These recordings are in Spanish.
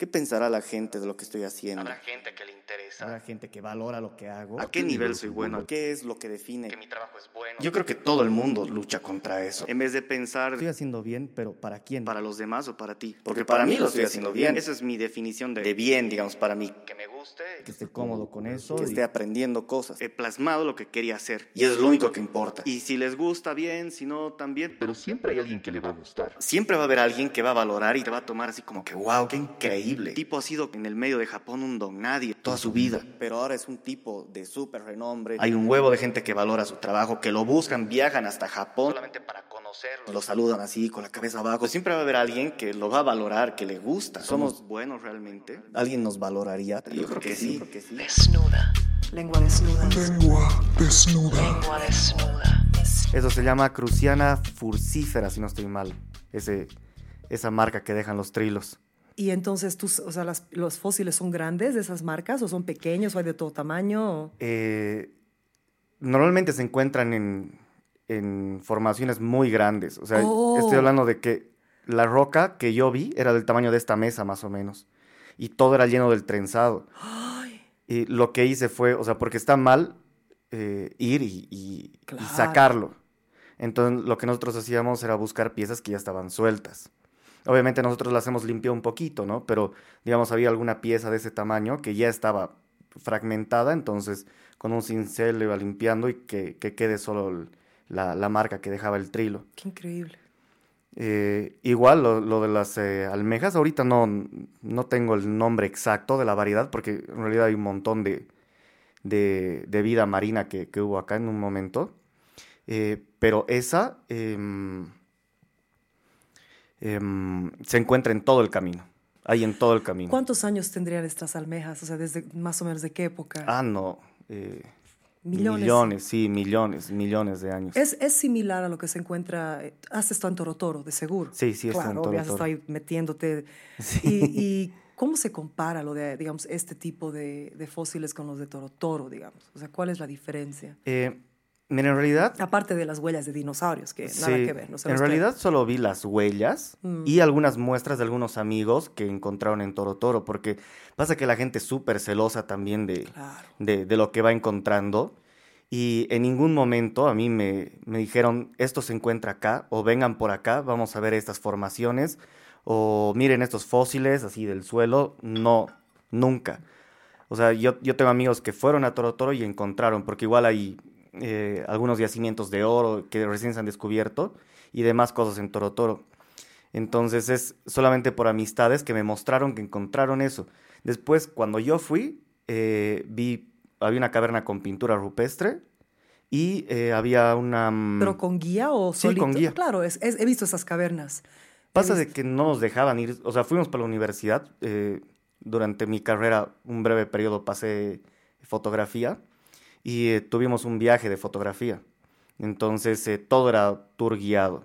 ¿Qué pensará la gente de lo que estoy haciendo? Habrá gente que le interesa. Habrá gente que valora lo que hago. ¿A qué nivel soy bueno? ¿Qué es lo que define? Que mi trabajo es bueno. Yo creo que todo el mundo lucha contra eso. En vez de pensar Estoy haciendo bien, pero ¿para quién? para los demás o para ti. Porque para mí lo estoy haciendo bien. Esa es mi definición de, de bien, digamos, para mí. que me guste. que esté cómodo con eso. Que y- esté aprendiendo cosas. He plasmado lo que quería hacer. Y es lo único que importa. Y si les gusta, bien. Si no, también. Pero siempre hay alguien que le va a gustar. Siempre va a haber alguien que va a valorar y te va a tomar así como que, wow, qué increíble. El tipo ha sido en el medio de Japón un don nadie toda su vida. Pero ahora es un tipo de súper renombre. Hay un huevo de gente que valora su trabajo, que lo buscan, viajan hasta Japón. Solamente para conocerlo. Lo saludan así, con la cabeza abajo. Siempre va a haber alguien que lo va a valorar, que le gusta. ¿Somos buenos realmente? ¿Alguien nos valoraría? Yo creo que sí. Creo que sí. Desnuda. Lengua desnuda. Lengua desnuda. Lengua desnuda. Eso se llama Cruciana furcífera, si no estoy mal. Ese, esa marca que dejan los trilos. Y entonces, tú, o sea, las- los fósiles son grandes de esas marcas o son pequeños o hay de todo tamaño. Eh, normalmente se encuentran en, en formaciones muy grandes. O sea, Oh. estoy hablando de que la roca que yo vi era del tamaño de esta mesa, más o menos. Y todo era lleno del trenzado. Y lo que hice fue, o sea, porque está mal eh, ir y, y- y Claro. sacarlo. Entonces, lo que nosotros hacíamos era buscar piezas que ya estaban sueltas. Obviamente nosotros las hemos limpiado un poquito, ¿no? Pero, digamos, había alguna pieza de ese tamaño que ya estaba fragmentada, entonces con un cincel le iba limpiando y que, que quede solo el- la, la marca que dejaba el trilo. Qué increíble. Eh, igual lo, lo de las eh, almejas, ahorita no, no tengo el nombre exacto de la variedad porque en realidad hay un montón de, de, de vida marina que, que hubo acá en un momento. Eh, pero esa em, em, se encuentra en todo el camino. Hay en todo el camino. ¿Cuántos años tendrían estas almejas? O sea, desde más o menos de qué época? Ah, no. Millones. millones, sí, millones, millones de años. Es, es similar a lo que se encuentra. eh, Haces esto en Toro Toro, de seguro. Sí, sí, está en claro, Toro has Toro. estado ahí metiéndote. Sí. Y, y cómo se compara lo de, digamos, este tipo de, de fósiles con los de Toro Toro, digamos? O sea, ¿cuál es la diferencia? Eh, mira, en realidad Aparte de las huellas de dinosaurios, que nada que ver. No en realidad solo vi las huellas Mm. y algunas muestras de algunos amigos que encontraron en Toro Toro, porque pasa que la gente es súper celosa también de, Claro. de, de lo que va encontrando. Y en ningún momento a mí me, me dijeron, esto se encuentra acá, o vengan por acá, vamos a ver estas formaciones, o miren estos fósiles así del suelo. No, nunca. O sea, yo, yo tengo amigos que fueron a Toro Toro y encontraron, porque igual hay eh, algunos yacimientos de oro que recién se han descubierto y demás cosas en Toro Toro. Entonces es solamente por amistades que me mostraron que encontraron eso. Después, cuando yo fui, eh, vi, había una caverna con pintura rupestre y eh, había una... mm, ¿Pero con guía o Sí, solito? con guía. Claro, es- es- he visto esas cavernas. Pasa de que no nos dejaban ir, o sea, fuimos para la universidad, eh, durante mi carrera un breve periodo pasé fotografía y eh, tuvimos un viaje de fotografía. Entonces eh, todo era tour guiado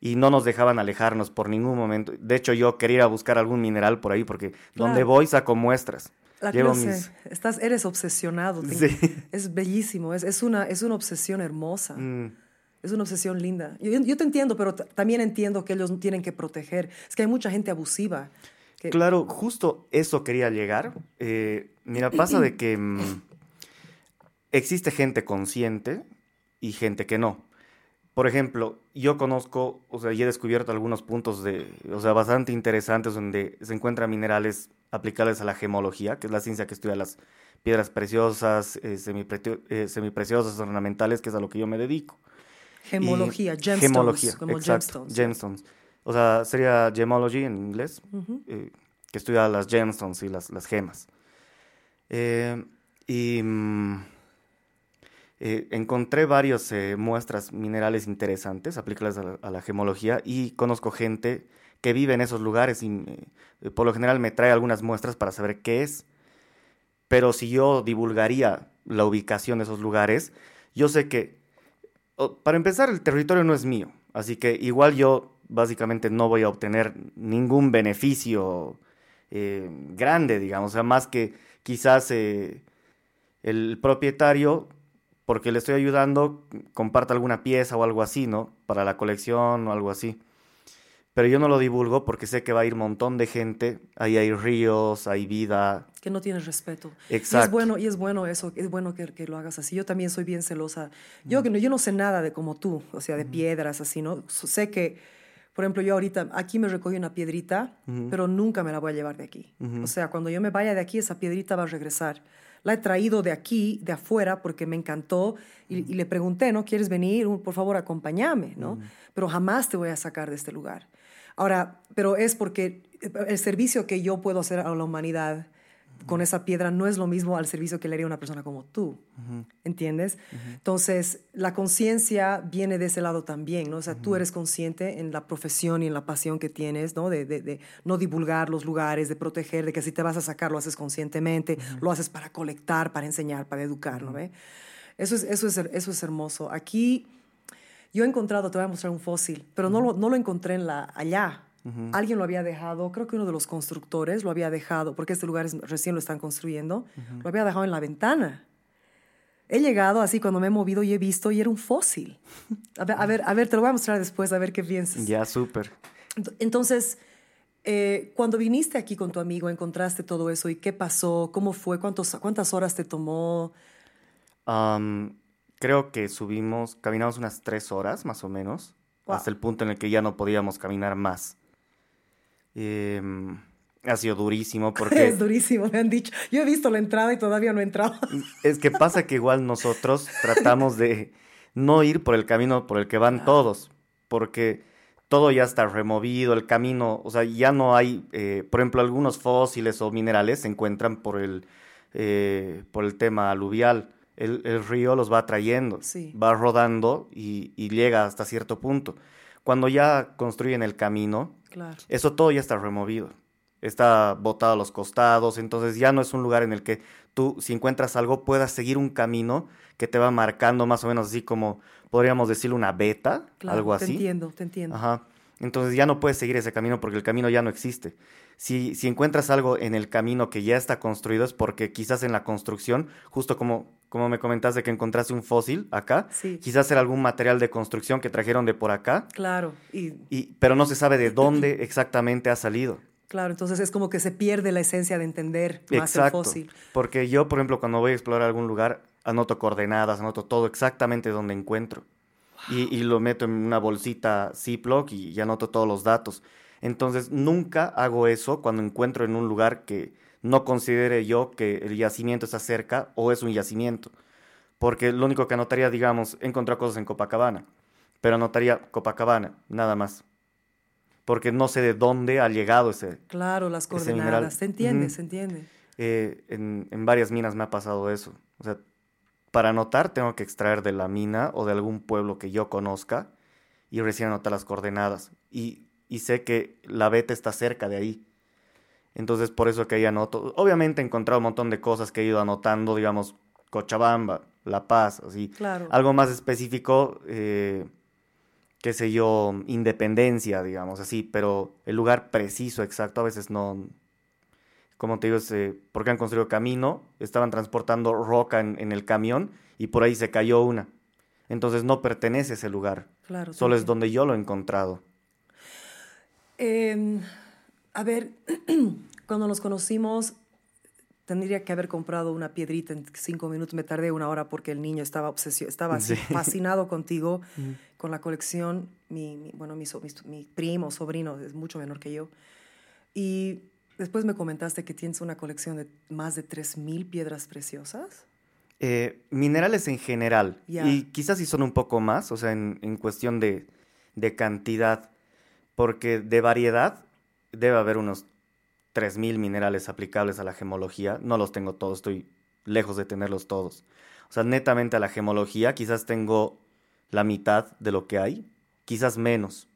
y no nos dejaban alejarnos por ningún momento. De hecho yo quería ir a buscar algún mineral por ahí porque donde Claro. voy saco muestras. La Llevo clase, mis- estás, eres obsesionado. Sí. Es bellísimo, es, es, una, es una obsesión hermosa. Mm, Es una obsesión linda. Yo, yo te entiendo, pero también entiendo que ellos tienen que proteger. Es que hay mucha gente abusiva. que- Claro, justo eso quería llegar. Eh, mira, pasa de que mm, existe gente consciente y gente que no. Por ejemplo, yo conozco, o sea, y he descubierto algunos puntos de, o sea, bastante interesantes donde se encuentran minerales aplicables a la gemología, que es la ciencia que estudia las piedras preciosas, eh, eh, semipreciosas, ornamentales, que es a lo que yo me dedico. Y- Gemología, gemstones. Gemología, como exacto, gemstones. gemstones. O sea, sería gemology en inglés, Ujú. eh, que estudia las gemstones y las, las gemas. Eh, y mm, eh, encontré varias eh, muestras minerales interesantes aplicables a la, gemología y conozco gente que vive en esos lugares y eh, por lo general me trae algunas muestras para saber qué es. Pero si yo divulgaría la ubicación de esos lugares, yo sé que, para empezar, el territorio no es mío, así que igual yo básicamente no voy a obtener ningún beneficio grande, digamos, o sea, más que quizás el propietario, porque le estoy ayudando, comparta alguna pieza o algo así, ¿no? Para la colección o algo así. pero yo no lo divulgo porque sé que va a ir un montón de gente, ahí hay ríos, hay vida. Que no tienes respeto. Exacto. Y es bueno, y es bueno eso, es bueno que, que lo hagas así. Yo también soy bien celosa. Yo, que no, yo no sé nada de como tú, o sea, de piedras, así, ¿no? Sé que, por ejemplo, yo ahorita, aquí me recogí una piedrita, pero nunca me la voy a llevar de aquí. O sea, cuando yo me vaya de aquí, esa piedrita va a regresar. La he traído de aquí, de afuera, porque me encantó y, y le pregunté, ¿no? ¿Quieres venir? Por favor, acompáñame, ¿no? Pero jamás te voy a sacar de este lugar. Ahora, pero es porque el servicio que yo puedo hacer a la humanidad con esa piedra no es lo mismo al servicio que le haría una persona como tú, ¿entiendes? Entonces, la conciencia viene de ese lado también, ¿no? O sea, tú eres consciente en la profesión y en la pasión que tienes, ¿no? De, de- de no divulgar los lugares, de proteger, de que si te vas a sacar lo haces conscientemente, lo haces para colectar, para enseñar, para educar, ¿no ve? Eso es, eso, es, eso es hermoso. Aquí yo he encontrado, te voy a mostrar un fósil, pero no lo, no lo encontré en la, allá. Alguien lo había dejado, creo que uno de los constructores lo había dejado, porque este lugar es- recién lo están construyendo, lo había dejado en la ventana. He llegado así cuando me he movido y he visto y era un fósil. A ver, a ver, a ver, te lo voy a mostrar después, a ver qué piensas. Ya, súper. Ent- Entonces, eh, cuando viniste aquí con tu amigo, encontraste todo eso y qué pasó, cómo fue, cuántos, cuántas horas te tomó. Creo que subimos, caminamos unas tres horas más o menos, Wow. hasta el punto en el que ya no podíamos caminar más. Em, ha sido durísimo porque Es durísimo, me han dicho. Yo he visto la entrada y todavía no he entrado. es que pasa que igual nosotros tratamos de no ir por el camino por el que van todos, porque todo ya está removido, el camino, o sea, ya no hay, eh, por ejemplo, algunos fósiles o minerales se encuentran por el, eh, por el tema aluvial. El, el río los va trayendo, Sí. va rodando y, y llega hasta cierto punto. Cuando ya construyen el camino, Claro. eso todo ya está removido. Está botado a los costados, entonces ya no es un lugar en el que tú, si encuentras algo, puedas seguir un camino que te va marcando más o menos así como, podríamos decirle, una beta, Claro, algo Te así. entiendo, te entiendo. Ajá. Entonces ya no puedes seguir ese camino porque el camino ya no existe. Si, si encuentras algo en el camino que ya está construido es porque quizás en la construcción, justo como, como me comentaste que encontraste un fósil acá, Sí. quizás era algún material de construcción que trajeron de por acá, Claro, y y, pero no se sabe de dónde exactamente ha salido. claro, entonces es como que se pierde la esencia de entender más el Exacto. fósil. Porque yo, por ejemplo, cuando voy a explorar algún lugar, anoto coordenadas, anoto todo exactamente donde encuentro. Y, y lo meto en una bolsita Ziploc y, y anoto todos los datos. Entonces, nunca hago eso cuando encuentro en un lugar que no considere yo que el yacimiento está cerca o es un yacimiento. Porque lo único que anotaría, digamos, he encontrado cosas en Copacabana, pero anotaría Copacabana, nada más. Porque no sé de dónde ha llegado ese, Claro, las coordenadas. Se entiende, se entiende. eh, en, en varias minas me ha pasado eso. O sea, para anotar tengo que extraer de la mina o de algún pueblo que yo conozca y recién anotar las coordenadas. Y, y sé que la beta está cerca de ahí. Entonces, por eso que ahí anoto. Obviamente he encontrado un montón de cosas que he ido anotando, digamos, Cochabamba, La Paz, así. Claro. Algo más específico, eh, qué sé yo, Independencia, digamos, así. Pero el lugar preciso, exacto, a veces no, como te digo, eh, porque han construido camino, estaban transportando roca en, en el camión y por ahí se cayó una. Entonces no pertenece a ese lugar. Claro. Solo es donde yo lo he encontrado. Em, a ver, cuando nos conocimos, tendría que haber comprado una piedrita en cinco minutos. Me tardé una hora porque el niño estaba obsesio, estaba Sí. fascinado contigo con la colección. Mi, mi- bueno, mi, so- mi, mi primo, sobrino, es mucho menor que yo. Y después me comentaste que tienes una colección de más de 3.000 piedras preciosas. Eh, minerales en general. Ya. Y quizás sí son un poco más, o sea, en, en cuestión de, de cantidad. Porque de variedad debe haber unos 3.000 minerales aplicables a la gemología. No los tengo todos, estoy lejos de tenerlos todos. O sea, netamente a la gemología quizás tengo la mitad de lo que hay, quizás menos.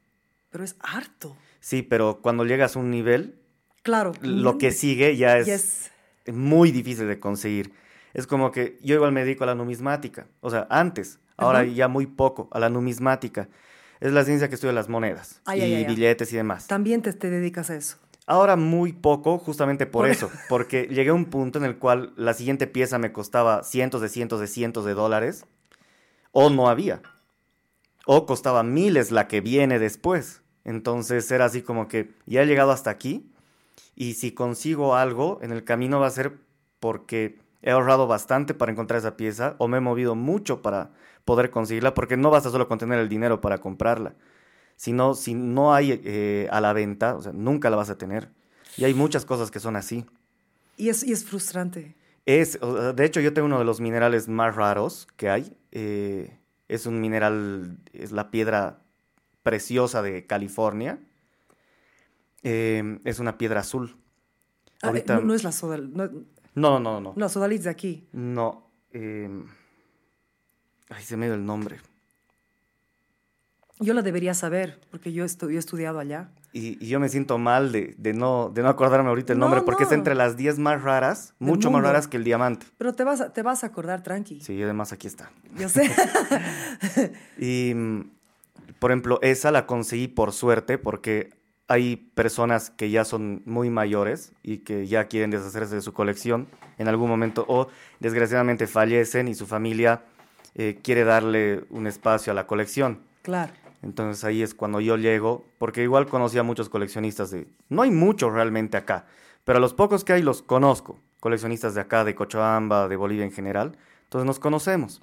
Pero es harto. Sí, pero cuando llegas a un nivel, Claro. lo que sigue ya es Yes. muy difícil de conseguir. Es como que yo igual me dedico a la numismática. O sea, antes, ahora Ajá. ya muy poco, a la numismática. Es la ciencia que estudia las monedas Ay, y ay, ay, ay. billetes y demás. También te, te dedicas a eso. Ahora muy poco, justamente por Por- eso, porque llegué a un punto en el cual la siguiente pieza me costaba cientos de cientos de cientos de dólares, o no había, o costaba miles la que viene después. Entonces era así como que ya he llegado hasta aquí y si consigo algo en el camino va a ser porque he ahorrado bastante para encontrar esa pieza o me he movido mucho para poder conseguirla porque no basta solo con tener el dinero para comprarla, sino si no hay eh, a la venta, o sea, nunca la vas a tener. Y hay muchas cosas que son así. Y es, y es frustrante. Es, de hecho, yo tengo uno de los minerales más raros que hay. eh, es un mineral, es la piedra preciosa de California. Eh, es una piedra azul. Ah, Ahorita- no, no es la soda. No, No, no, no, no. no, de aquí. No. eh, ay, se me dio el nombre. Yo la debería saber, porque yo, estu- yo he estudiado allá. Y, y yo me siento mal de, de no, de no acordarme ahorita el No, nombre, porque no. entre las 10 más raras, Del mucho más raras que el diamante. Pero te vas a, te vas a acordar, tranqui. Sí, y además aquí está. Yo sé. Y, mm, por ejemplo, esa la conseguí por suerte porque hay personas que ya son muy mayores y que ya quieren deshacerse de su colección en algún momento o desgraciadamente fallecen y su familia eh, quiere darle un espacio a la colección. claro. Entonces ahí es cuando yo llego, porque igual conocí a muchos coleccionistas de... No hay muchos realmente acá, pero a los pocos que hay los conozco. Coleccionistas de acá, de Cochabamba, de Bolivia en general. Entonces nos conocemos.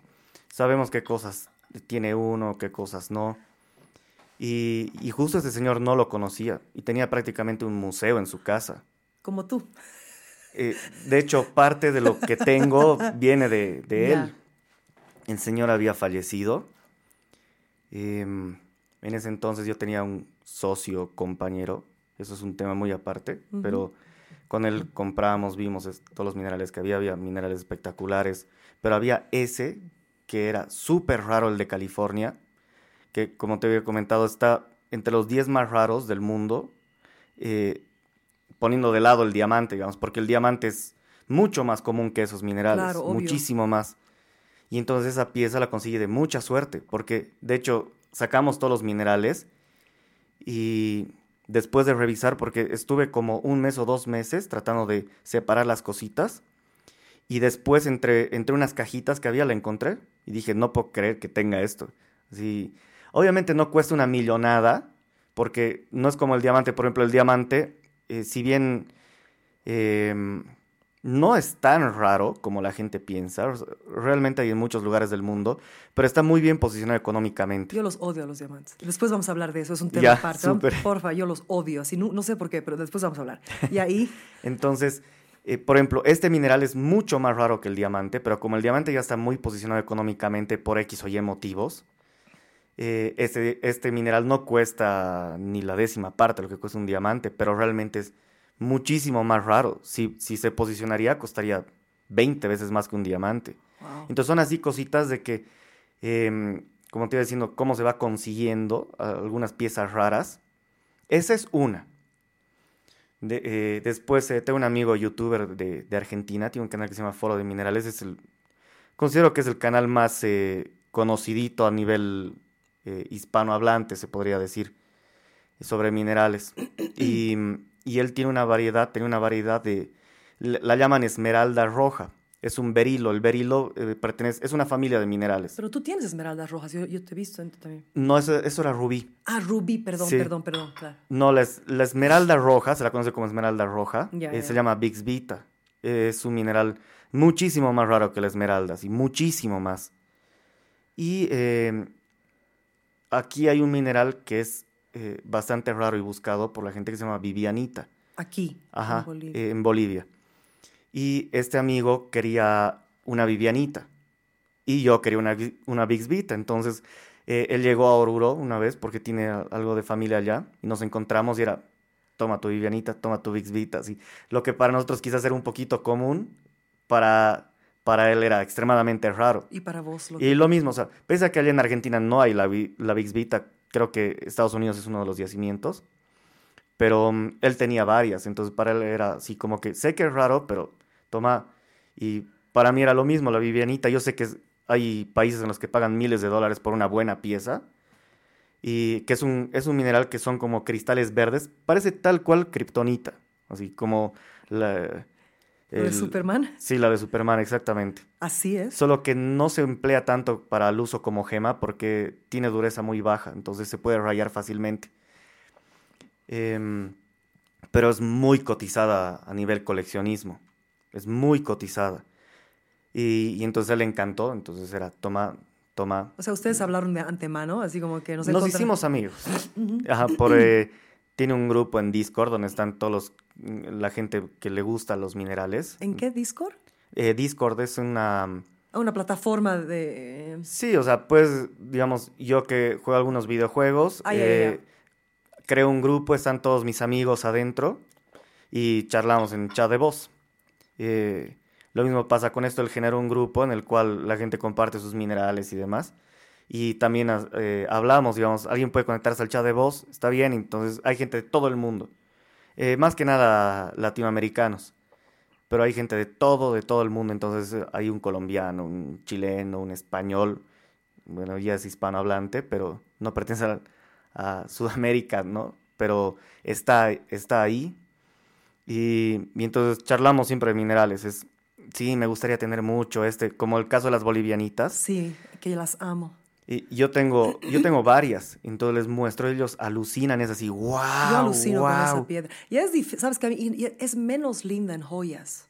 Sabemos qué cosas tiene uno, qué cosas no. Y, y justo este señor no lo conocía y tenía prácticamente un museo en su casa. Como tú. Eh, de hecho, parte de lo que tengo viene de, él. El señor había fallecido. Em, en ese entonces yo tenía un socio compañero. Eso es un tema muy aparte. Pero con él comprábamos, vimos todos los minerales que había. Había minerales espectaculares. Pero había ese que era súper raro, el de California. Que, como te había comentado, está entre los 10 más raros del mundo. eh, poniendo de lado el diamante, digamos, porque el diamante es mucho más común que esos minerales, Claro, muchísimo más. Y entonces esa pieza la conseguí de mucha suerte, porque de hecho sacamos todos los minerales y después de revisar, porque estuve como un mes o dos meses tratando de separar las cositas, y después entre, entre unas cajitas que había la encontré y dije, no puedo creer que tenga esto. Así, obviamente no cuesta una millonada, porque no es como el diamante, por ejemplo, el diamante, eh, si bien em, no es tan raro como la gente piensa, realmente hay en muchos lugares del mundo, pero está muy bien posicionado económicamente. Yo los odio a los diamantes. Después vamos a hablar de eso, es un tema Ya, aparte. Súper. Porfa, yo los odio. Así, no, no sé por qué, pero después vamos a hablar. Y ahí, Entonces, eh, por ejemplo, este mineral es mucho más raro que el diamante, pero como el diamante ya está muy posicionado económicamente por X o Y motivos, eh, este, este mineral no cuesta ni la décima parte de lo que cuesta un diamante, pero realmente es muchísimo más raro. Si, si se posicionaría, costaría 20 veces más que un diamante. wow. Entonces son así cositas de que, em, como te iba diciendo, cómo se va consiguiendo algunas piezas raras. Esa es una. De- eh, después eh, tengo un amigo youtuber de, de Argentina, tiene un canal que se llama Foro de Minerales. Es el, considero que es el canal más eh, conocidito a nivel hispanohablante, se podría decir, sobre minerales. Y, y él tiene una variedad, tiene una variedad de, la la llaman esmeralda roja. Es un berilo. El berilo eh, pertenece, es una familia de minerales. Pero tú tienes esmeraldas rojas, yo, yo te he visto también. No, eso, eso era rubí. Ah, rubí, perdón, Sí. perdón, perdón, claro. No, la, es- la esmeralda roja, se la conoce como esmeralda roja, eh, se llama Bixbita. Es un mineral muchísimo más raro que la esmeralda, sí, muchísimo más. Y eh, aquí hay un mineral que es eh, bastante raro y buscado por la gente que se llama Vivianita. Aquí, Ajá, en Bolivia. eh, en Bolivia. Y este amigo quería una Vivianita. Y yo quería una, una. Entonces, eh, él llegó a Oruro una vez porque tiene algo de familia allá. Y nos encontramos y era, toma tu Vivianita, toma tu Bixbita. Así. Lo que para nosotros quizás era un poquito común, para, para él era extremadamente raro. y para vos, lo Y lo mismo, o sea, pese a que allá en Argentina no hay la, la Bixbita, creo que Estados Unidos es uno de los yacimientos, pero mm, él tenía varias, entonces para él era así como que, sé que es raro, pero toma, y para mí era lo mismo, la Vivianita, yo sé que hay países en los que pagan miles de dólares por una buena pieza, y que es un, es un mineral que son como cristales verdes, parece tal cual kriptonita, así como la... ¿Lo de Superman? Sí, la de Superman, exactamente. Así es. Solo que no se emplea tanto para el uso como gema porque tiene dureza muy baja, entonces se puede rayar fácilmente. Em, pero es muy cotizada a nivel coleccionismo. Es muy cotizada. Y, y entonces le encantó, entonces era, toma, toma. O sea, ustedes hablaron de antemano, así como que nos Nos hicimos amigos. Ajá, por, eh, tiene un grupo en Discord donde están todos los, la gente que le gusta los minerales. ¿En qué Discord? Eh, Discord es una... Ah, una plataforma de... Sí, o sea, pues, digamos, yo que juego algunos videojuegos, Ah, eh, creo un grupo, están todos mis amigos adentro y charlamos en chat de voz. Eh, lo mismo pasa con esto, él genera un grupo en el cual la gente comparte sus minerales y demás. Y también eh, hablamos, digamos, alguien puede conectarse al chat de voz, está bien, entonces hay gente de todo el mundo. Eh, más que nada latinoamericanos pero hay gente de todo, de todo el mundo, entonces eh, hay un colombiano, un chileno, un español, bueno, ya es hispanohablante, pero no pertenece a, a Sudamérica, ¿no? Pero está, está ahí. Y, y entonces charlamos siempre de minerales. Es, sí, me gustaría tener mucho, este, como el caso de las bolivianitas. Sí, que las amo. Y yo tengo, yo tengo varias, entonces les muestro, ellos alucinan, es así, wow. Yo alucino con esa wow". piedra. Y es difícil, sabes que a mí es menos linda en joyas.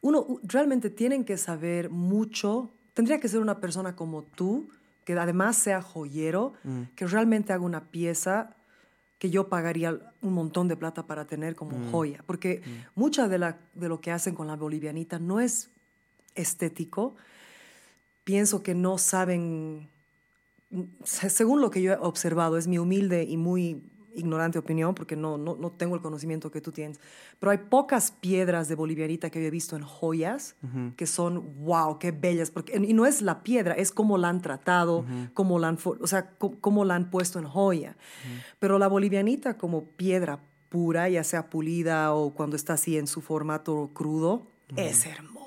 Uno realmente tienen que saber mucho. Tendría que ser una persona como tú, que además sea joyero, Mm. que realmente haga una pieza que yo pagaría un montón de plata para tener como Mm. joya. Porque mucha de, la, de lo que hacen con la bolivianita no es estético. Pienso que no saben según lo que yo he observado, es mi humilde y muy ignorante opinión, porque no, no, no tengo el conocimiento que tú tienes, pero hay pocas piedras de bolivianita que yo he visto en joyas que son, wow, qué bellas, porque, y no es la piedra, es cómo la han tratado, cómo la han, o sea, cómo la han puesto en joya. Pero la bolivianita como piedra pura, ya sea pulida o cuando está así en su formato crudo, es hermosa.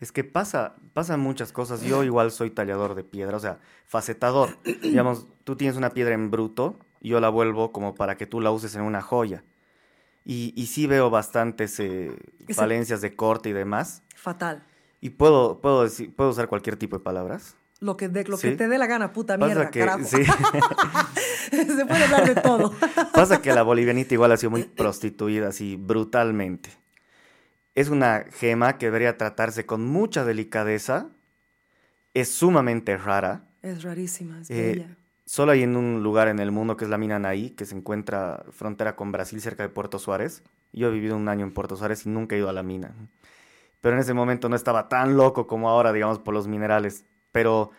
Es que pasa, pasan muchas cosas. Yo igual soy tallador de piedra, o sea, facetador. Digamos, tú tienes una piedra en bruto, yo la vuelvo como para que tú la uses en una joya. Y, y sí veo bastantes eh, falencias de corte y demás. Fatal. Y puedo, puedo, decir, puedo usar cualquier tipo de palabras. Lo que, de, lo que Sí. te dé la gana, puta Pasa mierda, que, carajo. sí, Se puede hablar de todo. pasa que la bolivianita igual ha sido muy prostituida, así brutalmente. Es una gema que debería tratarse con mucha delicadeza. Es sumamente rara. Es rarísima, es Eh, bella. Solo hay en un lugar en el mundo que es la mina Naí, que se encuentra frontera con Brasil, cerca de Puerto Suárez. Yo he vivido un año en Puerto Suárez y nunca he ido a la mina. Pero en ese momento no estaba tan loco como ahora, digamos, por los minerales. Pero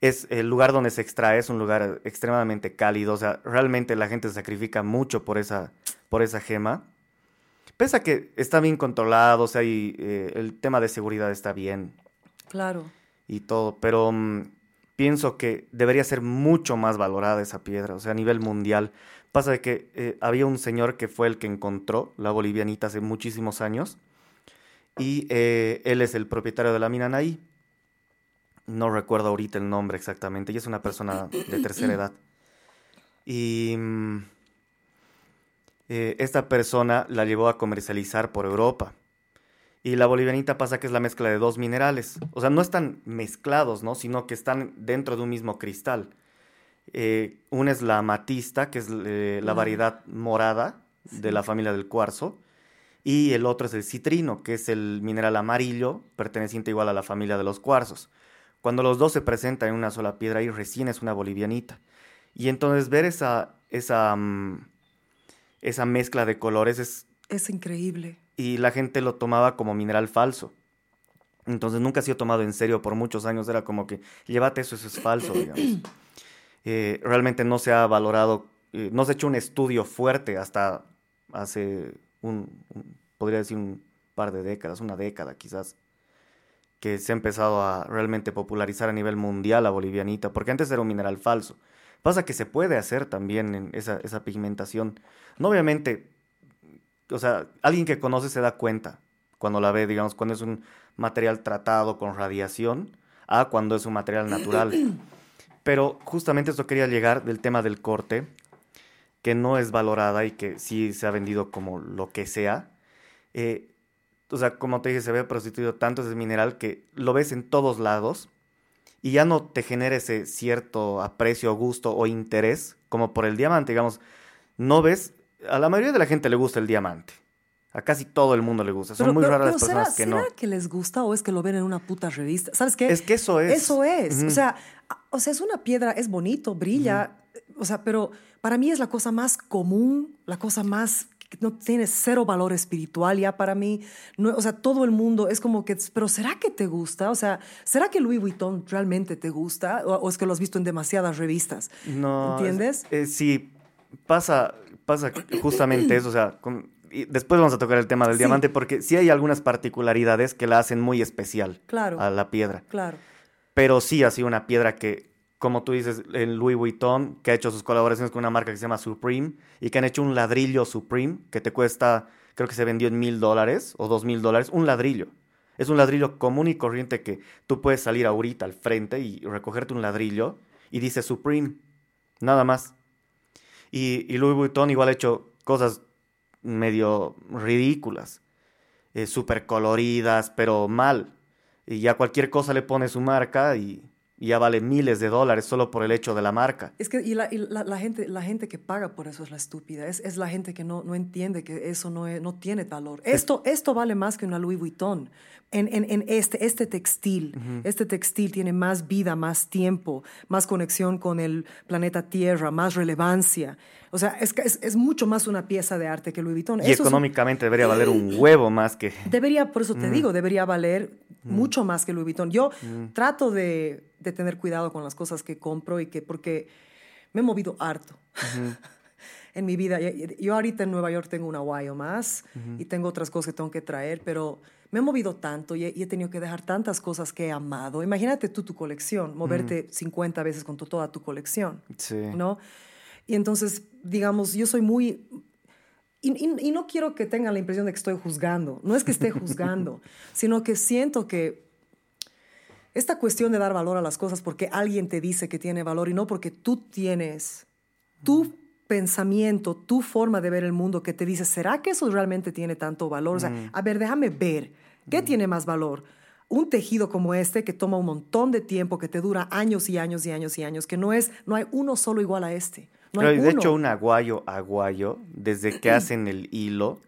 es el lugar donde se extrae, es un lugar extremadamente cálido. O sea, realmente la gente se sacrifica mucho por esa, por esa gema. Pese a que está bien controlado, o sea, y, eh, el tema de seguridad está bien Claro. y todo, pero mm, pienso que debería ser mucho más valorada esa piedra, o sea, a nivel mundial. Pasa de que eh, había un señor que fue el que encontró la bolivianita hace muchísimos años y eh, él es el propietario de la mina Naí. No recuerdo ahorita el nombre exactamente, y es una persona de tercera edad. Y mm, eh, esta persona la llevó a comercializar por Europa. Y la bolivianita pasa que es la mezcla de dos minerales. O sea, no están mezclados, ¿no? Sino que están dentro de un mismo cristal. Eh, una es la amatista, que es eh, la variedad morada de la familia del cuarzo. Y el otro es el citrino, que es el mineral amarillo, perteneciente igual a la familia de los cuarzos. Cuando los dos se presentan en una sola piedra, ahí recién es una bolivianita. Y entonces ver esa, esa, mm, esa mezcla de colores es Es increíble. y la gente lo tomaba como mineral falso. Entonces nunca ha sido tomado en serio por muchos años. Era como que, llévate eso, eso es falso, digamos. Eh, realmente no se ha valorado, eh, no se ha hecho un estudio fuerte hasta hace un, un- podría decir un par de décadas, una década quizás, que se ha empezado a realmente popularizar a nivel mundial la bolivianita, porque antes era un mineral falso. Pasa que se puede hacer también en esa, esa pigmentación. No obviamente o sea, alguien que conoce se da cuenta cuando la ve, digamos, cuando es un material tratado con radiación a cuando es un material natural. Pero justamente esto quería llegar del tema del corte, que no es valorada y que sí se ha vendido como lo que sea. Eh, o sea, como te dije, se ve prostituido tanto ese mineral que lo ves en todos lados y ya no te genera ese cierto aprecio, gusto o interés como por el diamante, digamos. No ves a la mayoría de la gente le gusta el diamante. A casi todo el mundo le gusta. Son Pero- muy pero- raras las personas ¿será, que no. ¿Será que les gusta o es que lo ven en una puta revista? ¿Sabes qué? Es que eso es. Eso es. O sea, o sea, es una piedra, es bonito, brilla. O sea, pero para mí es la cosa más común, la cosa más no tiene cero valor espiritual ya para mí. No, o sea, todo el mundo es como que, pero ¿será que te gusta? O sea, ¿será que Louis Vuitton realmente te gusta? ¿O, o es que lo has visto en demasiadas revistas? No. ¿Entiendes? es- eh, sí, pasa, pasa justamente eso. O sea, con- y después vamos a tocar el tema del Sí. diamante porque sí hay algunas particularidades que la hacen muy especial Claro. a la piedra. Claro. Pero sí ha sido una piedra que, como tú dices, en Louis Vuitton, que ha hecho sus colaboraciones con una marca que se llama Supreme y que han hecho un ladrillo Supreme que te cuesta, creo que se vendió en mil dólares o dos mil dólares, un ladrillo. Es un ladrillo común y corriente que tú puedes salir ahorita al frente y recogerte un ladrillo y dice Supreme, nada más. Y, Louis Vuitton igual ha hecho cosas medio ridículas, eh, súper coloridas, pero mal. Y ya cualquier cosa le pone su marca y ya vale miles de dólares solo por el hecho de la marca. Es que y la, y la- la gente, la gente que paga por eso es la estúpida. Es, es la gente que no, no entiende que eso no, es- no tiene valor. Esto, esto vale más que una Louis Vuitton. En, en, en este, este textil, este textil tiene más vida, más tiempo, más conexión con el planeta Tierra, más relevancia. O sea, es, es, es mucho más una pieza de arte que Louis Vuitton. Y Eso es un- económicamente debería valer un huevo más que... Debería, por eso te digo, debería valer Mm. mucho más que Louis Vuitton. Yo trato de, de tener cuidado con las cosas que compro y que, porque me he movido harto en mi vida. Yo ahorita en Nueva York tengo una guayo más y tengo otras cosas que tengo que traer, pero me he movido tanto y he, y he tenido que dejar tantas cosas que he amado. Imagínate tú tu colección, moverte 50 veces con tu- toda tu colección. Sí. ¿no? Y entonces, digamos, yo soy muy... Y, y- y no quiero que tengan la impresión de que estoy juzgando. No es que esté juzgando, sino que siento que esta cuestión de dar valor a las cosas porque alguien te dice que tiene valor y no porque tú tienes tu pensamiento, tu forma de ver el mundo que te dice, ¿será que eso realmente tiene tanto valor? O sea, a ver, déjame ver, ¿qué tiene más valor? Un tejido como este que toma un montón de tiempo, que te dura años y años y años y años, que no es, no hay uno solo igual a este. No Pero hay de uno. hecho un aguayo aguayo, desde que hacen el hilo,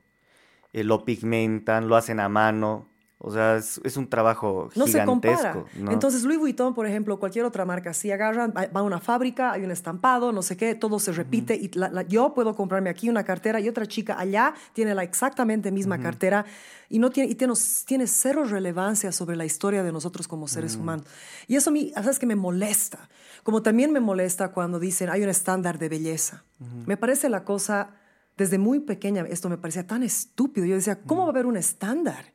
eh, lo pigmentan, lo hacen a mano. O sea, es, es un trabajo No se compara. gigantesco. ¿no? Entonces, Louis Vuitton, por ejemplo, cualquier otra marca, si agarran, va a una fábrica, hay un estampado, no sé qué, todo se repite. Y la- la- yo puedo comprarme aquí una cartera y otra chica allá tiene la exactamente misma cartera y, no tiene, y tiene, tiene cero relevancia sobre la historia de nosotros como seres humanos. Y eso a mí, ¿sabes que Me molesta. Como también me molesta cuando dicen hay un estándar de belleza. Me parece la cosa, desde muy pequeña, esto me parecía tan estúpido. Yo decía, ¿cómo va a haber un estándar?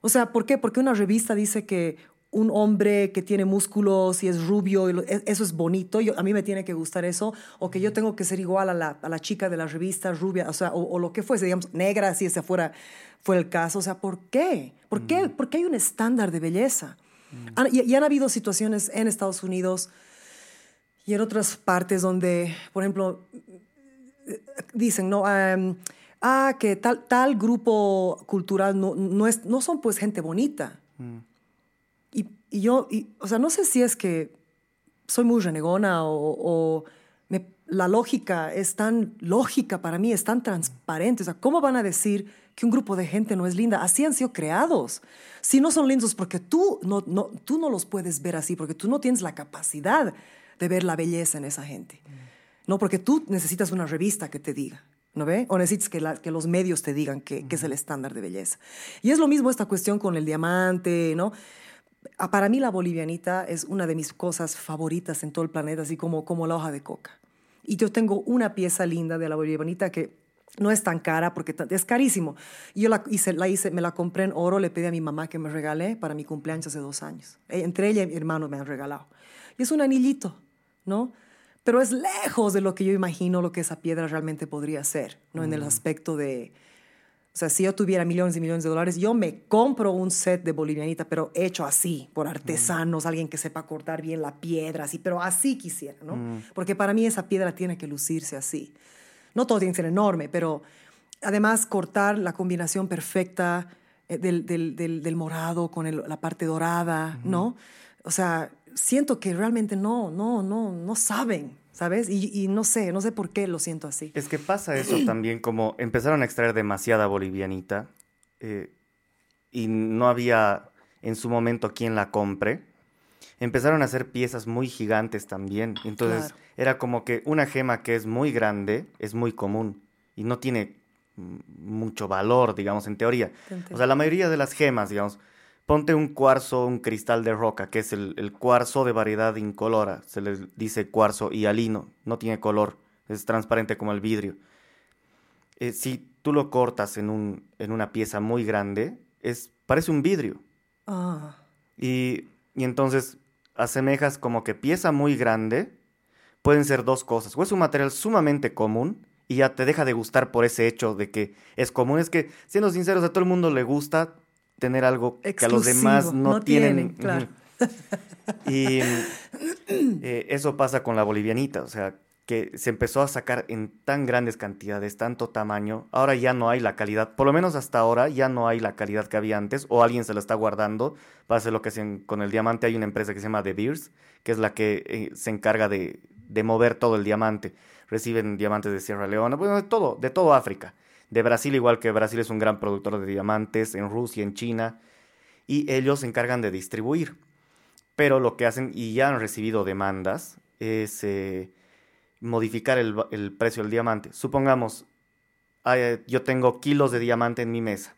O sea, ¿por qué? Porque una revista dice que un hombre que tiene músculos y es rubio, y lo- e- eso es bonito, yo, a mí me tiene que gustar eso, o que yo tengo que ser igual a la, a la chica de la revista rubia, o sea, o, o lo que fuese, digamos, negra, si ese fuera, fuera el caso. O sea, ¿por qué? ¿Por qué, ¿Por qué hay un estándar de belleza? Han- y, y han habido situaciones en Estados Unidos y en otras partes donde, por ejemplo, dicen, no, Am, ah, que tal, tal grupo cultural no, no, es, no son pues gente bonita. Y, y yo, y, o sea, no sé si es que soy muy renegona o, o me- la lógica es tan lógica para mí, es tan transparente. O sea, ¿cómo van a decir que un grupo de gente no es linda? Así han sido creados. Si no son lindos porque tú no, no, tú no los puedes ver así, porque tú no tienes la capacidad de ver la belleza en esa gente. No, porque tú necesitas una revista que te diga, ¿no ve? O necesitas que, la- que los medios te digan que, que es el estándar de belleza. Y es lo mismo esta cuestión con el diamante, ¿no? Para mí la bolivianita es una de mis cosas favoritas en todo el planeta, así como, como la hoja de coca. Y yo tengo una pieza linda de la bolivianita que no es tan cara porque es carísimo. Yo la hice, la hice, me la compré en oro, le pedí a mi mamá que me regale para mi cumpleaños hace dos años. Eh, Entre ella y mi hermano me han regalado. Y es un anillito, ¿no? Pero es lejos de lo que yo imagino lo que esa piedra realmente podría ser, ¿no? En el aspecto de, o sea, si yo tuviera millones y millones de dólares, yo me compro un set de bolivianita, pero hecho así, por artesanos, alguien que sepa cortar bien la piedra, así, pero así quisiera, ¿no? Porque para mí esa piedra tiene que lucirse así. No todo tiene que ser enorme, pero además cortar la combinación perfecta eh, del, del- del- del morado con el- la parte dorada, ¿no? O sea, siento que realmente no, no, no, no saben. ¿sabes? Y, y no sé, no sé por qué lo siento así. Es que pasa eso también, como empezaron a extraer demasiada bolivianita eh, y no había en su momento quien la compre. Empezaron a hacer piezas muy gigantes también. Entonces Claro. era como que una gema que es muy grande es muy común y no tiene mucho valor, digamos, en teoría. O sea, la mayoría de las gemas, digamos, ponte un cuarzo, un cristal de roca, que es el, el cuarzo de variedad incolora. Se le dice cuarzo hialino, no tiene color, es transparente como el vidrio. Eh, si tú lo cortas en, un, en una pieza muy grande, es, parece un vidrio. Ah, Y, y entonces asemejas como que pieza muy grande pueden ser dos cosas. O es un material sumamente común y ya te deja de gustar por ese hecho de que es común. Es que, siendo sinceros, a todo el mundo le gusta tener algo que a los demás no, no tienen. tienen, claro. Y eh, eso pasa con la bolivianita, o sea, que se empezó a sacar en tan grandes cantidades, tanto tamaño, ahora ya no hay la calidad, por lo menos hasta ahora ya no hay la calidad que había antes, o alguien se la está guardando para hacer lo que hacen con el diamante. Hay una empresa que se llama De Beers, que es la que eh, se encarga de, de mover todo el diamante. Reciben diamantes de Sierra Leona, bueno, de todo, de todo África. De Brasil, igual que Brasil es un gran productor de diamantes, en Rusia, en China, y ellos se encargan de distribuir. Pero lo que hacen, y ya han recibido demandas, es eh, modificar el, precio del diamante. Supongamos, yo tengo kilos de diamante en mi mesa.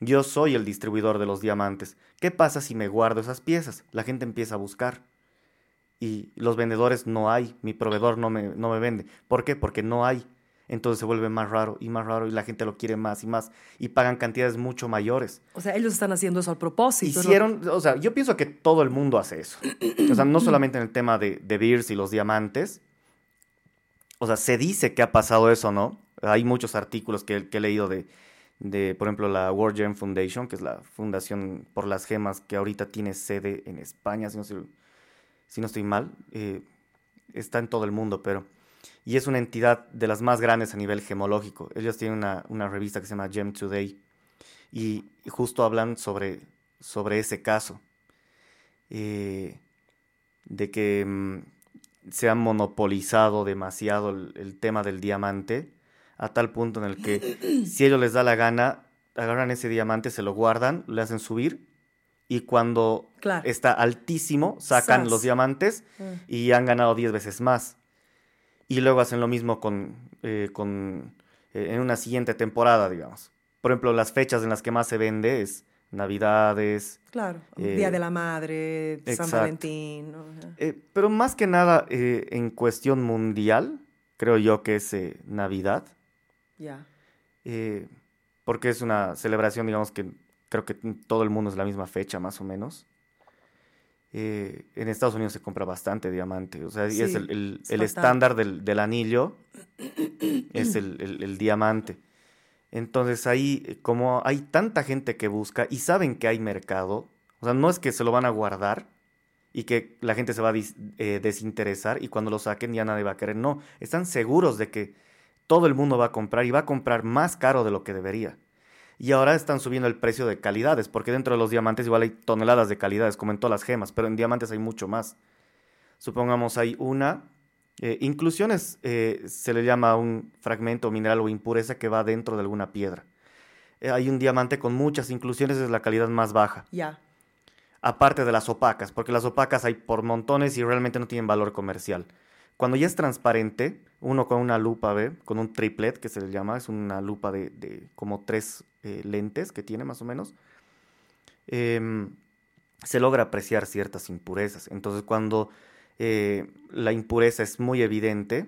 Yo soy el distribuidor de los diamantes. ¿Qué pasa si me guardo esas piezas? La gente empieza a buscar. Y los vendedores no hay. Mi proveedor no me, no me vende. ¿Por qué? Porque no hay. Entonces se vuelve más raro y más raro y la gente lo quiere más y más. Y pagan cantidades mucho mayores. o sea, ellos están haciendo eso al propósito. ¿no? Hicieron, o sea, yo pienso que todo el mundo hace eso. O sea, no solamente en el tema de, de Beers y los diamantes. O sea, se dice que ha pasado eso, ¿no? Hay muchos artículos que, que he leído de, de, por ejemplo, la World Gem Foundation, que es la fundación por las gemas que ahorita tiene sede en España, si no, estoy- si no estoy mal. Eh, está en todo el mundo, pero... Y es una entidad de las más grandes a nivel gemológico. Ellos tienen una, una revista que se llama Gem Today y, justo hablan sobre, sobre ese caso. eh, de que mm, se ha monopolizado demasiado el, el tema del diamante a tal punto en el que si ellos les da la gana, agarran ese diamante, se lo guardan, le hacen subir y cuando Claro. está altísimo sacan Sas. los diamantes Mm. y han ganado 10 veces más. Y luego hacen lo mismo con, eh, con eh, en una siguiente temporada, digamos. Por ejemplo, las fechas en las que más se vende es Navidades, Claro, Eh, Día de la Madre, San exacto. Valentín. ¿no? Eh, pero más que nada eh, en cuestión mundial, creo yo que es Navidad, Ya. eh, porque es una celebración, digamos que creo que en todo el mundo es la misma fecha, más o menos. Eh, en Estados Unidos se compra bastante diamante, o sea, es el, el- es el bastante. estándar del, del anillo, es el, el- diamante. Entonces ahí, eh, como hay tanta gente que busca y saben que hay mercado, o sea, no es que se lo van a guardar y que la gente se va a dis- eh, desinteresar y cuando lo saquen ya nadie va a querer, no, están seguros de que todo el mundo va a comprar y va a comprar más caro de lo que debería. Y ahora están subiendo el precio de calidades, porque dentro de los diamantes igual hay toneladas de calidades, como en todas las gemas, pero en diamantes hay mucho más. Supongamos hay una, eh, inclusiones eh, se le llama un fragmento mineral o impureza que va dentro de alguna piedra. Eh, hay un diamante con muchas inclusiones, es la calidad más baja Ya. aparte de las opacas, porque las opacas hay por montones y realmente no tienen valor comercial. Cuando ya es transparente, uno con una lupa ve, con un triplet que se le llama, es una lupa de, de como tres eh, lentes que tiene más o menos, em, se logra apreciar ciertas impurezas. Entonces cuando eh, la impureza es muy evidente,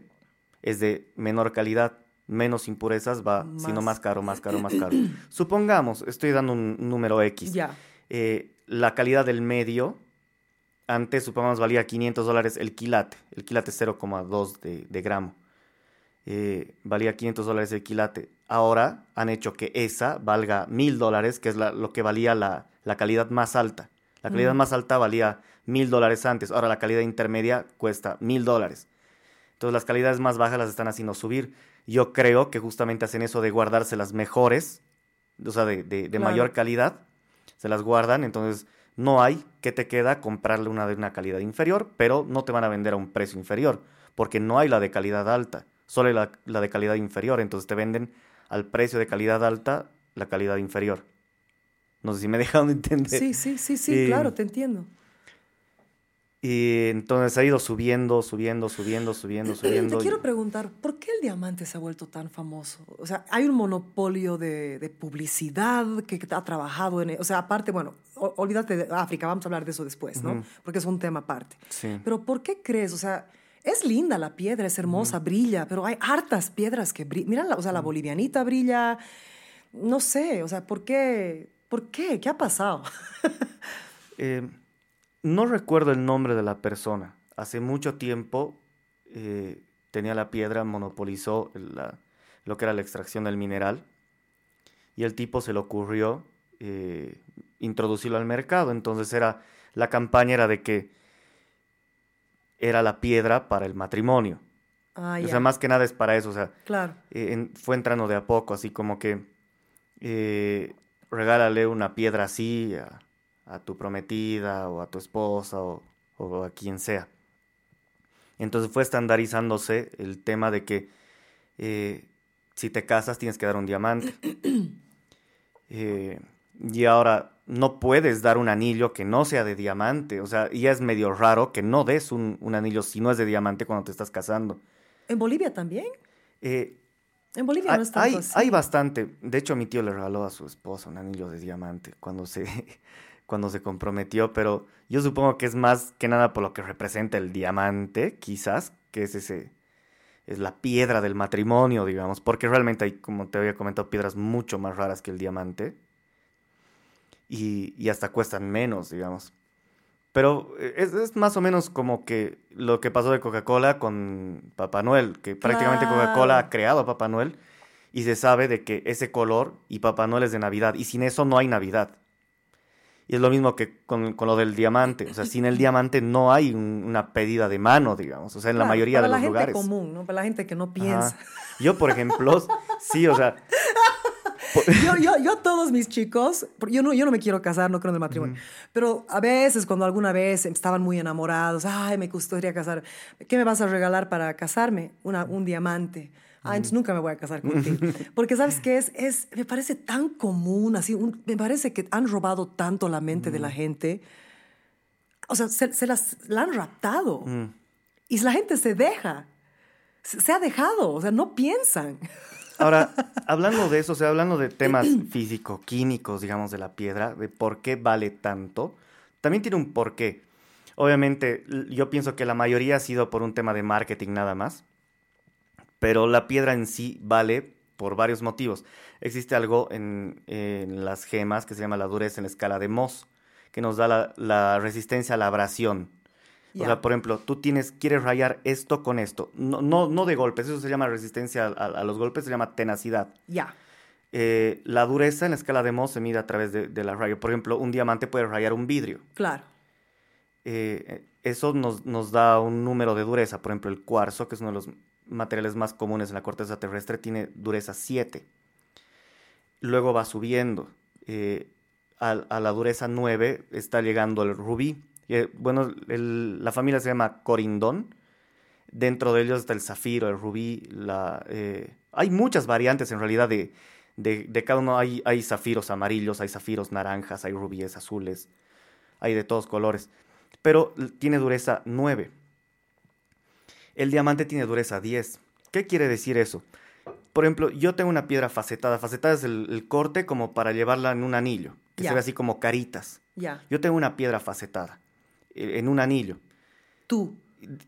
es de menor calidad, menos impurezas va, sino Más. caro, más caro, más caro. Supongamos, estoy dando un número X Ya. eh, la calidad del medio, antes supongamos valía 500 dólares el quilate, el quilate es 0,2 de, de gramo, Eh, valía 500 dólares el quilate. Ahora han hecho que esa valga 1000 dólares, que es la- lo que valía la, la calidad más alta. La calidad más alta valía 1000 dólares antes, ahora la calidad intermedia cuesta 1000 dólares. Entonces las calidades más bajas las están haciendo subir. Yo creo que justamente hacen eso de guardarse las mejores, o sea, de, de- de Claro. mayor calidad, se las guardan, entonces no hay que te queda comprarle una de una calidad inferior, pero no te van a vender a un precio inferior, porque no hay la de calidad alta, solo la, la de calidad inferior. Entonces te venden al precio de calidad alta la calidad inferior. No sé si me he dejado de entender. Sí, sí, sí, sí, claro, te entiendo. Y entonces ha ido subiendo, subiendo, subiendo, subiendo, subiendo. Te quiero preguntar, ¿por qué el diamante se ha vuelto tan famoso? O sea, hay un monopolio de, de publicidad que ha trabajado en... O sea, aparte, bueno, olvídate de África, vamos a hablar de eso después, ¿no? Porque es un tema aparte. Sí. Pero ¿por qué crees? O sea, es linda la piedra, es hermosa, brilla, pero hay hartas piedras que brillan. Mira, la- o sea, la bolivianita brilla, no sé, o sea, ¿por qué? ¿Por qué? ¿Qué ha pasado? Eh, no recuerdo el nombre de la persona. Hace mucho tiempo eh, tenía la piedra, monopolizó la- lo que era la extracción del mineral. Y el tipo se le ocurrió eh, introducirlo al mercado. Entonces era, la campaña era de que era la piedra para el matrimonio. Ah, o sea, más que nada es para eso. O sea, claro. eh, en- fue entrando de a poco, así como que eh, regálale una piedra así a, a tu prometida o a tu esposa o, o a quien sea. Entonces fue estandarizándose el tema de que eh, si te casas tienes que dar un diamante. Y ahora no puedes dar un anillo que no sea de diamante. O sea, ya es medio raro que no des un, un anillo si no es de diamante cuando te estás casando. ¿En Bolivia también? Eh, En Bolivia hay, no es tanto hay- así. hay bastante. De hecho, mi tío le regaló a su esposa un anillo de diamante cuando se, cuando se comprometió, pero yo supongo que es más que nada por lo que representa el diamante, quizás, que es ese, es la piedra del matrimonio, digamos, porque realmente hay, como te había comentado, piedras mucho más raras que el diamante y, y hasta cuestan menos, digamos. Pero eh, es, es más o menos como que lo que pasó de Coca-Cola con Papá Noel, que prácticamente Coca-Cola ha creado a Papá Noel y se sabe de que ese color y Papá Noel es de Navidad y sin eso no hay Navidad. Y es lo mismo que con, con lo del diamante, o sea, sin el diamante no hay un- una pedida de mano, digamos, o sea, en la Claro, mayoría para de los la gente lugares. común, ¿no? Para la gente que no Ajá. piensa. Yo, por ejemplo, sí, o sea, Yo, yo, yo a todos mis chicos, yo no, yo no me quiero casar, no creo en el matrimonio, pero a veces cuando alguna vez estaban muy enamorados, ay, me gustaría casar, ¿qué me vas a regalar para casarme? Una, un diamante. Ah, entonces nunca me voy a casar contigo. Porque sabes qué es, es, me parece tan común, así, un- me parece que han robado tanto la mente de la gente. O sea, se, se las la han raptado. Y la gente se deja. Se, se ha dejado, o sea, no piensan. Ahora, hablando de eso, o sea, hablando de temas físico-químicos, digamos, de la piedra, de por qué vale tanto, también tiene un porqué. Obviamente, yo pienso que la mayoría ha sido por un tema de marketing nada más, pero la piedra en sí vale por varios motivos. Existe algo en, las gemas que se llama la dureza en la escala de Mohs, que nos da la resistencia a la abrasión. O Ya. sea, por ejemplo, tú tienes, quieres rayar esto con esto. No, no, no de golpes, eso se llama resistencia a, los golpes, se llama tenacidad. Ya. Eh, la dureza en la escala de Mohs se mide a través de, de la raya. Por ejemplo, un diamante puede rayar un vidrio. Claro. Eh, eso nos, nos da un número de dureza. Por ejemplo, el cuarzo, que es uno de los materiales más comunes en la corteza terrestre, tiene dureza 7. Luego va subiendo. Eh, a, a la dureza 9 está llegando el rubí. Eh, bueno, el- la familia se llama corindón. Dentro de ellos está el zafiro, el rubí. La, eh, hay muchas variantes en realidad de, de, de cada uno. Hay, hay zafiros amarillos, hay zafiros naranjas, hay rubíes azules. Hay de todos colores. Pero tiene dureza 9. El diamante tiene dureza 10. ¿Qué quiere decir eso? Por ejemplo, yo tengo una piedra facetada. Facetada es el, el corte como para llevarla en un anillo, que Ya. se ve así como caritas. Yo tengo una piedra facetada en un anillo. Tú.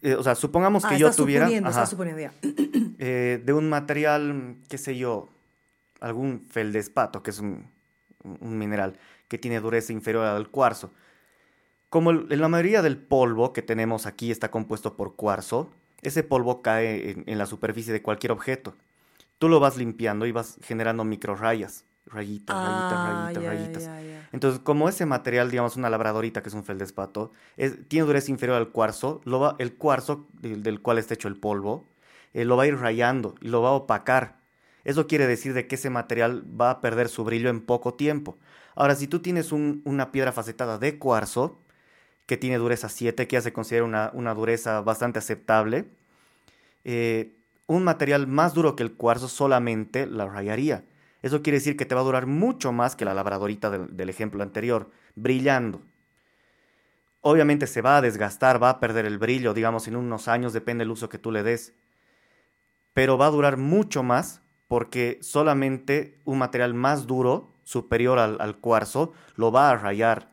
Eh, o sea, supongamos que ah, yo estás tuviera suponiendo, ajá, estás suponiendo ya. eh, de un material, qué sé yo, algún feldespato, que es un, mineral que tiene dureza inferior al cuarzo. Como la mayoría del polvo que tenemos aquí está compuesto por cuarzo, ese polvo cae en, en la superficie de cualquier objeto. Tú lo vas limpiando y vas generando microrayas, rayitas, rayitas, Ah, rayitas, rayitas. Entonces, como ese material, digamos, una labradorita, que es un feldespato, es, tiene dureza inferior al cuarzo, lo va, el cuarzo del, del cual está hecho el polvo, eh, lo va a ir rayando y lo va a opacar. Eso quiere decir de que ese material va a perder su brillo en poco tiempo. Ahora, si tú tienes un- una piedra facetada de cuarzo, que tiene dureza 7, que ya se considera una, una dureza bastante aceptable, eh, un material más duro que el cuarzo solamente la rayaría. Eso quiere decir que te va a durar mucho más que la labradorita del, del ejemplo anterior, brillando. Obviamente se va a desgastar, va a perder el brillo, digamos, en unos años, depende del uso que tú le des. Pero va a durar mucho más porque solamente un material más duro, superior al, al cuarzo, lo va a rayar.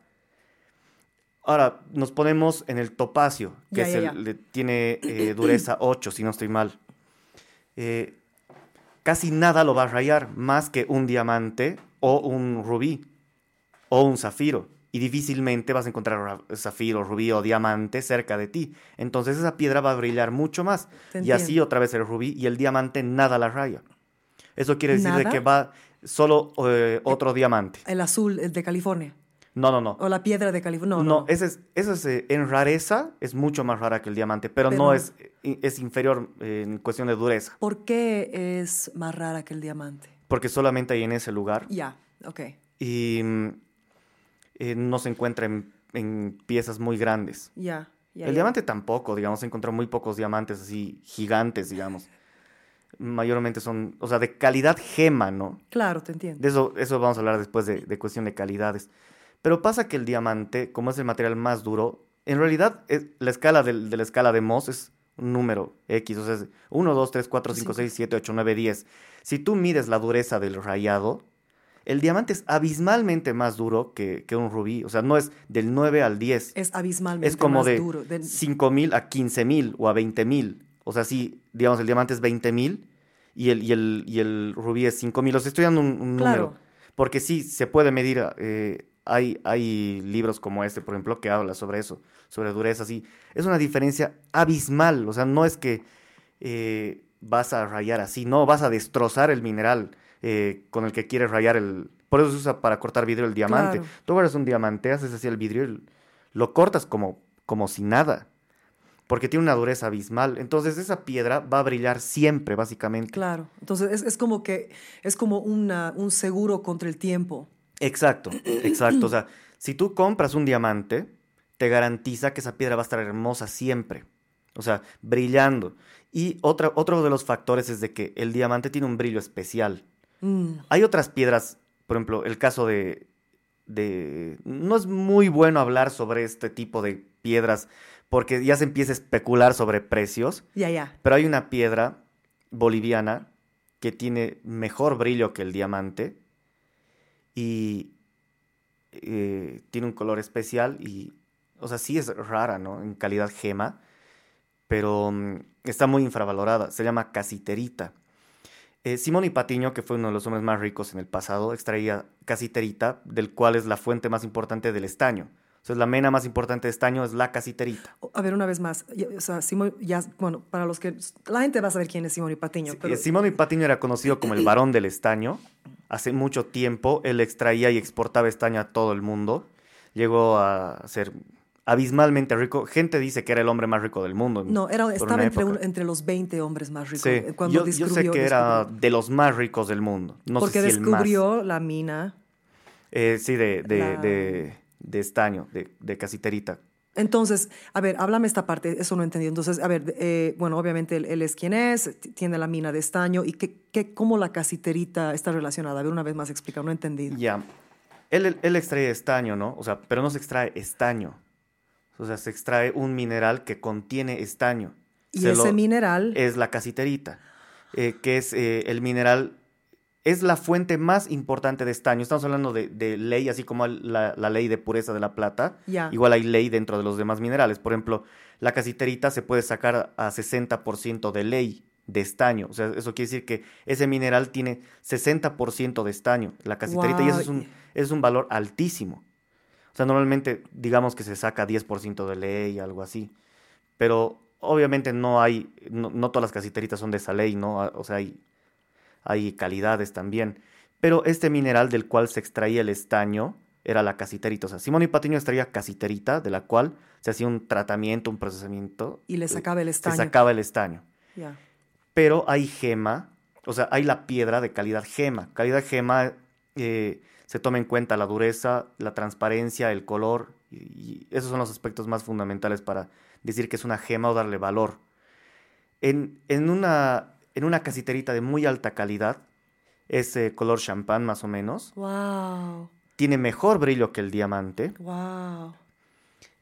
Ahora, nos ponemos en el topacio, que Ya, es ya, el- ya. le- tiene eh, dureza 8, si no estoy mal. Eh, casi nada lo va a rayar, más que un diamante o un rubí o un zafiro. Y difícilmente vas a encontrar ra- zafiro, rubí o diamante cerca de ti. Entonces esa piedra va a brillar mucho más. Y así otra vez el rubí y el diamante nada la raya. Eso quiere decir que va solo eh, otro diamante. El azul, el de California. No, no, no. O la piedra de California. No, No, no. ese es, ese es, eh, en rareza es mucho más rara que el diamante, pero, Pero- no es, eh, es inferior eh, en cuestión de dureza, ¿Por qué es más rara que el diamante? porque solamente hay en ese lugar Ya, ok. y mm, eh, no se encuentra en, en piezas muy grandes. Ya, ya. el diamante tampoco, digamos, se encontró muy pocos diamantes así gigantes, digamos. Mayormente son, o sea, de calidad gema, ¿no? Claro, te entiendo. De eso, eso vamos a hablar después de, de cuestión de calidades. Pero pasa que el diamante, como es el material más duro, en realidad es- la escala del- de la escala de Mohs es un número X, o sea, es 1, 2, 3, 4, 5, 6, 7, 8, 9, 10. Si tú mides la dureza del rayado, el diamante es abismalmente más duro que, que un rubí, o sea, no es del 9 al 10. Es abismalmente Es como más de duro. de- 5.000 a 15.000 o a 20.000. O sea, sí, digamos, el diamante es 20.000 y el, y, el, y el rubí es 5.000. O sea, estoy dando un, un Claro. número. Porque sí, se puede medir. eh, hay, hay libros como este, por ejemplo, que habla sobre eso, sobre dureza. Sí. Es una diferencia abismal. O sea, no es que eh, vas a rayar así, no, vas a destrozar el mineral eh, con el que quieres rayar el... Por eso se usa para cortar vidrio el diamante. Claro. Tú agarras un diamante, haces así el vidrio y lo cortas como, como si nada. Porque tiene una dureza abismal. Entonces esa piedra va a brillar siempre, básicamente. Claro. Entonces es, es como que es como una, un seguro contra el tiempo. Exacto, exacto. O sea, si tú compras un diamante, te garantiza que esa piedra va a estar hermosa siempre. O sea, brillando. Y otra, otro de los factores es de que el diamante tiene un brillo especial. Mm, Hay otras piedras, por ejemplo, el caso de, de... No es muy bueno hablar sobre este tipo de piedras porque ya se empieza a especular sobre precios, Ya, ya. pero hay una piedra boliviana que tiene mejor brillo que el diamante y eh, tiene un color especial y, o sea, sí es rara, ¿no? En calidad gema, pero mm, está muy infravalorada. Se llama casiterita. Eh, Simón y Patiño, que fue uno de los hombres más ricos en el pasado, extraía casiterita, del cual es la fuente más importante del estaño. Sea, la mena más importante de estaño es la casiterita. A ver, una vez más. O sea, Simón, ya, bueno, para los que. La gente va a saber quién es Simón y Patiño. Sí, pero- Simón y Patiño era conocido como el varón del estaño. Hace mucho tiempo él extraía y exportaba estaño a todo el mundo. Llegó a ser abismalmente rico. Gente dice que era el hombre más rico del mundo. No, era, estaba entre, un- época. entre los 20 hombres más ricos. Sí, eh, Cuando yo, yo sé descubrió- que era descubrió. de los más ricos del mundo. No Porque sé si el más. descubrió la mina. Eh, sí, de, de, la- de, de estaño, de, de casiterita. Entonces, a ver, háblame esta parte, eso no entendí. Entonces, a ver, eh, bueno, obviamente él, él es quien es, tiene la mina de estaño y que, que, cómo la casiterita está relacionada. A ver, una vez más explica, no entendí. Ya. Él, él, él extrae estaño, ¿no? O sea, pero no se extrae estaño. O sea, se extrae un mineral que contiene estaño. Y Se ese mineral, es la casiterita, eh, que es eh, el mineral, es la fuente más importante de estaño. Estamos hablando de, de ley, así como la, la ley de pureza de la plata. Igual hay ley dentro de los demás minerales. Por ejemplo, la casiterita se puede sacar a 60% de ley de estaño. O sea, eso quiere decir que ese mineral tiene 60% de estaño, la casiterita, y eso es un, es un valor altísimo. O sea, normalmente digamos que se saca 10% de ley, algo así. Pero obviamente no hay, no, no todas las casiteritas son de esa ley, ¿no? O sea, hay, hay calidades también. Pero este mineral del cual se extraía el estaño era la casiterita. O sea, Simón y Patiño extraía casiterita, de la cual se hacía un tratamiento, un procesamiento. Y le eh, sacaba el Se estaño. sacaba el estaño. Pero hay gema, o sea, hay la piedra de calidad gema. Calidad gema eh, se toma en cuenta la dureza, la transparencia, el color, y, y esos son los aspectos más fundamentales para decir que es una gema o darle valor. En, en una, en una casiterita de muy alta calidad, es color champán más o menos. Wow, Tiene mejor brillo que el diamante. wow.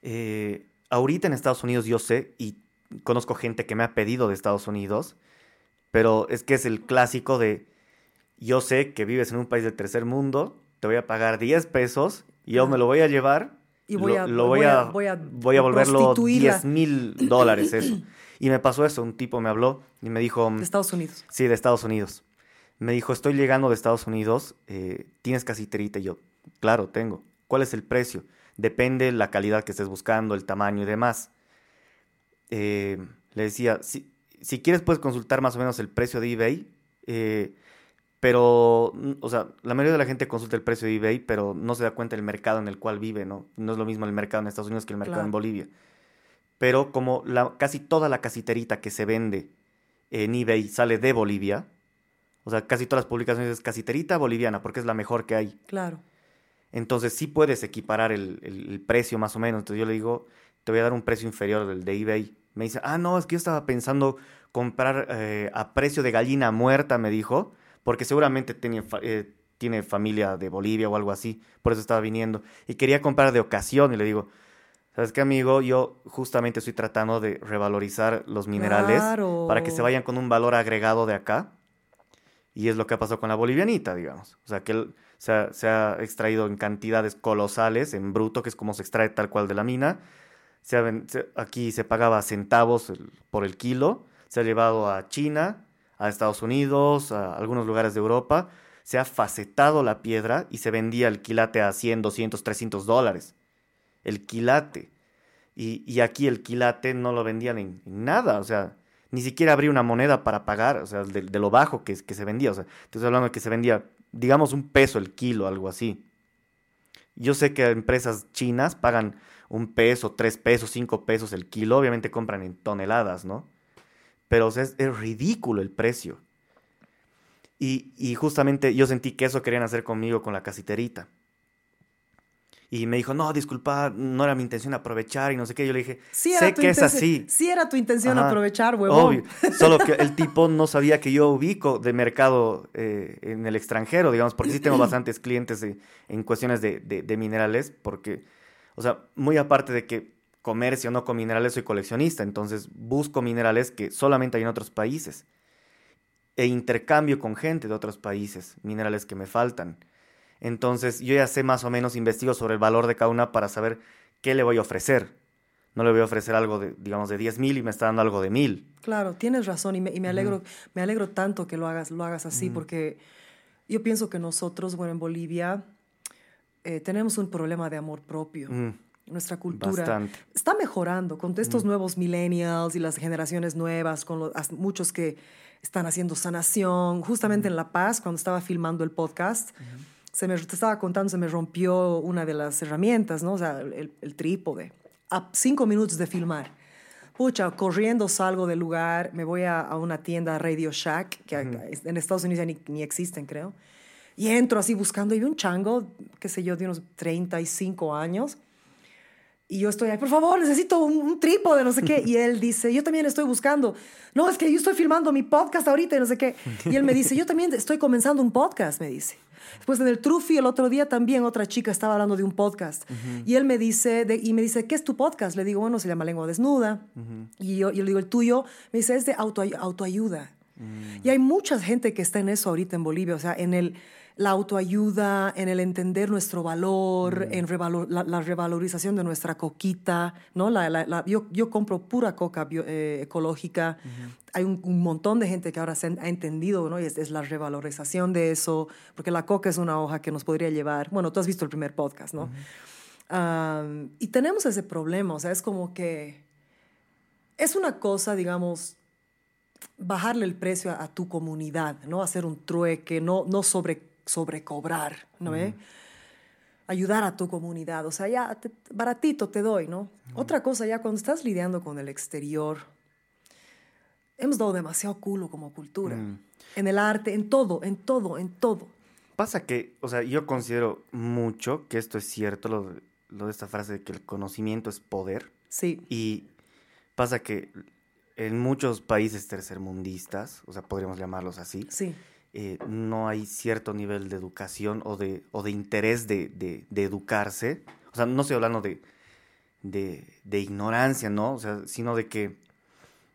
Eh, ahorita en Estados Unidos yo sé y conozco gente que me ha pedido de Estados Unidos, pero es que es el clásico de yo sé que vives en un país del tercer mundo, te voy a pagar 10 pesos y yo Ah. me lo voy a llevar Y voy lo, a- lo voy voy, a- voy a voy a volverlo prostituirla. 10 mil dólares eso. Y me pasó eso, un tipo me habló y me dijo, De Estados Unidos. sí, de Estados Unidos. Me dijo, estoy llegando de Estados Unidos, eh, ¿tienes casiterita? Y yo, claro, tengo. ¿Cuál es el precio? Depende la calidad que estés buscando, el tamaño y demás. Eh, le decía, si, si quieres puedes consultar más o menos el precio de eBay, eh, pero, mm, o sea, la mayoría de la gente consulta el precio de eBay, pero no se da cuenta del mercado en el cual vive, ¿no? No es lo mismo el mercado en Estados Unidos que el mercado en. Bolivia. Pero como la, casi toda la casiterita que se vende en eBay sale de Bolivia, o sea, casi todas las publicaciones es casiterita boliviana, porque es la mejor que hay. Claro. Entonces sí puedes equiparar el, el- el precio más o menos. Entonces yo le digo, te voy a dar un precio inferior del de eBay. Me dice, ah, no, es que yo estaba pensando comprar eh, a precio de gallina muerta, me dijo, porque seguramente tiene, eh, tiene familia de Bolivia o algo así, por eso estaba viniendo. Y quería comprar de ocasión y le digo, ¿sabes qué, amigo? Yo justamente estoy tratando de revalorizar los minerales para que se vayan con un valor agregado de acá. Y es lo que ha pasado con la bolivianita, digamos. O sea, que él se ha, se ha extraído en cantidades colosales, en bruto, que es como se extrae tal cual de la mina. Se ha se- aquí se pagaba centavos el- por el kilo. Se ha llevado a China, a Estados Unidos, a algunos lugares de Europa. Se ha facetado la piedra y se vendía el quilate a 100, 200, 300 dólares. El quilate. Y, y aquí el quilate no lo vendían en, nada, o sea, ni siquiera habría una moneda para pagar, o sea, de, lo bajo que, que se vendía, o sea, estoy hablando de que se vendía, digamos, un peso el kilo, algo así. Yo sé que empresas chinas pagan un peso, tres pesos, cinco pesos el kilo, obviamente compran en toneladas, ¿no? Pero es, es ridículo el precio. Y, y justamente yo sentí que eso querían hacer conmigo con la casiterita. Y me dijo, no, disculpa, no era mi intención aprovechar y no sé qué. Yo le dije, Sí era sé tu que es así. Sí era tu intención Ajá, aprovechar, huevón. Obvio. Solo que el tipo no sabía que yo ubico de mercado eh, en el extranjero, digamos, porque sí tengo bastantes clientes de- en cuestiones de, de- de minerales, porque, o sea, muy aparte de que comercio no con minerales, soy coleccionista, entonces busco minerales que solamente hay en otros países. E intercambio con gente de otros países, minerales que me faltan. Entonces yo ya sé más o menos, investigo sobre el valor de cada una para saber qué le voy a ofrecer. No le voy a ofrecer algo de, digamos, de 10 mil y me está dando algo de mil. Claro, tienes razón y me, y me alegro, me alegro tanto que lo hagas, lo hagas así, porque yo pienso que nosotros, bueno, en Bolivia eh, tenemos un problema de amor propio. Mm, Nuestra cultura Bastante. está mejorando con estos nuevos millennials y las generaciones nuevas, con los, muchos que están haciendo sanación. Justamente en La Paz, cuando estaba filmando el podcast, se me, te estaba contando, se me rompió una de las herramientas, ¿no? O sea, el, el trípode. A cinco minutos de filmar. Pucha, corriendo salgo del lugar, me voy a, a una tienda Radio Shack, que acá- en Estados Unidos ya ni, ni existen, creo. Y entro así buscando, y vi un chango, qué sé yo, de unos 35 años. Y yo estoy ahí, por favor, necesito un, un trípode, no sé qué. Y él dice, yo también estoy buscando. No, es que yo estoy filmando mi podcast ahorita y no sé qué. Y él me dice, yo también estoy comenzando un podcast, me dice. Después en el Trufi el otro día también otra chica estaba hablando de un podcast. Y él me dice, de- y me dice, ¿qué es tu podcast? Le digo, bueno, se llama Lengua Desnuda. Y yo, yo le digo, el tuyo, me dice, es de autoay- autoayuda. Y hay mucha gente que está en eso ahorita en Bolivia, o sea, en el, la autoayuda, en el entender nuestro valor, en revalor- la, la revalorización de nuestra coquita, ¿no? La, la- yo, yo compro pura coca bio- eh, ecológica. Hay un, un montón de gente que ahora se ha entendido, ¿no? Y es, es la revalorización de eso, porque la coca es una hoja que nos podría llevar, bueno, tú has visto el primer podcast, ¿no? Y tenemos ese problema, o sea, es como que es una cosa, digamos, bajarle el precio a, a tu comunidad, ¿no? Hacer un trueque, no, no sobre, sobrecobrar, ¿no ve? Ayudar a tu comunidad, o sea, ya te- baratito te doy, ¿no? Otra cosa, ya cuando estás lidiando con el exterior, hemos dado demasiado culo como cultura. En el arte, en todo, en todo, en todo. Pasa que, o sea, yo considero mucho que esto es cierto, lo, de- lo de esta frase de que el conocimiento es poder. Sí, Y pasa que en muchos países tercermundistas, o sea, podríamos llamarlos así, Sí, eh, no hay cierto nivel de educación o de, o de interés de, de- de educarse. O sea, no estoy hablando de, de, de ignorancia, ¿no? O sea, sino de que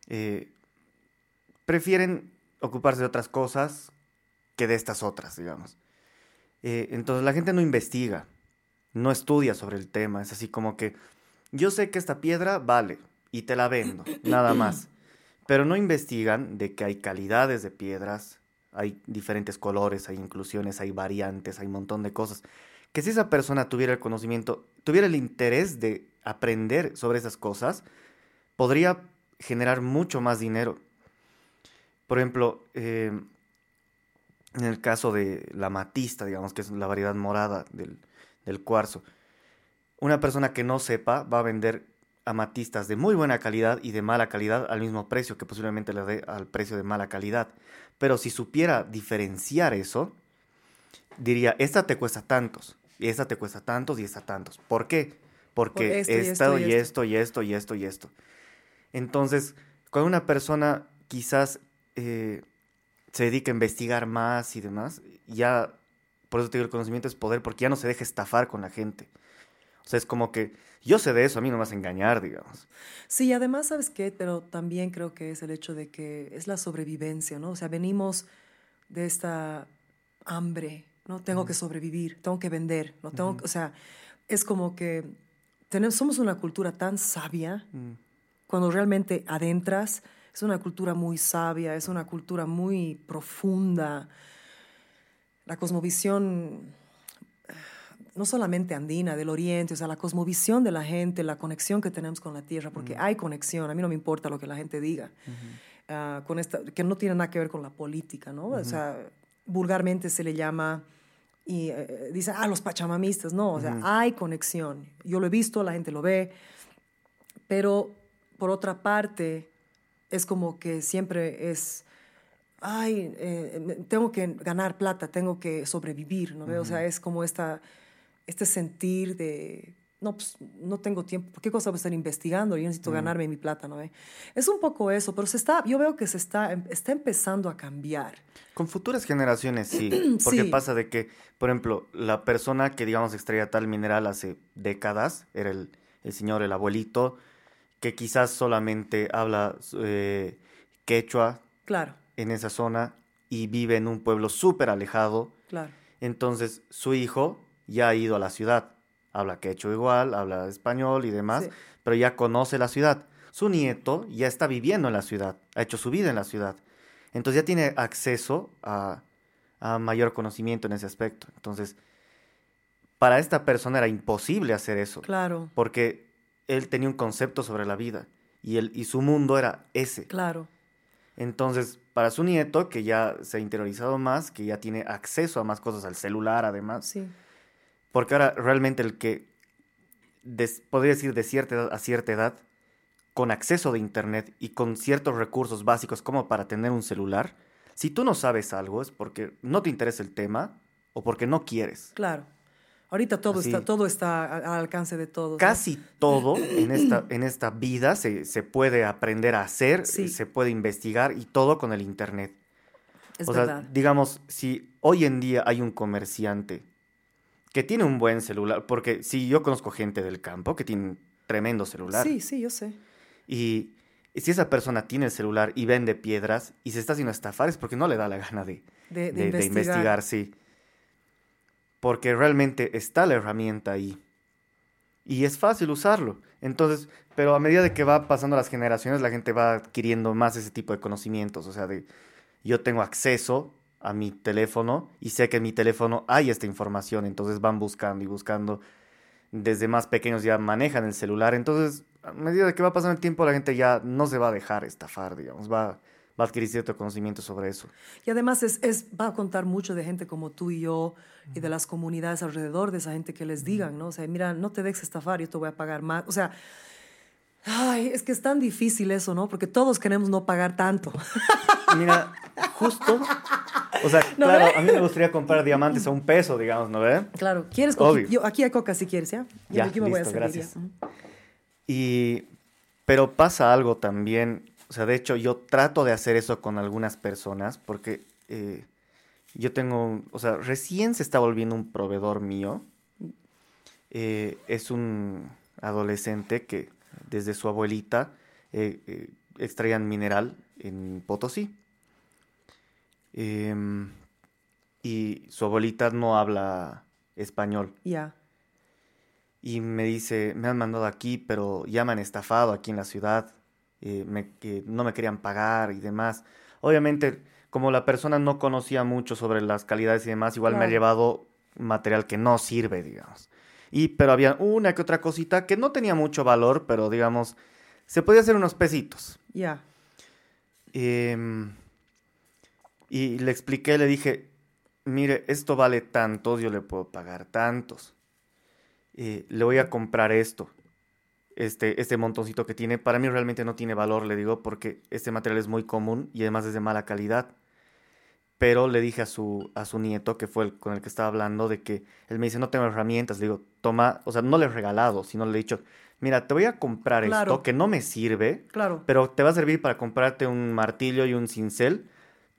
eh, prefieren ocuparse de otras cosas que de estas otras, digamos. Eh, entonces la gente no investiga, no estudia sobre el tema. Es así como que yo sé que esta piedra vale y te la vendo, nada más. Pero no investigan de que hay calidades de piedras, hay diferentes colores, hay inclusiones, hay variantes, hay un montón de cosas. Que si esa persona tuviera el conocimiento, tuviera el interés de aprender sobre esas cosas, podría generar mucho más dinero. Por ejemplo, eh, en el caso de la matista, digamos, que es la variedad morada del, del cuarzo, una persona que no sepa va a vender amatistas de muy buena calidad y de mala calidad al mismo precio que posiblemente le dé al precio de mala calidad. Pero si supiera diferenciar eso, diría, esta te cuesta tantos, y esta te cuesta tantos y esta tantos. ¿Por qué? Porque Por esto y esto y esto y esto y esto y esto. Entonces, cuando una persona quizás eh, se dedica a investigar más y demás, ya, por eso te digo, el conocimiento es poder, porque ya no se deja estafar con la gente. O sea, es como que yo sé de eso, a mí no me vas a engañar, digamos. Sí, además, ¿sabes qué? Pero también creo que es el hecho de que es la sobrevivencia, ¿no? O sea, venimos de esta hambre, ¿no? Tengo que sobrevivir, tengo que vender, ¿no? Tengo, O sea, es como que tenemos, somos una cultura tan sabia, cuando realmente adentras, es una cultura muy sabia, es una cultura muy profunda. La cosmovisión no solamente andina, del oriente, o sea, la cosmovisión de la gente, la conexión que tenemos con la tierra, porque hay conexión, a mí no me importa lo que la gente diga, ah, con esta, que no tiene nada que ver con la política, ¿no? O sea, vulgarmente se le llama, y eh, dice, ah, los pachamamistas, no, o sea, hay conexión, yo lo he visto, la gente lo ve, pero por otra parte, es como que siempre es, ay, eh, tengo que ganar plata, tengo que sobrevivir, ¿no? O sea, es como esta, este sentir de, no, pues no tengo tiempo, ¿por qué cosa voy a estar investigando? Yo necesito ganarme mi plata, ¿no? ve? Es un poco eso, pero se está, yo veo que se está, em- está empezando a cambiar. Con futuras generaciones sí, porque Sí. pasa de que, por ejemplo, la persona que, digamos, extraía tal mineral hace décadas, era el, el señor, el abuelito, que quizás solamente habla eh, quechua Claro, en esa zona y vive en un pueblo súper alejado, claro. entonces su hijo ya ha ido a la ciudad, habla quechua igual, habla español y demás, Sí. pero ya conoce la ciudad. Su nieto ya está viviendo en la ciudad, ha hecho su vida en la ciudad. Entonces ya tiene acceso a, a mayor conocimiento en ese aspecto. Entonces, para esta persona era imposible hacer eso, Claro, porque él tenía un concepto sobre la vida y, él, y su mundo era ese. claro. Entonces, para su nieto, que ya se ha interiorizado más, que ya tiene acceso a más cosas al celular además, Sí, porque ahora realmente el que, podría decir de cierta edad a cierta edad, con acceso de internet y con ciertos recursos básicos como para tener un celular, si tú no sabes algo es porque no te interesa el tema o porque no quieres. claro. Ahorita todo Así. está, todo está al alcance de todos. ¿no? Casi todo en esta, en esta vida se, se puede aprender a hacer, Sí. se puede investigar y todo con el internet. Es o sea, verdad. digamos, si hoy en día hay un comerciante que tiene un buen celular, porque si yo conozco gente del campo que tiene un tremendo celular, Sí, sí, yo sé. y, y si esa persona tiene el celular y vende piedras y se está haciendo estafar es porque no le da la gana de, De, de de- de investigar. investigar, sí. Porque realmente está la herramienta ahí. Y es fácil usarlo. Entonces, pero a medida de que va pasando las generaciones, la gente va adquiriendo más ese tipo de conocimientos. O sea, de yo tengo acceso a mi teléfono y sé que en mi teléfono hay esta información. Entonces van buscando y buscando. Desde más pequeños ya manejan el celular. Entonces, a medida que va pasando el tiempo, la gente ya no se va a dejar estafar, digamos. Va, va a adquirir cierto conocimiento sobre eso. Y además es, es- va a contar mucho de gente como tú y yo y de las comunidades alrededor de esa gente que les digan, ¿no? O sea, mira, no te dejes estafar, yo te voy a pagar más. O sea, ay, es que es tan difícil eso, ¿no? Porque todos queremos no pagar tanto. Mira, justo. O sea, ¿No claro, ve? a mí me gustaría comprar diamantes a un peso, digamos, ¿no ve? Claro, ¿quieres? Obvio. Yo, aquí hay coca si quieres, ¿ya? Yo Ya, me- yo me voy a listo, servir, gracias. Y. Pero pasa algo también. O sea, de hecho, yo trato de hacer eso con algunas personas porque eh, yo tengo, o sea, recién se está volviendo un proveedor mío. Eh, es un adolescente que desde su abuelita eh, eh, extraían mineral en Potosí. Em, y su abuelita no habla español. Ya. Y me dice, me han mandado aquí, pero ya me han estafado aquí en la ciudad, eh, me- que no me querían pagar y demás. Obviamente, como la persona no conocía mucho sobre las calidades y demás, igual me ha llevado material que no sirve, digamos. Y, pero había una que otra cosita que no tenía mucho valor, pero digamos, se podía hacer unos pesitos. Ya. Em, y le expliqué, le dije, mire, esto vale tantos, yo le puedo pagar tantos. Eh, le voy a comprar esto. Este, este montoncito que tiene, para mí realmente no tiene valor, le digo, porque este material es muy común y además es de mala calidad. Pero le dije a su, a su nieto, que fue el con el que estaba hablando, de que él me dice, no tengo herramientas. Le digo, toma, o sea, no le he regalado, sino le he dicho, mira, te voy a comprar Claro. esto que no me sirve, Claro. pero te va a servir para comprarte un martillo y un cincel,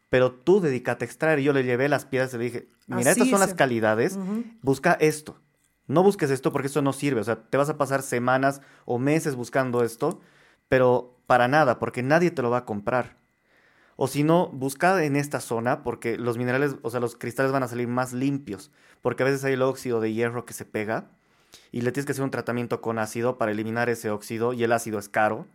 pero tú dedícate a extraer. Y yo le llevé las piedras y le dije, mira, estas son las calidades, busca esto. No busques esto porque esto no sirve. O sea, te vas a pasar semanas o meses buscando esto, pero para nada, porque nadie te lo va a comprar. O si no, busca en esta zona porque los minerales, o sea, los cristales van a salir más limpios, porque a veces hay el óxido de hierro que se pega y le tienes que hacer un tratamiento con ácido para eliminar ese óxido y el ácido es caro,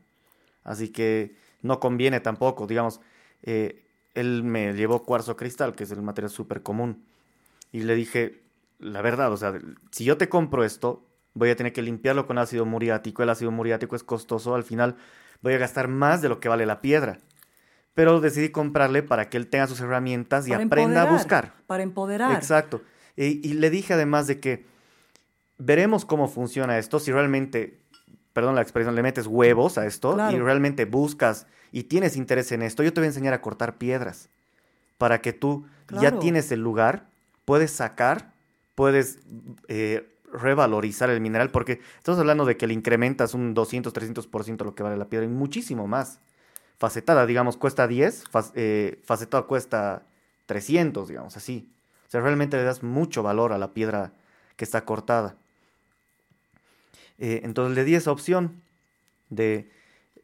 así que no conviene tampoco. Digamos, eh, él me llevó cuarzo cristal, que es el material súper común, y le dije, la verdad, o sea, si yo te compro esto, voy a tener que limpiarlo con ácido muriático, el ácido muriático es costoso, al final voy a gastar más de lo que vale la piedra. Pero decidí comprarle para que él tenga sus herramientas y Para aprenda a buscar. Para empoderar. Exacto. Y, y le dije además de que veremos cómo funciona esto, si realmente, perdón la expresión, le metes huevos a esto y realmente buscas y tienes interés en esto, yo te voy a enseñar a cortar piedras para que tú ya tienes el lugar, puedes sacar, puedes eh, revalorizar el mineral, porque estamos hablando de que le incrementas un 200, 300% lo que vale la piedra y muchísimo más. Facetada, digamos, cuesta 10, fac- eh, facetada cuesta 300, digamos, así. O sea, realmente le das mucho valor a la piedra que está cortada. Eh, entonces le di esa opción de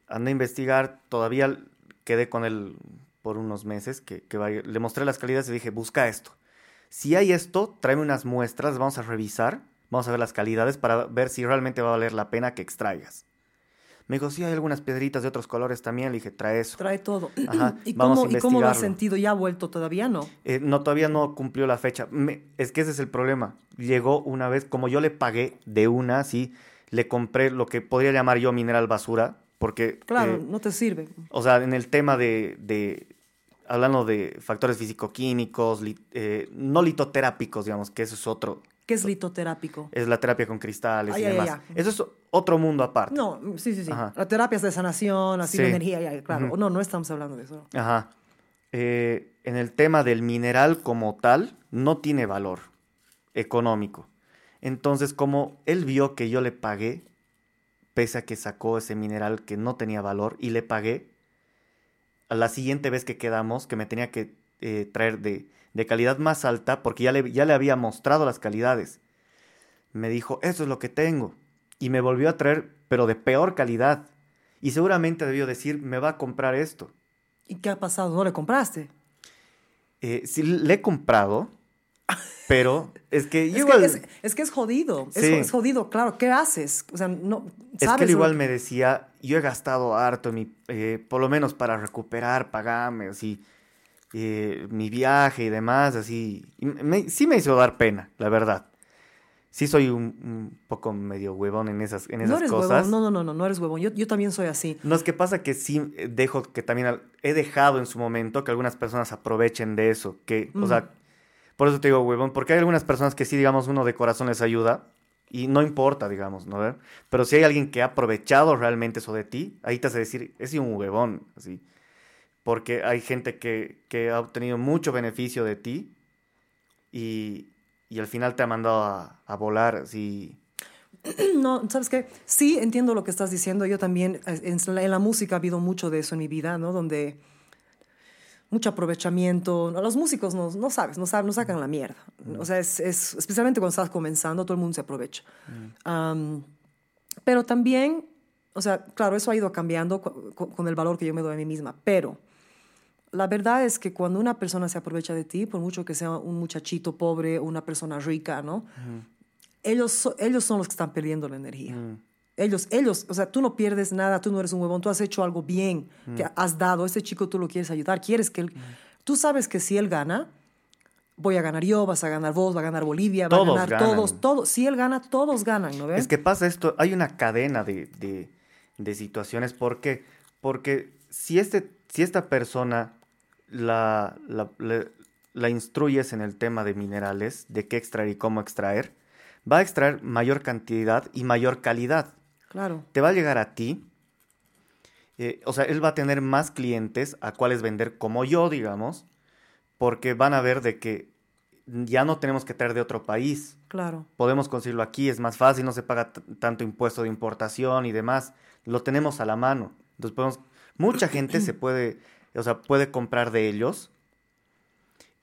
andar a investigar. Todavía quedé con él por unos meses, que, le mostré las calidades y dije, busca esto. Si hay esto, tráeme unas muestras, vamos a revisar, vamos a ver las calidades para ver si realmente va a valer la pena que extraigas. Me dijo, sí, hay algunas piedritas de otros colores también. Le dije, trae eso. Trae todo. Ajá, ¿Y, vamos a cómo, ¿Y cómo lo has sentido? ¿Ya ha vuelto todavía no? Eh, no, todavía no cumplió la fecha. Me- es que ese es el problema. Llegó una vez, como yo le pagué de una, sí, le compré lo que podría llamar yo mineral basura, porque, Claro, eh, no te sirve. o sea, en el tema de, de- hablando de factores físico-químicos, li- eh, no litoterápicos, digamos, que eso es otro, ¿Qué es litoterápico? es la terapia con cristales Ay, y demás. ay, ay. Eso es otro mundo aparte. No, sí, sí, sí. Ajá. La terapia es de sanación, así de energía, ya, claro. No, no estamos hablando de eso. Ajá. Eh, en el tema del mineral como tal, no tiene valor económico. Entonces, como él vio que yo le pagué, pese a que sacó ese mineral que no tenía valor, y le pagué, a la siguiente vez que quedamos, que me tenía que eh, traer de, de calidad más alta, porque ya le, ya le había mostrado las calidades, me dijo, eso es lo que tengo. Y me volvió a traer, pero de peor calidad. Y seguramente debió decir, me va a comprar esto. ¿Y qué ha pasado? ¿No le compraste? Eh, sí, le he comprado, pero es que Es, igual, que, es, es que es jodido. Es, Sí. es jodido, claro. ¿Qué haces? O sea, no. es que ¿sabes él igual que- me decía, yo he gastado harto, en mi, eh, por lo menos para recuperar, pagarme, así, eh, mi viaje y demás, así. Y me- sí me hizo dar pena, la verdad. Sí soy un, un poco medio huevón en esas, en esas No eres cosas. huevón. No, no, no, no, no eres huevón. Yo, yo también soy así. No, es que pasa que sí eh, dejo que también al- he dejado en su momento que algunas personas aprovechen de eso, que, o Mm. sea, por eso te digo, huevón, porque hay algunas personas que sí, digamos, uno de corazón les ayuda y no importa, digamos, ¿no? ¿Ver? Pero si hay alguien que ha aprovechado realmente eso de ti, ahí te hace decir, es un huevón, así. Porque hay gente que, que ha obtenido mucho beneficio de ti y, y al final te ha mandado a, a volar, así. No, ¿sabes qué? Sí, entiendo lo que estás diciendo. Yo también, eh, en la, en la música ha habido mucho de eso en mi vida, ¿no? Donde mucho aprovechamiento. Los músicos no, no sabes, no, saben, no sacan la mierda. O sea, es, es- especialmente cuando estás comenzando, todo el mundo se aprovecha. Am, pero también, o sea, claro, eso ha ido cambiando cu- con el valor que yo me doy a mí misma. Pero la verdad es que cuando una persona se aprovecha de ti, por mucho que sea un muchachito pobre o una persona rica, ¿no? ellos, ellos son los que están perdiendo la energía. Ellos, ellos, o sea, tú no pierdes nada, tú no eres un huevón, tú has hecho algo bien, que has dado, ese chico tú lo quieres ayudar, quieres que él, tú sabes que si él gana, voy a ganar yo, vas a ganar vos, va a ganar Bolivia, va Todos a ganar ganan. todos, todos, si él gana, todos ganan, ¿no ves? Es que pasa esto, hay una cadena de, de- de situaciones. ¿Por qué? Porque si, este, si esta persona la, la, instruyes en el tema de minerales, de qué extraer y cómo extraer, va a extraer mayor cantidad y mayor calidad. Claro, Te va a llegar a ti, eh, o sea, él va a tener más clientes a cuales vender como yo, digamos, porque van a ver de que ya no tenemos que traer de otro país, claro. podemos conseguirlo aquí, es más fácil, no se paga tanto impuesto de importación y demás, lo tenemos a la mano. Entonces podemos, mucha gente se puede, o sea, puede comprar de ellos.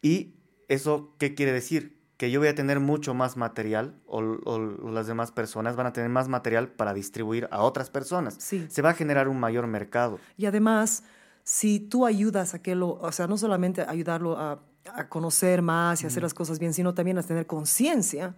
¿Y eso qué quiere decir? Que yo voy a tener mucho más material o, o- o las demás personas van a tener más material para distribuir a otras personas. Sí. Se va a generar un mayor mercado. Y además, si tú ayudas a que lo, o sea, no solamente ayudarlo a, a conocer más y hacer las cosas bien, sino también a tener conciencia,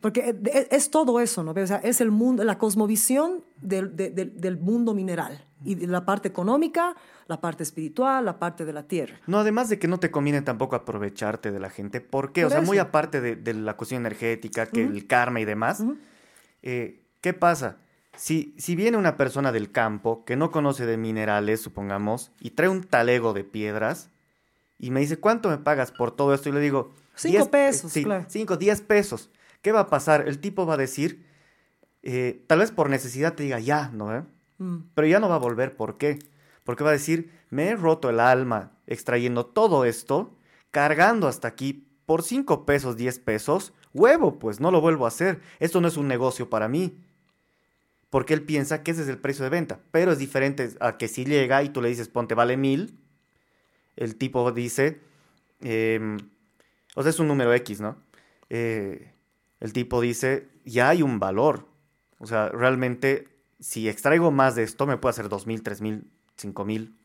porque e- es, es todo eso, ¿no? O sea, es el mundo, la cosmovisión del, de- del- del mundo mineral y de la parte económica, la parte espiritual, la parte de la tierra. No, además de que no te conviene tampoco aprovecharte de la gente. ¿Por qué? o sea, muy aparte de, de la cuestión energética, que el karma y demás. eh, ¿Qué pasa? Si, si viene una persona del campo que no conoce de minerales, supongamos, y trae un talego de piedras, y me dice, ¿cuánto me pagas por todo esto? Y le digo, Cinco 10 pesos, sí, claro. cinco, 10 pesos. ¿Qué va a pasar? El tipo va a decir, eh, tal vez por necesidad te diga, ya, ¿no? eh? Mm. Pero ya no va a volver. ¿Por qué? Porque va a decir, me he roto el alma extrayendo todo esto, cargando hasta aquí por 5 pesos, 10 pesos. Huevo, pues no lo vuelvo a hacer. Esto no es un negocio para mí. Porque él piensa que ese es el precio de venta. Pero es diferente a que si llega y tú le dices, ponte, vale mil. El tipo dice, em, o sea, es un número X, ¿no? Eh, el tipo dice, ya hay un valor. O sea, realmente, si extraigo más de esto, me puede hacer dos mil, tres mil, cinco mil.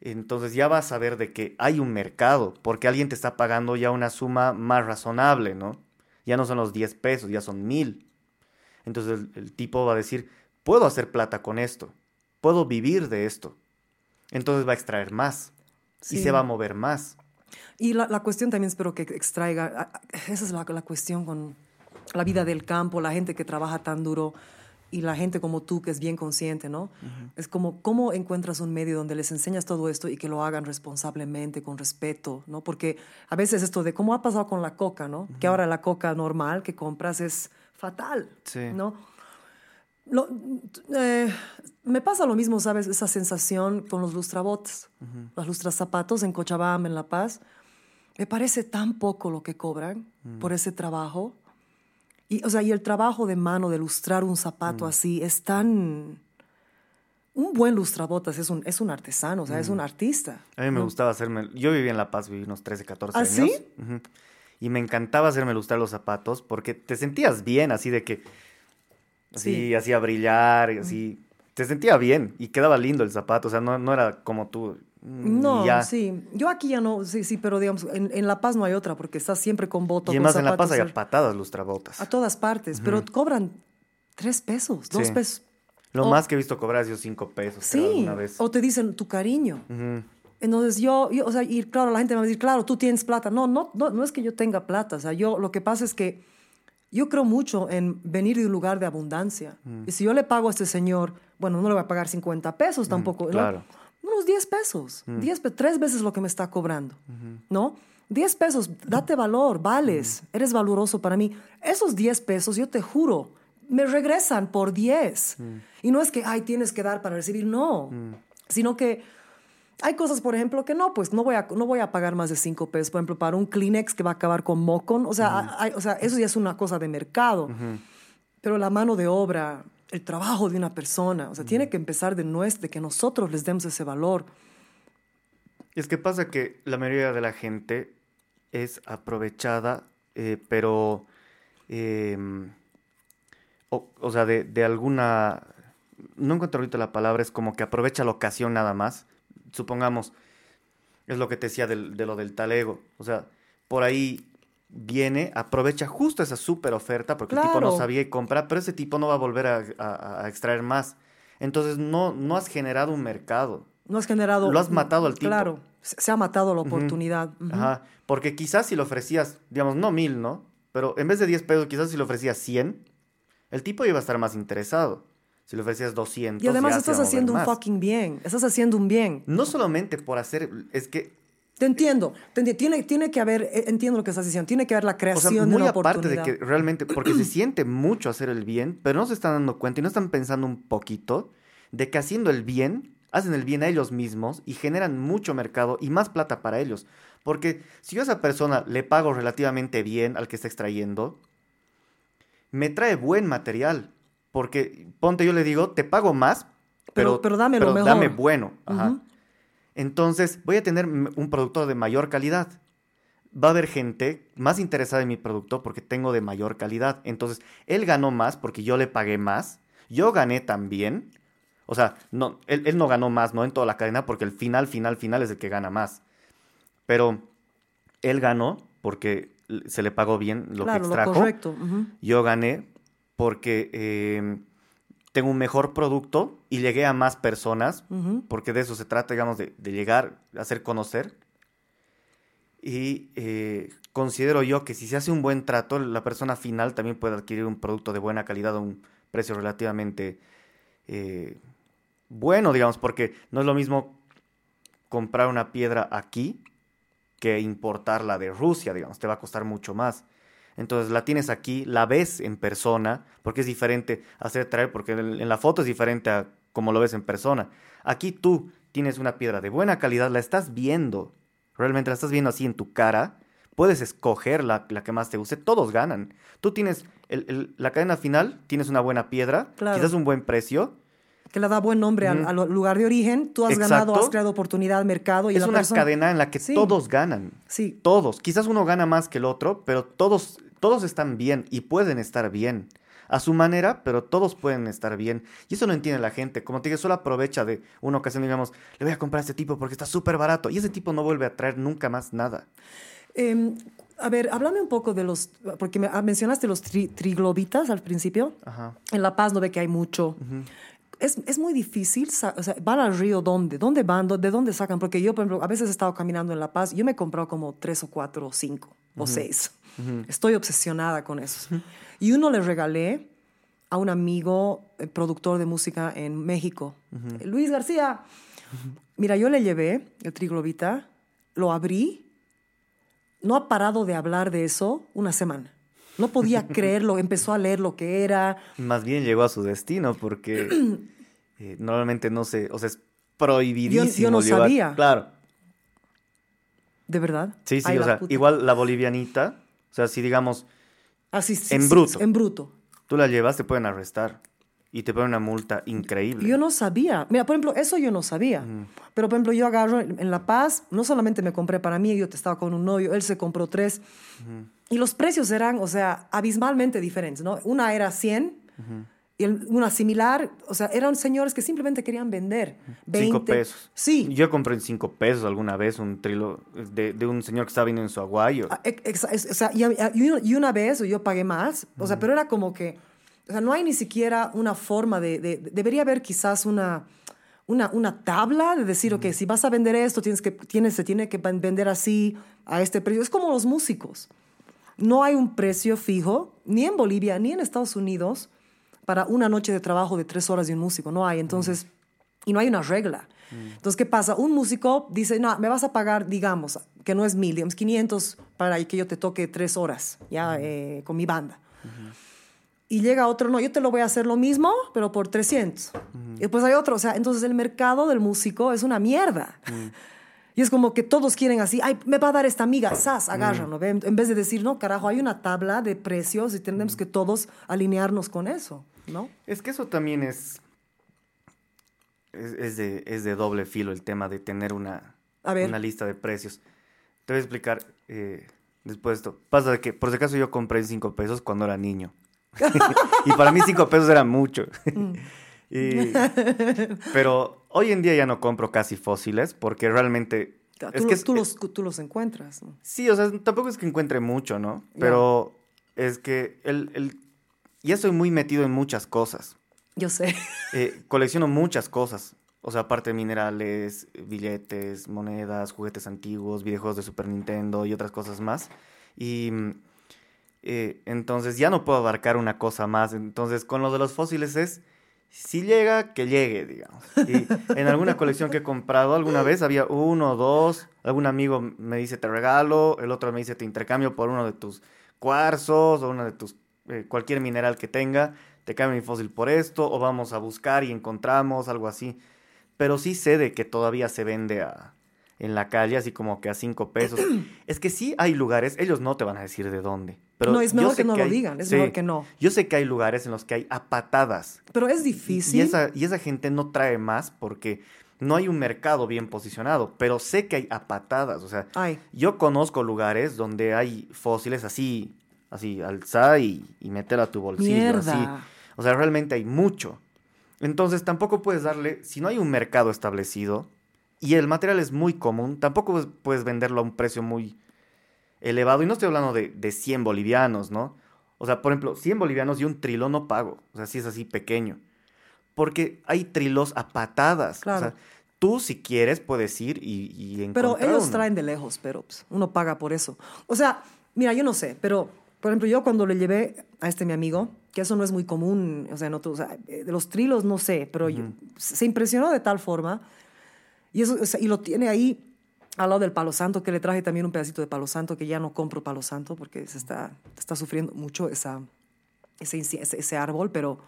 Entonces ya vas a ver de que hay un mercado, porque alguien te está pagando ya una suma más razonable, ¿no? Ya no son los 10 pesos, ya son mil. Entonces el, el tipo va a decir, puedo hacer plata con esto, puedo vivir de esto. Entonces va a extraer más y se va a mover más. Y la, la cuestión también espero que extraiga, esa es la, la cuestión con la vida del campo, la gente que trabaja tan duro y la gente como tú que es bien consciente, ¿no? Es como, ¿cómo encuentras un medio donde les enseñas todo esto y que lo hagan responsablemente, con respeto, ¿no? Porque a veces esto de, ¿cómo ha pasado con la coca, ¿no? Que ahora la coca normal que compras es fatal, Sí. ¿no? Lo- eh, me pasa lo mismo, ¿sabes? Esa sensación con los lustrabotes, los lustrazapatos en Cochabamba, en La Paz. Me parece tan poco lo que cobran por ese trabajo. Y, o sea, y el trabajo de mano de lustrar un zapato así es tan... Un buen lustrabotas es un, es un artesano, o sea, es un artista. A mí me gustaba hacerme, yo vivía en La Paz, viví unos 13, 14 ¿Ah, años. sí? Y me encantaba hacerme lustrar los zapatos porque te sentías bien, así de que, así, Sí. hacía brillar, y así, te sentía bien y quedaba lindo el zapato, o sea, no, no era como tú. Mm, No, ya. sí. Yo aquí ya no, sí, sí, pero digamos, en, en La Paz no hay otra porque estás siempre con voto. Y con además en La Paz hay al- patadas lustrabotas. A todas partes, pero cobran tres pesos, dos Sí. pesos. Lo o- más que he visto cobrar ha sido 5 pesos. Sí, vez. o te dicen tu cariño. Entonces yo, yo, o sea, y claro, la gente me va a decir, claro, tú tienes plata. No, no, no, no es que yo tenga plata. O sea, yo, lo que pasa es que yo creo mucho en venir de un lugar de abundancia. Mm. Y si yo le pago a este señor, bueno, no le voy a pagar 50 pesos tampoco. Mm, claro. Mm. Unos 10 pesos. 10 pe- tres veces lo que me está cobrando. ¿No? 10 pesos, date valor, Mm. vales, eres valoroso para mí. Esos 10 pesos, yo te juro, me regresan por 10. Mm. Y no es que, ay, tienes que dar para recibir, no. Sino que hay cosas, por ejemplo, que no, pues no voy a, no voy a pagar más de 5 pesos. Por ejemplo, para un Kleenex que va a acabar con Mocon. O sea, hay- o sea, eso ya es una cosa de mercado. Pero la mano de obra, el trabajo de una persona, o sea, tiene que empezar de nuestro, de que nosotros les demos ese valor. Es que pasa que la mayoría de la gente es aprovechada, eh, pero, em, o, o sea, de, de alguna, no encuentro ahorita la palabra, es como que aprovecha la ocasión nada más. Supongamos, es lo que te decía del- de lo del talego, o sea, por ahí viene, aprovecha justo esa súper oferta, porque el tipo no sabía y compra, pero ese tipo no va a volver a, a- a extraer más. Entonces no, no has generado un mercado. No has generado... Lo has matado al tipo. Claro, se ha matado la oportunidad. Ajá, porque quizás si le ofrecías, digamos, no mil, ¿no? Pero en vez de 10 pesos, quizás si le ofrecías 100, el tipo iba a estar más interesado. Si le ofrecías 200, Y además ya estás haciendo un más. fucking bien, estás haciendo un bien. No solamente por hacer, es que, Te entiendo, te enti- tiene, tiene que haber, eh, entiendo lo que estás diciendo, tiene que haber la o creación sea, de muy una aparte de que realmente, porque se siente mucho hacer el bien, pero no se están dando cuenta y no están pensando un poquito de que haciendo el bien, hacen el bien a ellos mismos y generan mucho mercado y más plata para ellos. Porque si yo a esa persona le pago relativamente bien al que está extrayendo, me trae buen material. Porque, ponte, yo le digo, te pago más, pero, Pero- pero dame lo mejor. dame bueno. Ajá. Entonces, voy a tener un producto de mayor calidad. Va a haber gente más interesada en mi producto porque tengo de mayor calidad. Entonces, él ganó más porque yo le pagué más. Yo gané también. O sea, no, él, él no ganó más, ¿no? En toda la cadena porque el final, final, final es el que gana más. Pero él ganó porque se le pagó bien lo claro, que extrajo. lo correcto. Yo gané porque eh, tengo un mejor producto y llegué a más personas, porque de eso se trata, digamos, de, de llegar, hacer conocer. Y eh, considero yo que si se hace un buen trato, la persona final también puede adquirir un producto de buena calidad a un precio relativamente eh, bueno, digamos, porque no es lo mismo comprar una piedra aquí que importarla de Rusia, digamos, te va a costar mucho más. Entonces la tienes aquí, la ves en persona, porque es diferente hacer traer, porque en, la foto es diferente a como lo ves en persona. Aquí tú tienes una piedra de buena calidad, la estás viendo, realmente la estás viendo así en tu cara, puedes escoger la, la que más te guste, todos ganan. Tú tienes el- el- la cadena final, tienes una buena piedra, Claro. quizás un buen precio, Que le da buen nombre al, lugar de origen, tú has ganado, has creado oportunidad, mercado y es una persona... cadena en la que Sí. todos ganan. Sí, Todos. Quizás uno gana más que el otro, pero todos, todos están bien y pueden estar bien. A su manera, pero todos pueden estar bien. Y eso no entiende la gente. Como te dije, solo aprovecha de una ocasión, digamos, le voy a comprar a este tipo porque está súper barato. Y ese tipo no vuelve a traer nunca más nada. Eh, a ver, háblame un poco de los, porque me, ah, mencionaste los tri- triglobitas al principio. Ajá. En La Paz no ve que hay mucho. es, es muy difícil, o sea, van al río, ¿dónde? ¿Dónde van? ¿Dó- ¿De dónde sacan? Porque yo, por ejemplo, a veces he estado caminando en La Paz, yo me he comprado como tres o cuatro o cinco o seis. Estoy obsesionada con eso. Y uno le regalé a un amigo eh, productor de música en México, Luis García. Mira, yo le llevé el triglobita, lo abrí, no ha parado de hablar de eso una semana. No podía creerlo, empezó a leer lo que era. Más bien llegó a su destino porque eh, normalmente no se, o sea, es prohibidísimo. Yo- yo no llevar- sabía. Claro. ¿De verdad? Sí, sí, Ay, o sea, puta. igual la bolivianita, o sea, si digamos, Así, sí, en sí, bruto. En bruto. tú la llevas, te pueden arrestar y te ponen una multa increíble. Yo no sabía. Mira, por ejemplo, eso yo no sabía. Pero, por ejemplo, yo agarro en La Paz, no solamente me compré para mí, yo estaba con un novio, él se compró tres. Y los precios eran, o sea, abismalmente diferentes, ¿no? Una era 100 y el- una similar, o sea, eran señores que simplemente querían vender. 20. Cinco pesos. Sí. Yo compré en cinco pesos alguna vez un trilo de, de un señor que estaba viniendo en su aguayo. Ah, ex- ex- es- o sea, y, y una- vez yo pagué más, o sea, pero era como que, o sea, no hay ni siquiera una forma de, de- de- debería haber quizás una, una, una tabla de decir, ok, si vas a vender esto, tienes que, tienes, se tiene que ven- vender así, a este precio. Es como los músicos. No hay un precio fijo, ni en Bolivia, ni en Estados Unidos, para una noche de trabajo de tres horas de un músico. No hay. Entonces, y no hay una regla. Entonces, ¿qué pasa? Un músico dice, no, me vas a pagar, digamos, que no es mil, digamos, 500 para que yo te toque tres horas, ya, eh, con mi banda. Y llega otro, no, yo te lo voy a hacer lo mismo, pero por 300. Y después hay otro, o sea, entonces el mercado del músico es una mierda. Y es como que todos quieren así, ay, me va a dar esta amiga, sas, agárralo, ¿ve? En vez de decir, no, carajo, hay una tabla de precios y tenemos que todos alinearnos con eso, ¿no? Es que eso también es, es, es de, es de doble filo el tema de tener una, A ver. una lista de precios. Te voy a explicar eh, después esto. Pasa de que, por si acaso, yo compré en 5 pesos cuando era niño. y para mí 5 pesos era mucho. Y- pero hoy en día ya no compro casi fósiles porque realmente... Tú, es que es- tú, los, tú los encuentras, ¿no? Sí, o sea, tampoco es que encuentre mucho, ¿no? Pero es que el, el- ya estoy muy metido en muchas cosas. Yo sé. Eh, colecciono muchas cosas. O sea, aparte de minerales, billetes, monedas, juguetes antiguos, videojuegos de Super Nintendo y otras cosas más. Y eh, entonces ya no puedo abarcar una cosa más. Entonces, con lo de los fósiles es, si llega, que llegue, digamos. Y en alguna colección que he comprado alguna vez había uno o dos. Algún amigo me dice, te regalo. El otro me dice, te intercambio por uno de tus cuarzos o uno de tus, eh, cualquier mineral que tenga. Te cambio mi fósil por esto. O vamos a buscar y encontramos algo así. Pero sí sé de que todavía se vende a, en la calle, así como que a cinco pesos. es que sí hay lugares, ellos no te van a decir de dónde. Pero No, es mejor que no lo hay- digan, es sí, mejor que no. Yo sé que hay lugares en los que hay a patadas. Pero es difícil. Y esa, y esa gente no trae más porque no hay un mercado bien posicionado. Pero sé que hay a patadas. O sea, Ay, yo conozco lugares donde hay fósiles así, así, alza y, y meter a tu bolsillo. mierda. Así. O sea, realmente hay mucho. Entonces tampoco puedes darle, si no hay un mercado establecido y el material es muy común, tampoco puedes- venderlo a un precio muy elevado. Y no estoy hablando de, de 100 bolivianos, ¿no? O sea, por ejemplo, 100 bolivianos y un trilo no pago. O sea, si es así pequeño. Porque hay trilos a patadas. Claro. O sea, tú si quieres puedes ir y, y Pero ellos uno. traen de lejos, pero pues, uno paga por eso. O sea, mira, yo no sé, pero por ejemplo, yo cuando le llevé a este mi amigo, que eso no es muy común, o sea, en otros- o sea, de los trilos no sé, pero yo- se impresionó de tal forma y, eso, o sea, y lo tiene ahí al lado del palo santo, que le traje también un pedacito de palo santo, que ya no compro palo santo porque se está, está sufriendo mucho esa, ese, ese, ese árbol, pero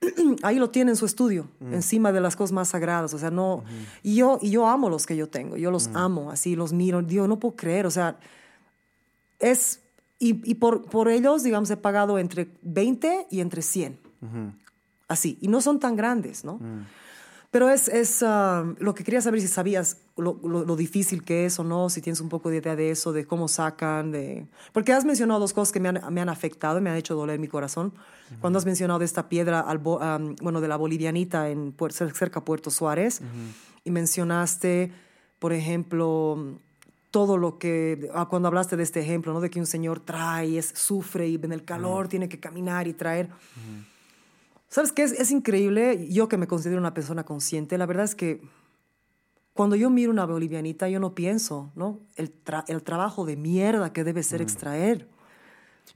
ahí lo tiene en su estudio, encima de las cosas más sagradas, o sea, no, y, yo, y yo amo los que yo tengo, yo los amo, así los miro, Dios, no puedo creer, o sea, es, y, y por, por ellos, digamos, he pagado entre 20 y entre 100, así, y no son tan grandes, ¿no? Pero es, es ah, lo que quería saber si sabías lo, lo- lo difícil que es o no, si tienes un poco de idea de eso, de cómo sacan, de... Porque has mencionado dos cosas que me han, me han afectado, me han hecho doler mi corazón. Cuando has mencionado de esta piedra, al bo- am, bueno, de la bolivianita en cerca a Puerto Suárez, y mencionaste, por ejemplo, todo lo que, ah, cuando hablaste de este ejemplo, ¿no? De que un señor trae, es, sufre y en el calor tiene que caminar y traer. ¿Sabes qué? Es, es increíble. Yo que me considero una persona consciente, la verdad es que cuando yo miro una bolivianita, yo no pienso, ¿no? El, tra- el trabajo de mierda que debe ser extraer.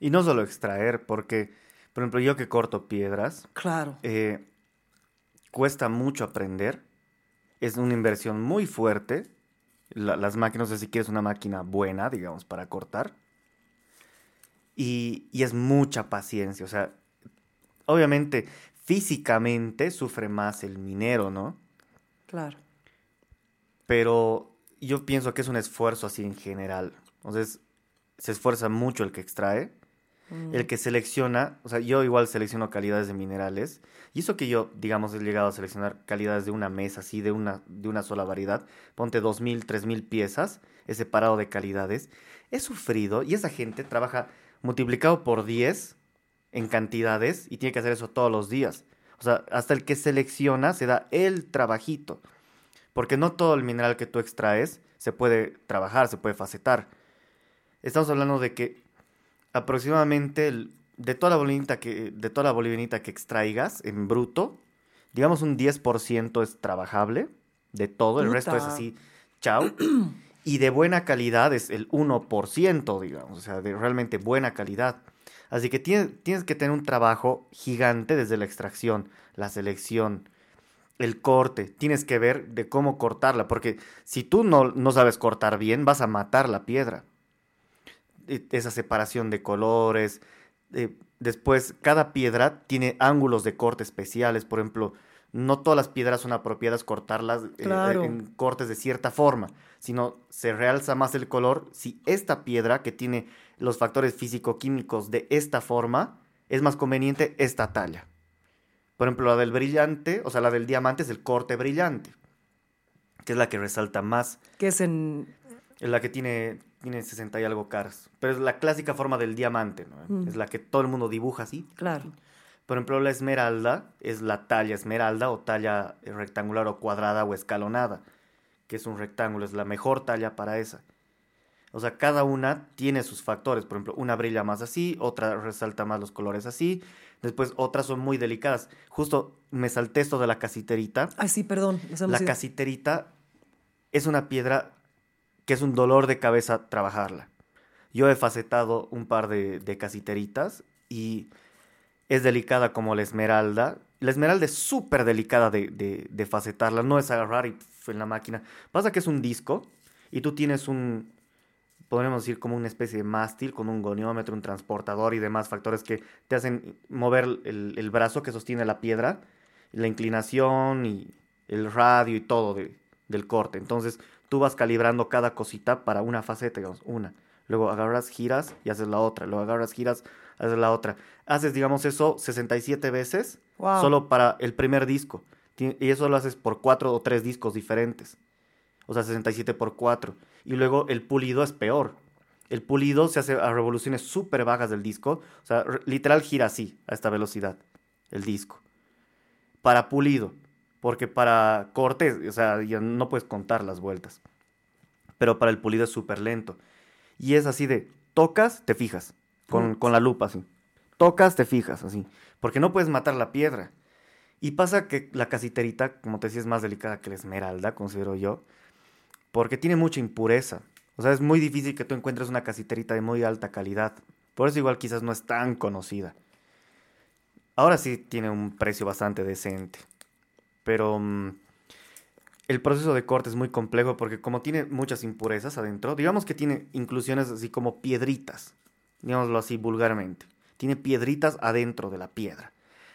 Y no solo extraer, porque, por ejemplo, yo que corto piedras, Claro. eh, cuesta mucho aprender. Es una inversión muy fuerte. La- las máquinas, no sé si quieres una máquina buena, digamos, para cortar. Y, y es mucha paciencia. O sea, obviamente, físicamente sufre más el minero, ¿no? Claro. Pero yo pienso que es un esfuerzo así en general. Entonces, se esfuerza mucho el que extrae, el que selecciona. O sea, yo igual selecciono calidades de minerales. Y eso que yo, digamos, he llegado a seleccionar calidades de una mesa, así, de una, de una sola variedad. Ponte 2.000, 3.000 piezas, he separado de calidades. He sufrido y esa gente trabaja multiplicado por 10 en cantidades y tiene que hacer eso todos los días. O sea, hasta el que selecciona se da el trabajito. Porque no todo el mineral que tú extraes se puede trabajar, se puede facetar. Estamos hablando de que aproximadamente el- de, toda la bolivianita que, de toda la bolivianita que extraigas en bruto, digamos un 10% es trabajable de todo, el resto es así, chao. y de buena calidad es el 1%, digamos, o sea, de realmente buena calidad. Así que tienes, tienes que tener un trabajo gigante desde la extracción, la selección, el corte. Tienes que ver de cómo cortarla, porque si tú no, no sabes cortar bien, vas a matar la piedra. Esa separación de colores. eh, después, cada piedra tiene ángulos de corte especiales. Por ejemplo, no todas las piedras son apropiadas cortarlas eh, Claro. en cortes de cierta forma, sino se realza más el color si esta piedra que tiene los factores físico-químicos de esta forma es más conveniente esta talla. Por ejemplo, la del brillante, o sea, la del diamante es el corte brillante, que es la que resalta más, Que es en... es la que tiene, tiene 60 y algo caras, pero es la clásica forma del diamante, ¿no? Mm. es la que todo el mundo dibuja así. Claro. Por ejemplo, la esmeralda es la talla esmeralda o talla rectangular o cuadrada o escalonada, que es un rectángulo, es la mejor talla para esa. O sea, cada una tiene sus factores. Por ejemplo, una brilla más así, otra resalta más los colores así. Después otras son muy delicadas. Justo me salté esto de la casiterita. Ay, sí, perdón. La casiterita es una piedra que es un dolor de cabeza trabajarla. Yo he facetado un par de, de casiteritas y es delicada como la esmeralda. La esmeralda es súper delicada de, de- facetarla, no es agarrar y en la máquina. Pasa que es un disco y tú tienes un, podríamos decir como una especie de mástil con un goniómetro, un transportador y demás factores que te hacen mover el, el brazo que sostiene la piedra, la inclinación y el radio y todo de- del corte. Entonces tú vas calibrando cada cosita para una faceta, digamos, una. Luego agarras, giras y haces la otra. Luego agarras, giras, haces la otra. Haces, digamos, eso 67 veces Wow. solo para el primer disco. Y eso lo haces por cuatro o tres discos diferentes. O sea, 67 por 4. Y luego el pulido es peor. El pulido se hace a revoluciones súper bajas del disco. O sea, literal gira así, a esta velocidad, el disco. Para pulido. Porque para corte, o sea, ya no puedes contar las vueltas. Pero para el pulido es súper lento. Y es así de, tocas, te fijas. Con, con la lupa, así. Tocas, te fijas, así. Porque no puedes matar la piedra. Y pasa que la casiterita, como te decía, es más delicada que la esmeralda, considero yo, porque tiene mucha impureza. O sea, es muy difícil que tú encuentres una casiterita de muy alta calidad. Por eso igual quizás no es tan conocida. Ahora sí tiene un precio bastante decente. Pero mm, el proceso de corte es muy complejo porque como tiene muchas impurezas adentro, digamos que tiene inclusiones así como piedritas, digámoslo así vulgarmente. Tiene piedritas adentro de la piedra.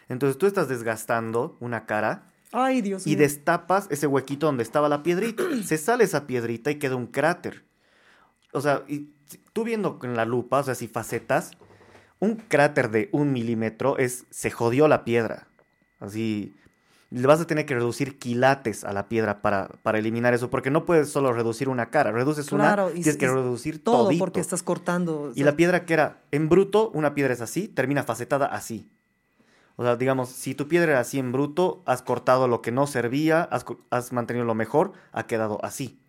Entonces tú estás desgastando una cara Ay, Dios y mío. destapas ese huequito donde estaba la piedrita. Se sale esa piedrita y queda un cráter. O sea, y tú viendo con la lupa, o sea, si facetas, un cráter de un milímetro es, se jodió la piedra. Así, le vas a tener que reducir quilates a la piedra para, para eliminar eso, porque no puedes solo reducir una cara, reduces Claro, una, y tienes que reducir Todo todito. porque estás cortando. o Y la piedra que era en bruto, una piedra es así, termina facetada así. O sea, digamos, si tu piedra era así en bruto, has cortado lo que no servía, has, mantenido lo mejor, ha quedado así.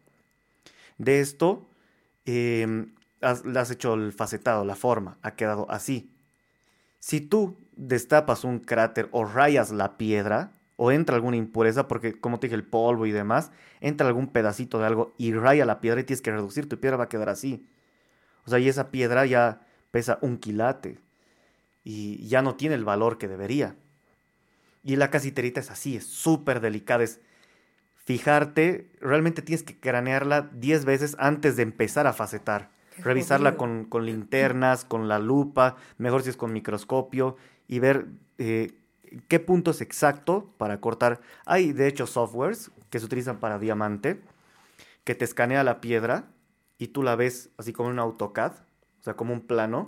De esto, eh, has hecho el facetado, la forma, ha quedado así. Si tú destapas un cráter o rayas la piedra, o entra alguna impureza, porque como te dije, el polvo y demás, entra algún pedacito de algo y raya la piedra y tienes que reducir, tu piedra va a quedar así. O sea, y esa piedra ya pesa un quilate y ya no tiene el valor que debería. Y la casiterita es así, es súper delicada, es fijarte, realmente tienes que cranearla 10 veces antes de empezar a facetar. Qué Revisarla con, con linternas, con la lupa, mejor si es con microscopio, y ver eh, qué punto es exacto para cortar. Hay, de hecho, softwares que se utilizan para diamante, que te escanea la piedra y tú la ves así como un AutoCAD, o sea, como un plano,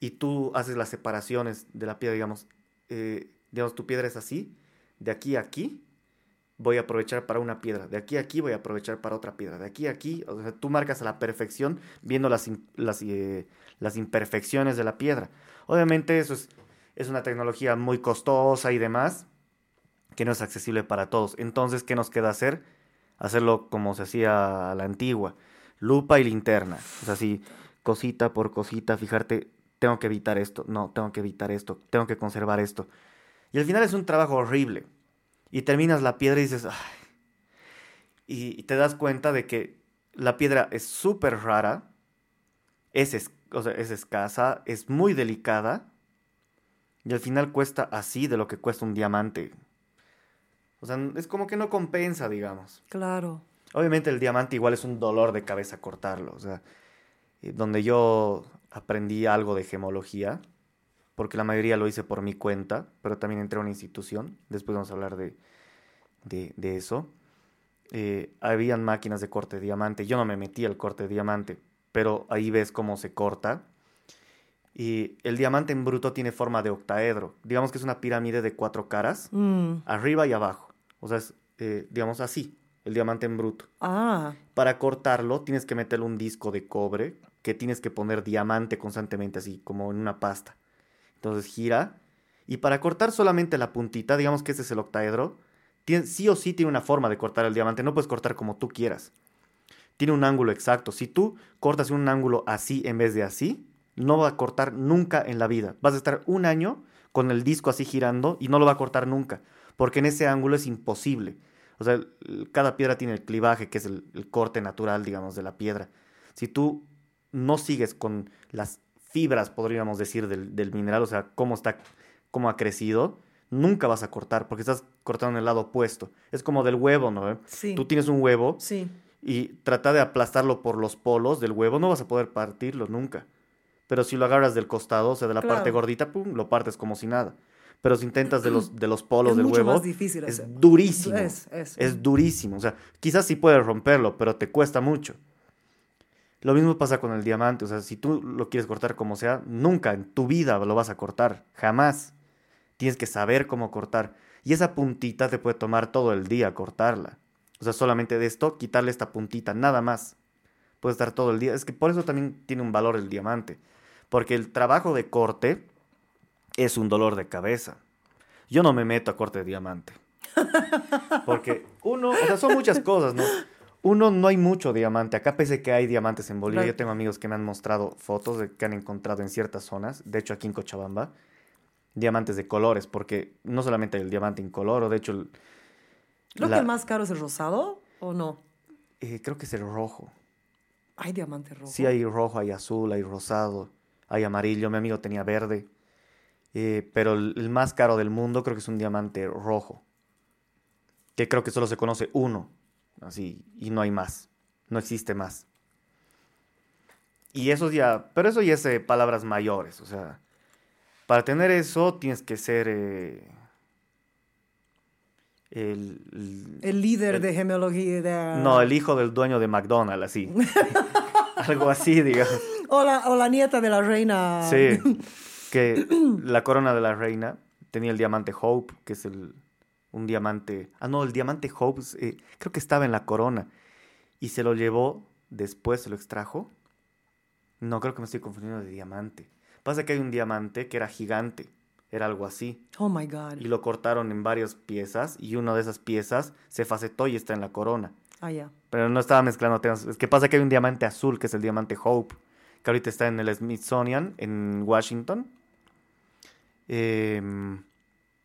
y tú haces las separaciones de la piedra, digamos, eh, digamos, tu piedra es así, de aquí a aquí voy a aprovechar para una piedra, de aquí a aquí voy a aprovechar para otra piedra, de aquí a aquí, o sea, tú marcas a la perfección viendo las, eh, las imperfecciones de la piedra. Obviamente eso es, es una tecnología muy costosa y demás, que no es accesible para todos. Entonces, ¿qué nos queda hacer? Hacerlo como se hacía a la antigua, lupa y linterna. O sea, así, cosita por cosita, fijarte, tengo que evitar esto, no, tengo que evitar esto, tengo que conservar esto. Y al final es un trabajo horrible. Y terminas la piedra y dices. Y, te das cuenta de que la piedra es súper rara, es, es- es escasa, es muy delicada. Y al final cuesta así de lo que cuesta un diamante. O sea, es como que no compensa, digamos. Claro. Obviamente el diamante igual es un dolor de cabeza cortarlo. O sea, eh, donde yo aprendí algo de gemología, porque la mayoría lo hice por mi cuenta, pero también entré a una institución, después vamos a hablar de, de, de eso. Eh, habían máquinas de corte de diamante, yo no me metí al corte de diamante, pero ahí ves cómo se corta. Y el diamante en bruto tiene forma de octaedro, digamos que es una pirámide de cuatro caras, Mm. arriba y abajo, o sea, es, eh, digamos así, el diamante en bruto. Ah, Para cortarlo tienes que meterle un disco de cobre que tienes que poner diamante constantemente así como en una pasta. Entonces gira y para cortar solamente la puntita, digamos que ese es el octaedro, tiene- sí o sí tiene una forma de cortar el diamante, no puedes cortar como tú quieras. Tiene un ángulo exacto. Si tú cortas un ángulo así en vez de así, no va a cortar nunca en la vida. Vas a estar un año con el disco así girando y no lo va a cortar nunca, porque en ese ángulo es imposible. O sea, cada piedra tiene el clivaje, que es el, el corte natural, digamos, de la piedra. Si tú no sigues con las fibras, podríamos decir, del, del mineral, o sea, cómo está, cómo ha crecido, nunca vas a cortar, porque estás cortando en el lado opuesto. Es como del huevo, ¿no? sí. Tú tienes un huevo Sí. y trata de aplastarlo por los polos del huevo, no vas a poder partirlo nunca. Pero si lo agarras del costado, o sea, de la parte gordita, pum, lo partes como si nada. Pero si intentas de los, de los polos Es del mucho huevo, más difícil es durísimo. Es, es. Es durísimo. O sea, quizás sí puedes romperlo, pero te cuesta mucho. Lo mismo pasa con el diamante. O sea, si tú lo quieres cortar como sea, nunca en tu vida lo vas a cortar. Jamás. Tienes que saber cómo cortar. Y esa puntita te puede tomar todo el día cortarla. O sea, solamente de esto, quitarle esta puntita, nada más. Puede estar todo el día. Es que por eso también tiene un valor el diamante. Porque el trabajo de corte es un dolor de cabeza. Yo no me meto a corte de diamante. Porque uno, o sea, son muchas cosas, ¿no? Uno, no hay mucho diamante. Acá pese que hay diamantes en Bolivia, yo tengo amigos que me han mostrado fotos de que han encontrado en ciertas zonas, de hecho aquí en Cochabamba, diamantes de colores, porque no solamente hay el diamante incoloro, de hecho, el- Creo la- que más caro es el rosado, ¿o no? eh, creo que es el rojo. Hay diamante rojo. Sí, hay rojo, hay azul, hay rosado, hay amarillo. Mi amigo tenía verde. Eh, pero el, el más caro del mundo creo que es un diamante rojo. Que creo que solo se conoce uno. Así, y no hay más. No existe más. Y eso ya. Pero eso ya es eh, palabras mayores. O sea, para tener eso tienes que ser. eh, el, el- El líder El- de gemología de... no, el hijo del dueño de McDonald's, así. Algo así, digamos. O la, o la nieta de la reina. Sí, que la corona de la reina tenía el diamante Hope, que es el, un diamante... Ah, no, el diamante Hope eh, creo que estaba en la corona y se lo llevó, después se lo extrajo. No, creo que me estoy confundiendo de diamante. Pasa que hay un diamante que era gigante, era algo así, Oh my God. y lo cortaron en varias piezas y una de esas piezas se facetó y está en la corona. Ah, ya. Pero no estaba mezclando temas. Es que pasa que hay un diamante azul, que es el diamante Hope, que ahorita está en el Smithsonian, en Washington. Em,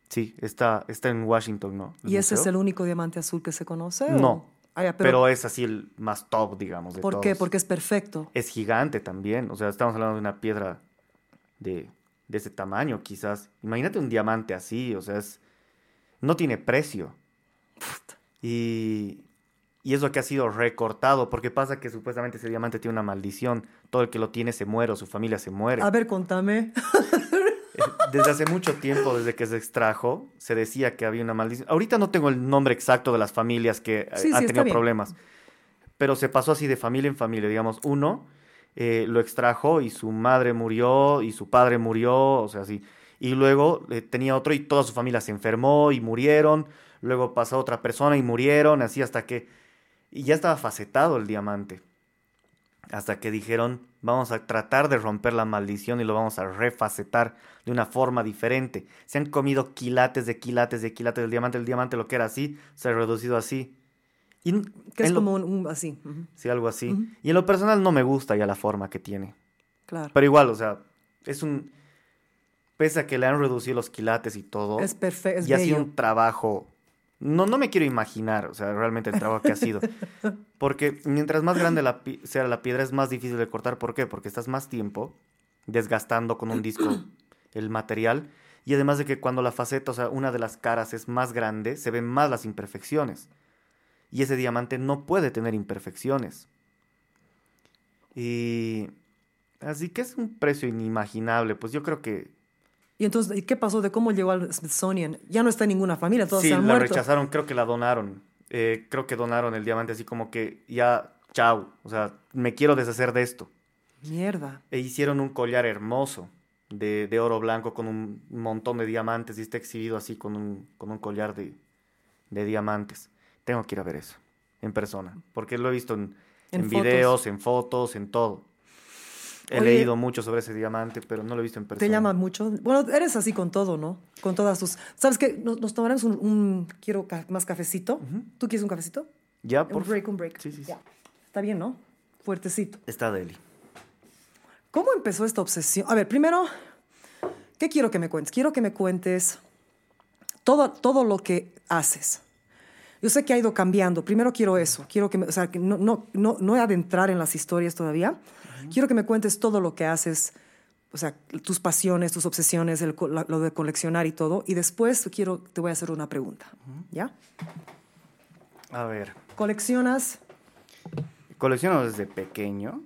sí, está, está en Washington, ¿no? ¿Y ese es el único diamante azul que se conoce? No. o? Ah, ya, Pero, pero, es así el más top, digamos, de ¿Por qué? Porque es perfecto. Es gigante también. O sea, estamos hablando de una piedra de, de ese tamaño, quizás. Imagínate un diamante así, o sea, es, no tiene precio. Y, y es lo que ha sido recortado, porque pasa que supuestamente ese diamante tiene una maldición. Todo el que lo tiene se muere o su familia se muere. A ver, contame. Eh, Desde hace mucho tiempo, desde que se extrajo, se decía que había una maldición. Ahorita no tengo el nombre exacto de las familias que eh, Sí, han tenido problemas, pero se pasó así de familia en familia. Digamos, uno eh, lo extrajo y su madre murió y su padre murió, o sea, así. Y luego eh, tenía otro y toda su familia se enfermó y murieron. Luego pasó otra persona y murieron, así hasta que... Y ya estaba facetado el diamante. Hasta que dijeron, vamos a tratar de romper la maldición y lo vamos a refacetar de una forma diferente. Se han comido quilates de quilates de quilates del diamante. El diamante lo que era así, se ha reducido así. Y Que es lo- como un, un- así. Sí, algo así. Y en lo personal no me gusta ya la forma que tiene. Claro. Pero igual, o sea, es un... Pese a que le han reducido los quilates y todo, es perfecto, y ha sido un trabajo. No, no me quiero imaginar, o sea, realmente el trabajo que ha sido. Porque mientras más grande la sea la piedra, es más difícil de cortar. ¿Por qué? Porque estás más tiempo desgastando con un disco el material. Y además de que cuando la faceta, o sea, una de las caras es más grande, se ven más las imperfecciones. Y ese diamante no puede tener imperfecciones. Y. Así que es un precio inimaginable. Pues yo creo que Y entonces, ¿y ¿qué pasó de cómo llegó al Smithsonian? Ya no está en ninguna familia, todos Sí, se han la muerto. rechazaron, creo que la donaron. Eh, creo que donaron el diamante así como que ya, chao. O sea, me quiero deshacer de esto. Mierda. E hicieron un collar hermoso de, de oro blanco con un montón de diamantes y está exhibido así con un, con un collar de, de diamantes. Tengo que ir a ver eso en persona, porque lo he visto en, En en fotos. videos, en fotos, en todo. He Oye, leído mucho sobre ese diamante, pero no lo he visto en persona. Te llama mucho. Bueno, eres así con todo, ¿no? Con todas tus. ¿Sabes qué? Nos, nos tomaremos un, un- Quiero ca- más cafecito. ¿Tú quieres un cafecito? Ya, Un por break, un break. Sí, sí, sí. Ya. Está bien, ¿no? Fuertecito. Está Deli. ¿Cómo empezó esta obsesión? A ver, primero, ¿qué quiero que me cuentes? Quiero que me cuentes todo, todo lo que haces. Yo sé que ha ido cambiando. Primero quiero eso. Quiero que, me- o sea, que no, no, no, no adentrar en las historias todavía. Quiero que me cuentes todo lo que haces, o sea, tus pasiones, tus obsesiones, el co- la- lo de coleccionar y todo. Y después quiero, te voy a hacer una pregunta. ¿Ya? A ver, ¿Coleccionas? colecciono desde pequeño.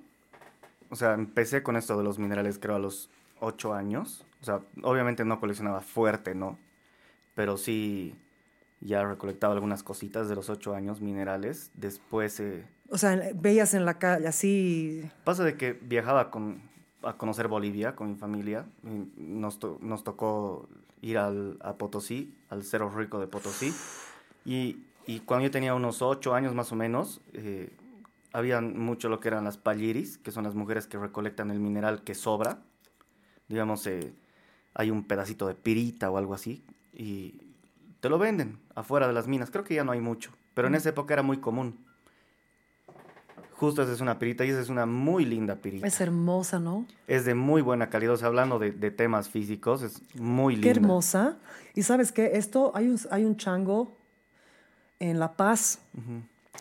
O sea, empecé con esto de los minerales creo a los ocho años. O sea, obviamente no coleccionaba fuerte, ¿no? Pero sí ya recolectaba algunas cositas de los ocho años, minerales. Después eh, O sea, veías en la calle así. pasa de que viajaba con, a conocer Bolivia con mi familia. Nos, to- nos tocó ir al, a Potosí, al Cerro Rico de Potosí. Y, y cuando yo tenía unos ocho años más o menos, eh, había mucho lo que eran las palliris, que son las mujeres que recolectan el mineral que sobra. Digamos, eh, hay un pedacito de pirita o algo así, y te lo venden afuera de las minas. Creo que ya no hay mucho, pero en esa época era muy común. Justo esa es una pirita y esa es una muy linda pirita. Es hermosa, ¿no? Es de muy buena calidad, o sea, hablando de, de temas físicos, es muy linda. Qué hermosa. Y sabes qué, esto, hay un, hay un chango en La Paz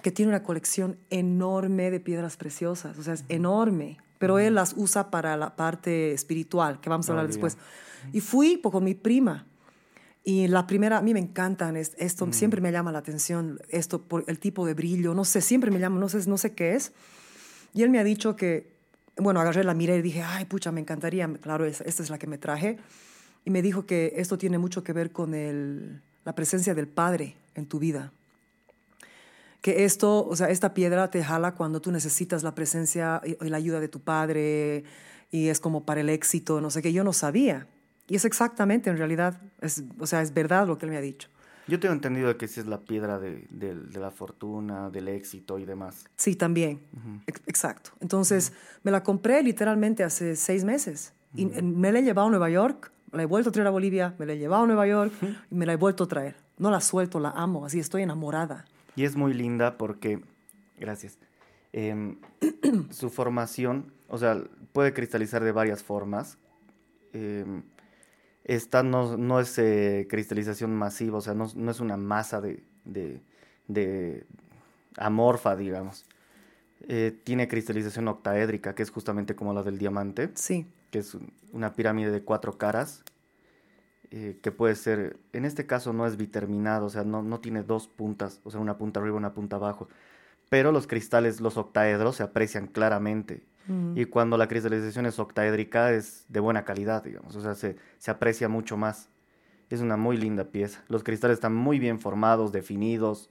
que tiene una colección enorme de piedras preciosas, o sea, es enorme, pero él las usa para la parte espiritual, que vamos a hablar Oh, después. Y fui con mi prima. Y la primera, a mí me encantan, es- esto siempre me llama la atención, esto por el tipo de brillo, no sé, siempre me llama, no sé, no sé qué es. Y él me ha dicho que, bueno, agarré la miré y dije, ay, pucha, me encantaría, claro, es- esta es la que me traje. Y me dijo que esto tiene mucho que ver con el, la presencia del Padre en tu vida. Que esto, o sea, esta piedra te jala cuando tú necesitas la presencia y, y la ayuda de tu Padre y es como para el éxito, no sé qué, yo no sabía. Y es exactamente, en realidad, es, o sea, es verdad lo que él me ha dicho. Yo tengo entendido que sí es la piedra de, del- de la fortuna, del éxito y demás. Sí, también. Ex- Exacto. Entonces, me la compré literalmente hace seis meses. Y me la he llevado a Nueva York, me la he vuelto a traer a Bolivia, me la he llevado a Nueva York y me la he vuelto a traer. No la suelto, la amo, así estoy enamorada. Y es muy linda porque, gracias, em, su formación, o sea, puede cristalizar de varias formas. Em, esta no, no es eh, cristalización masiva, o sea, no, no es una masa de, de, de amorfa, digamos. Eh, tiene cristalización octaédrica, que es justamente como la del diamante. Sí. que es un- una pirámide de cuatro caras, eh, que puede ser, en este caso no es biterminado, o sea, no, no tiene dos puntas, o sea, una punta arriba, una punta abajo, pero los cristales, los octaedros, se aprecian claramente. Y cuando la cristalización es octaédrica, es de buena calidad, digamos, o sea, se, se aprecia mucho más. Es una muy linda pieza. Los cristales están muy bien formados, definidos,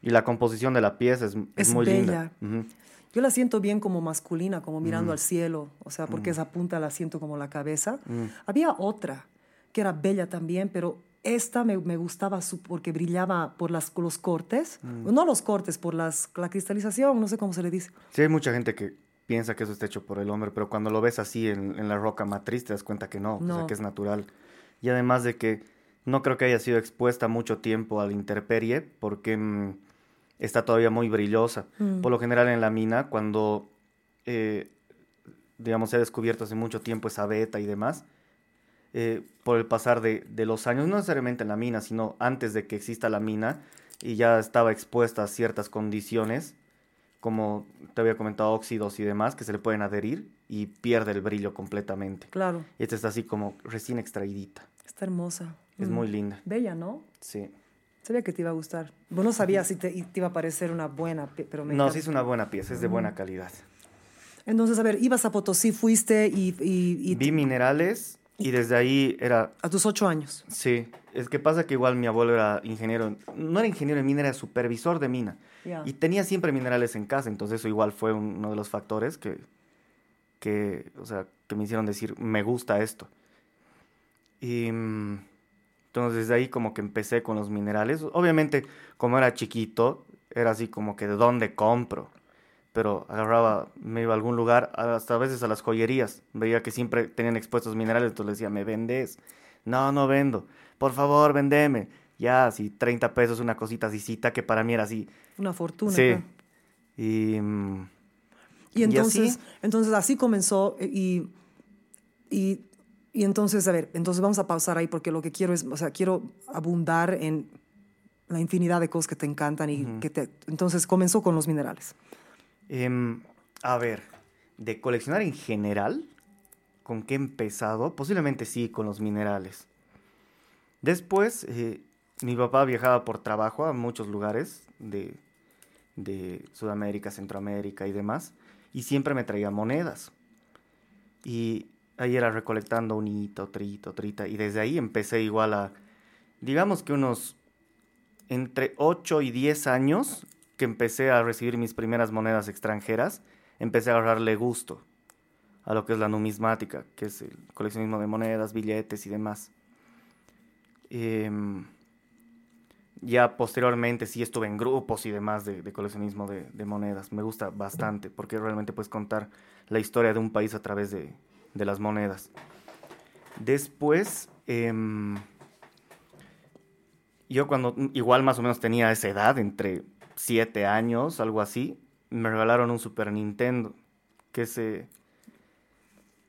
y la composición de la pieza es, es Es muy bella. linda. Ujú. Yo la siento bien como masculina, como mirando al cielo, o sea, porque esa punta la siento como la cabeza. Había otra que era bella también, pero esta me, me gustaba su- porque brillaba por las, los cortes, no los cortes, por las, la cristalización, no sé cómo se le dice. Sí, hay mucha gente que piensa que eso está hecho por el hombre, pero cuando lo ves así en, en la roca matriz te das cuenta que no, o sea, que es natural. Y además de que no creo que haya sido expuesta mucho tiempo a la intemperie porque mm, está todavía muy brillosa. Por lo general en la mina, cuando, eh, digamos, se ha descubierto hace mucho tiempo esa beta y demás, eh, por el pasar de, de los años, no necesariamente en la mina, sino antes de que exista la mina, y ya estaba expuesta a ciertas condiciones, como te había comentado, óxidos y demás, que se le pueden adherir y pierde el brillo completamente. Claro, Y esta está así como recién extraidita. está hermosa. Es Mm. muy linda. Bella, ¿no? Sí. Sabía que te iba a gustar. No sabía si te, iba a parecer una buena, pe- pero me No, sí es una buena pieza, es de buena calidad. Entonces, a ver, ibas a Potosí, fuiste y... y, y Vi minerales Y desde ahí era, A tus ocho años. sí, es que pasa que igual mi abuelo era ingeniero, no era ingeniero de mina, era supervisor de mina. Y tenía siempre minerales en casa, entonces eso igual fue un- uno de los factores que, que, o sea, que me hicieron decir, me gusta esto. Y entonces desde ahí como que empecé con los minerales. Obviamente, como era chiquito, era así como que de dónde compro. Pero agarraba, me iba a algún lugar, hasta a veces a las joyerías. Veía que siempre tenían expuestos minerales, entonces les decía, ¿me vendes? No, no vendo. Por favor, vendeme. Ya, así 30 pesos, una cosita así, que para mí era así. Una fortuna. Sí. Y, mm, Y Y entonces, así. entonces así comenzó eh, y, y, y entonces, a ver, entonces vamos a pausar ahí porque lo que quiero es, o sea, quiero abundar en la infinidad de cosas que te encantan y que te... Entonces comenzó con los minerales. Em, a ver, de coleccionar en general, ¿con qué he empezado? Posiblemente sí, con los minerales. Después, eh, mi papá viajaba por trabajo a muchos lugares de, de Sudamérica, Centroamérica y demás, y siempre me traía monedas. Y ahí era recolectando un hito, trito, trita, y desde ahí empecé igual a, digamos que unos entre 8 y 10 años que empecé a recibir mis primeras monedas extranjeras, empecé a agarrarle gusto a lo que es la numismática, que es el coleccionismo de monedas, billetes y demás. Em, ya posteriormente sí estuve en grupos y demás de, coleccionismo de, monedas. Me gusta bastante porque realmente puedes contar la historia de un país a través de, de las monedas. Después, em, yo cuando igual más o menos tenía esa edad, entre 7 años, algo así, me regalaron un Super Nintendo, que es... eh,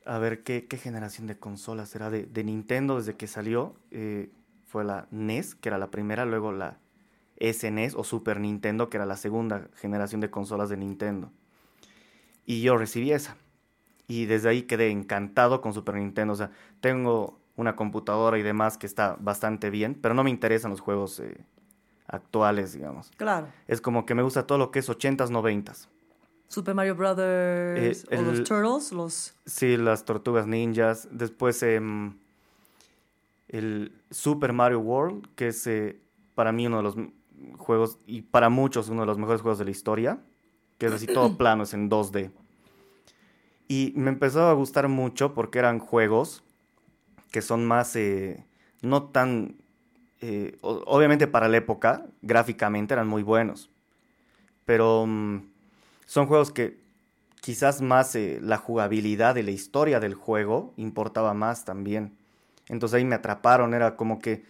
a ver, ¿qué, qué generación de consolas era de, de Nintendo desde que salió? eh, fue la NES, que era la primera, luego la SNES o Super Nintendo, que era la segunda generación de consolas de Nintendo. Y yo recibí esa. Y desde ahí quedé encantado con Super Nintendo. O sea, tengo una computadora y demás que está bastante bien, pero no me interesan los juegos eh, actuales, digamos. Claro. Es como que me gusta todo lo que es 80s, 90s. Super Mario Brothers Eh, o los Turtles, los... Sí, las tortugas ninjas. Después em, el Super Mario World, que es eh, para mí uno de los juegos, y para muchos uno de los mejores juegos de la historia, que es así todo plano, es en 2D. Y me empezó a gustar mucho porque eran juegos que son más, eh, no tan, eh, obviamente para la época, gráficamente eran muy buenos, pero mm, son juegos que quizás más eh, la jugabilidad de la historia del juego importaba más también. Entonces ahí me atraparon, era como que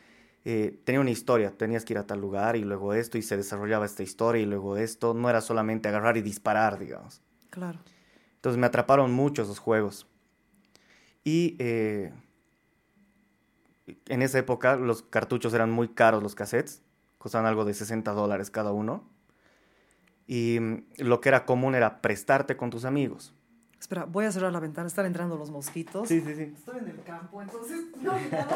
eh, tenía una historia, tenías que ir a tal lugar y luego esto y se desarrollaba esta historia y luego esto, no era solamente agarrar y disparar, digamos. Claro. Entonces me atraparon mucho esos juegos. Y eh, en esa época los cartuchos eran muy caros, los cassettes, costaban algo de 60 dólares cada uno. Y mm, lo que era común era prestarte con tus amigos. Espera, voy a cerrar la ventana, están entrando los mosquitos. sí, sí. Estoy en el campo, entonces no, ya,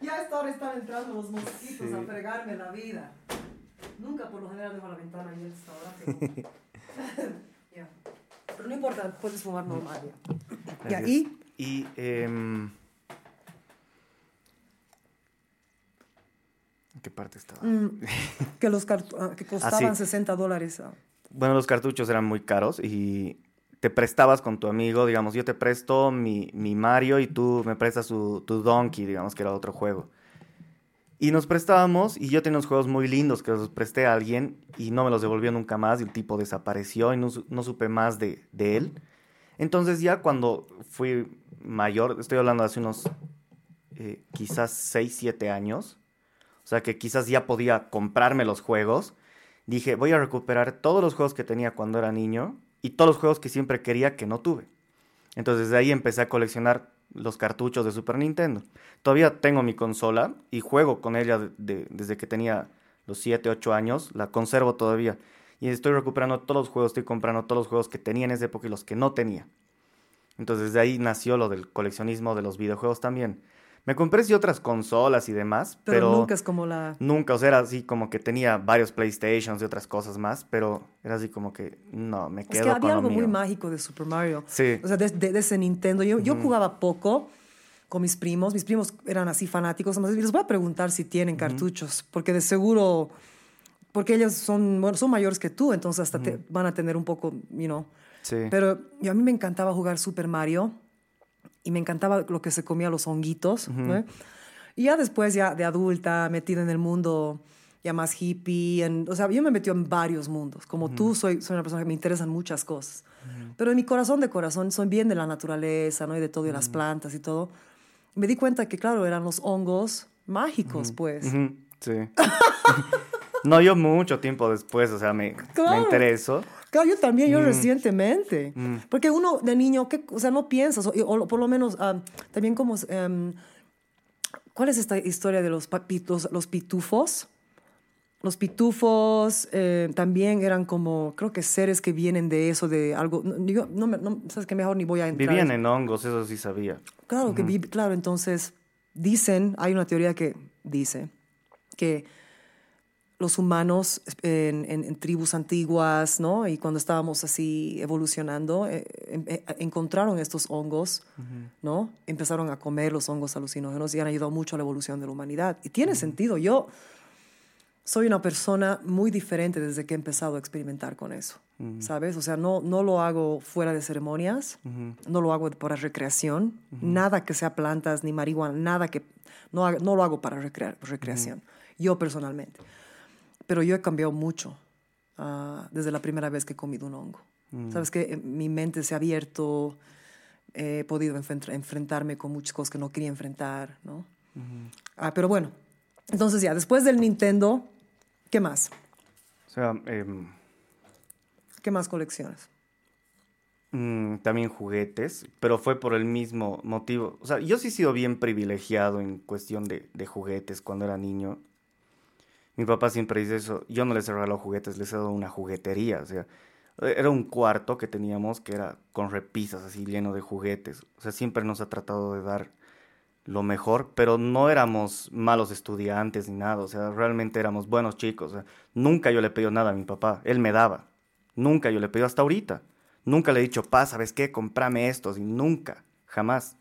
ya a esta hora están entrando los mosquitos Sí. a fregarme la vida. Nunca por lo general dejo la ventana abierta a esta hora, pero... ya. Pero no importa, puedes fumar normal ya. Gracias. ¿y? Y, em, qué parte estaba? Mm, que los ah, que costaban sí. 60 dólares. ah. Bueno, los cartuchos eran muy caros y te prestabas con tu amigo, digamos, yo te presto mi, mi Mario y tú me prestas su- tu Donkey, digamos, que era otro juego. Y nos prestábamos y yo tenía unos juegos muy lindos que los presté a alguien y no me los devolvió nunca más y el tipo desapareció y no, no supe más de, de él. Entonces ya cuando fui mayor, estoy hablando de hace unos eh, quizás 6, 7 años, sea que quizás ya podía comprarme los juegos, dije, voy a recuperar todos los juegos que tenía cuando era niño y todos los juegos que siempre quería que no tuve. Entonces de ahí empecé a coleccionar los cartuchos de Super Nintendo. Todavía tengo mi consola y juego con ella de- de- desde que tenía los 7, 8 años, la conservo todavía. Y estoy recuperando todos los juegos, estoy comprando todos los juegos que tenía en esa época y los que no tenía. Entonces de ahí nació lo del coleccionismo de los videojuegos también. Me compré sí otras consolas y demás, Pero, pero, nunca es como la... Nunca, o sea, era así como que tenía varios PlayStations y otras cosas más, pero era así como que no, me quedo Es que con había algo muy mío. mágico de Super Mario. Sí. O sea, de, de- de ese Nintendo. Yo, yo jugaba poco, con mis primos. Mis primos eran así fanáticos. Les voy a preguntar si tienen cartuchos, porque de seguro, porque ellos son, bueno, son mayores que tú, entonces hasta te van a tener un poco, you know. Sí. Pero yo, a mí me encantaba jugar Super Mario y me encantaba lo que se comía los honguitos. ¿no? Y ya después, ya de adulta, metida en el mundo ya más hippie. en- o sea, yo me metí en varios mundos. Como tú, soy, soy una persona que me interesan muchas cosas. Pero en mi corazón de corazón soy bien de la naturaleza, ¿no? Y de todo, y las plantas y todo. Me di cuenta que, claro, eran los hongos mágicos, pues. Sí. no, yo mucho tiempo después, o sea, me, Claro. me interesó. Claro, yo también, Mm. yo recientemente. Porque uno de niño, ¿qué- o sea, no piensas, o, o por lo menos ah, también como... em, ¿Cuál es esta historia de los, papi- los, pitufos? Los pitufos eh, también eran como, creo que seres que vienen de eso, de algo... yo no, no- sabes que mejor ni voy a entrar. Vivían en hongos, eso sí sabía. Claro, que claro, entonces dicen, hay una teoría que dice que los humanos en, en- en tribus antiguas, ¿no? Y cuando estábamos así evolucionando, eh, em- eh, encontraron estos hongos, ¿no? Empezaron a comer los hongos alucinógenos y han ayudado mucho a la evolución de la humanidad. Y tiene sentido. Yo soy una persona muy diferente desde que he empezado a experimentar con eso, ¿sabes? O sea, no, no lo hago fuera de ceremonias, no lo hago para recreación, nada que sea plantas ni marihuana, nada que... No, lo hago para recrea- recreación, yo personalmente. Pero yo he cambiado mucho ah, desde la primera vez que he comido un hongo. ¿Sabes que Mi mente se ha abierto, he podido enfrent- enfrentarme con muchas cosas que no quería enfrentar, ¿no? Ah, pero bueno, entonces ya, después del Nintendo, ¿qué más? O sea, em, ¿Qué más colecciones? mm, también juguetes, pero fue por el mismo motivo. O sea, yo sí he sido bien privilegiado en cuestión de, de juguetes cuando era niño. Mi papá siempre dice eso. Yo no les he regalado juguetes, les he dado una juguetería. O sea, era un cuarto que teníamos que era con repisas así lleno de juguetes. O sea, siempre nos ha tratado de dar lo mejor, pero no éramos malos estudiantes ni nada. O sea, realmente éramos buenos chicos. Nunca yo le pedido nada a mi papá. Él me daba. Nunca yo le pedido hasta ahorita. Nunca le he dicho, pa, ¿sabes qué? Comprame estos. Y nunca, jamás.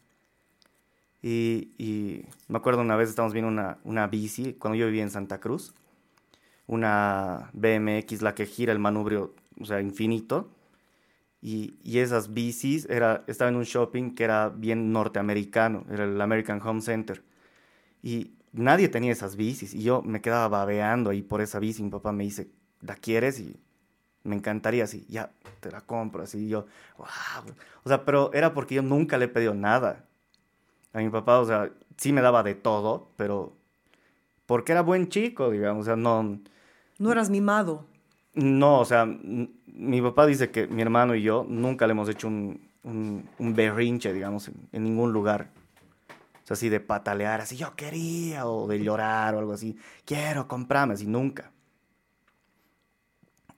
Y, y me acuerdo una vez estábamos viendo una, una bici, cuando yo vivía en Santa Cruz, una BMX, la que gira el manubrio, o sea, infinito. Y, y esas bicis, era, estaba en un shopping que era bien norteamericano, era el American Home Center. Y nadie tenía esas bicis. Y yo me quedaba babeando ahí por esa bici. Mi papá me dice, ¿la quieres? Y me encantaría así, ya, te la compro. Así yo, wow. O sea, pero era porque yo nunca le he pedido nada. A mi papá, o sea, sí me daba de todo, pero porque era buen chico, digamos. O sea, no, No eras mimado. no, o sea, mi papá dice que mi hermano y yo nunca le hemos hecho un, un, un berrinche, digamos, en, en ningún lugar. O sea, así de patalear, así yo quería, o de llorar o algo así. Quiero, comprame, así nunca.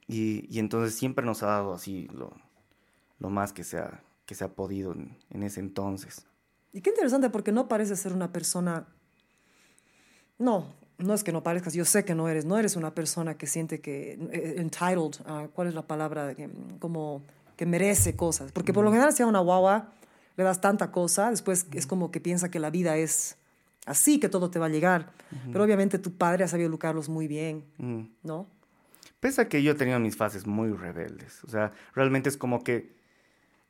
Y, y entonces siempre nos ha dado así lo, lo más que se ha, que se ha podido en, en ese entonces. Y qué interesante porque no pareces ser una persona... No, no es que no parezcas, yo sé que no eres, no eres una persona que siente que... eh, entitled, ah, ¿cuál es la palabra? Que, como que merece cosas. Porque por lo general si a una guagua le das tanta cosa, después es como que piensa que la vida es así, que todo te va a llegar. Pero obviamente tu padre ha sabido educarlos muy bien, Mm. ¿no? Pese a que yo he tenido mis fases muy rebeldes. O sea, realmente es como que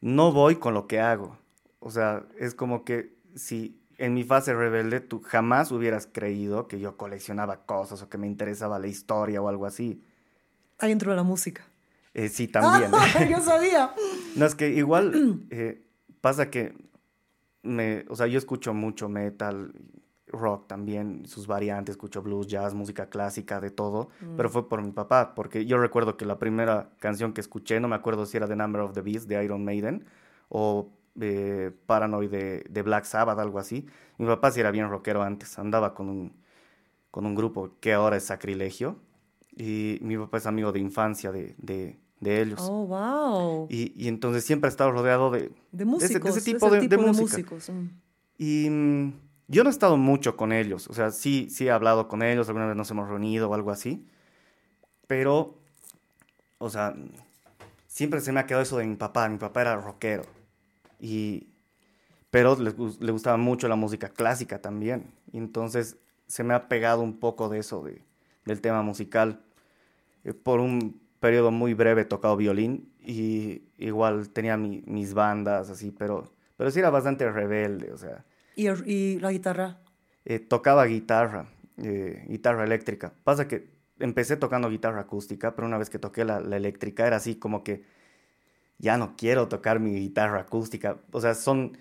no voy con lo que hago. O sea, es como que si en mi fase rebelde tú jamás hubieras creído que yo coleccionaba cosas o que me interesaba la historia o algo así. Ahí entró la música. Eh, sí, también. yo sabía. No, es que igual eh, pasa que, me, o sea, yo escucho mucho metal, rock también, sus variantes, escucho blues, jazz, música clásica, de todo, pero fue por mi papá, porque yo recuerdo que la primera canción que escuché, no me acuerdo si era The Number of the Beast de Iron Maiden o eh, Paranoid de, de Black Sabbath, algo así. Mi papá sí era bien rockero antes, andaba con un, con un grupo que ahora es sacrilegio, y mi papá es amigo de infancia de, de, de ellos. Oh, wow. Y, y entonces siempre he estado rodeado de, De ese- músicos. de ese, ese tipo, de, de música. músicos. mm. Y mm, yo no he estado mucho con ellos. O sea, sí, sí he hablado con ellos, alguna vez nos hemos reunido o algo así. Pero, o sea, siempre se me ha quedado eso de mi papá. Mi papá era rockero. Y, pero le, le gustaba mucho la música clásica también. Y entonces se me ha pegado un poco de eso, de, del tema musical. Eh, por un periodo muy breve he tocado violín y igual tenía mi- mis bandas así, pero, pero sí era bastante rebelde, o sea, ¿Y, y la guitarra? eh, tocaba guitarra, eh, guitarra eléctrica. Pasa que empecé tocando guitarra acústica, pero una vez que toqué la, la eléctrica era así como que ya no quiero tocar mi guitarra acústica. O sea, son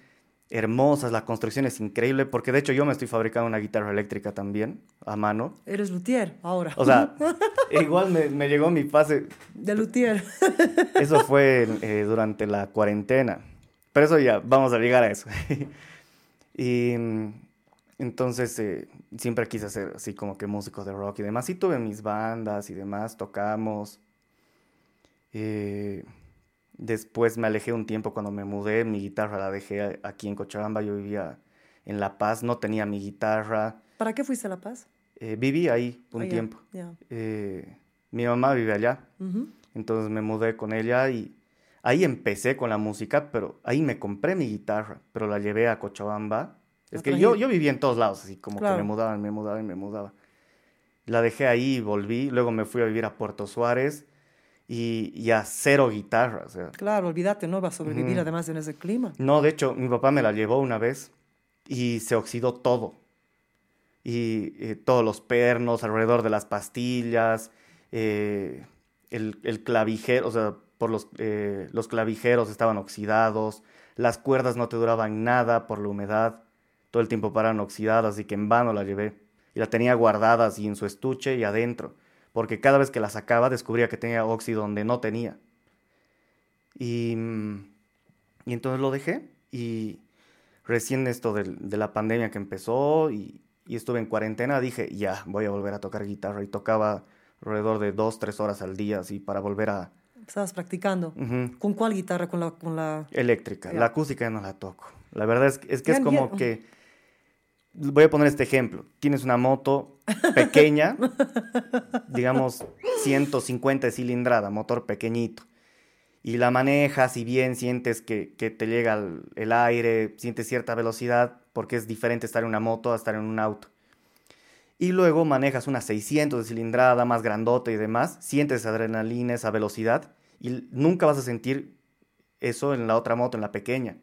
hermosas, la construcción es increíble, porque de hecho yo me estoy fabricando una guitarra eléctrica también, a mano. Eres luthier ahora. O sea, igual me, me llegó mi fase, De luthier. eso fue eh, durante la cuarentena. Pero eso ya, vamos a llegar a eso. y entonces eh, siempre quise ser así como que músico de rock y demás. Y tuve mis bandas y demás, tocamos. Eh, después me alejé un tiempo cuando me mudé. Mi guitarra la dejé aquí en Cochabamba. Yo vivía en La Paz, no tenía mi guitarra. ¿Para qué fuiste a La Paz? Eh, viví ahí un tiempo. Eh, mi mamá vive allá. Entonces me mudé con ella y ahí empecé con la música, pero ahí me compré mi guitarra, pero la llevé a Cochabamba. Es que yo, yo vivía en todos lados, así como que me mudaban, me mudaban, me mudaba. La dejé ahí y volví, luego me fui a vivir a Puerto Suárez y, y a cero guitarra, o sea. Claro, olvídate, no va a sobrevivir Ujú. además en ese clima. No, de hecho, mi papá me la llevó una vez y se oxidó todo. Y eh, todos los pernos alrededor de las pastillas, eh, el, el clavijero, o sea, por los, eh, los clavijeros estaban oxidados, las cuerdas no te duraban nada por la humedad, todo el tiempo paraban oxidadas, así que en vano la llevé. Y la tenía guardada así en su estuche y adentro, porque cada vez que la sacaba descubría que tenía óxido donde no tenía. Y, mm, y entonces lo dejé y recién esto del- de, la pandemia que empezó y, y estuve en cuarentena, dije, ya, voy a volver a tocar guitarra y tocaba alrededor de dos, tres horas al día, así, para volver a... Estabas practicando. Ujú. ¿Con cuál guitarra? Con la, con la... Eléctrica, Ya. la acústica ya no la toco. La verdad es, es que es Ya, como ya. que... Voy a poner este ejemplo. Tienes una moto pequeña, digamos 150 de cilindrada, motor pequeñito, y la manejas y bien sientes que, que te llega el, el aire, sientes cierta velocidad, porque es diferente estar en una moto a estar en un auto. Y luego manejas una 600 de cilindrada, más grandote y demás, sientes esa adrenalina, esa velocidad, y nunca vas a sentir eso en la otra moto, en la pequeña.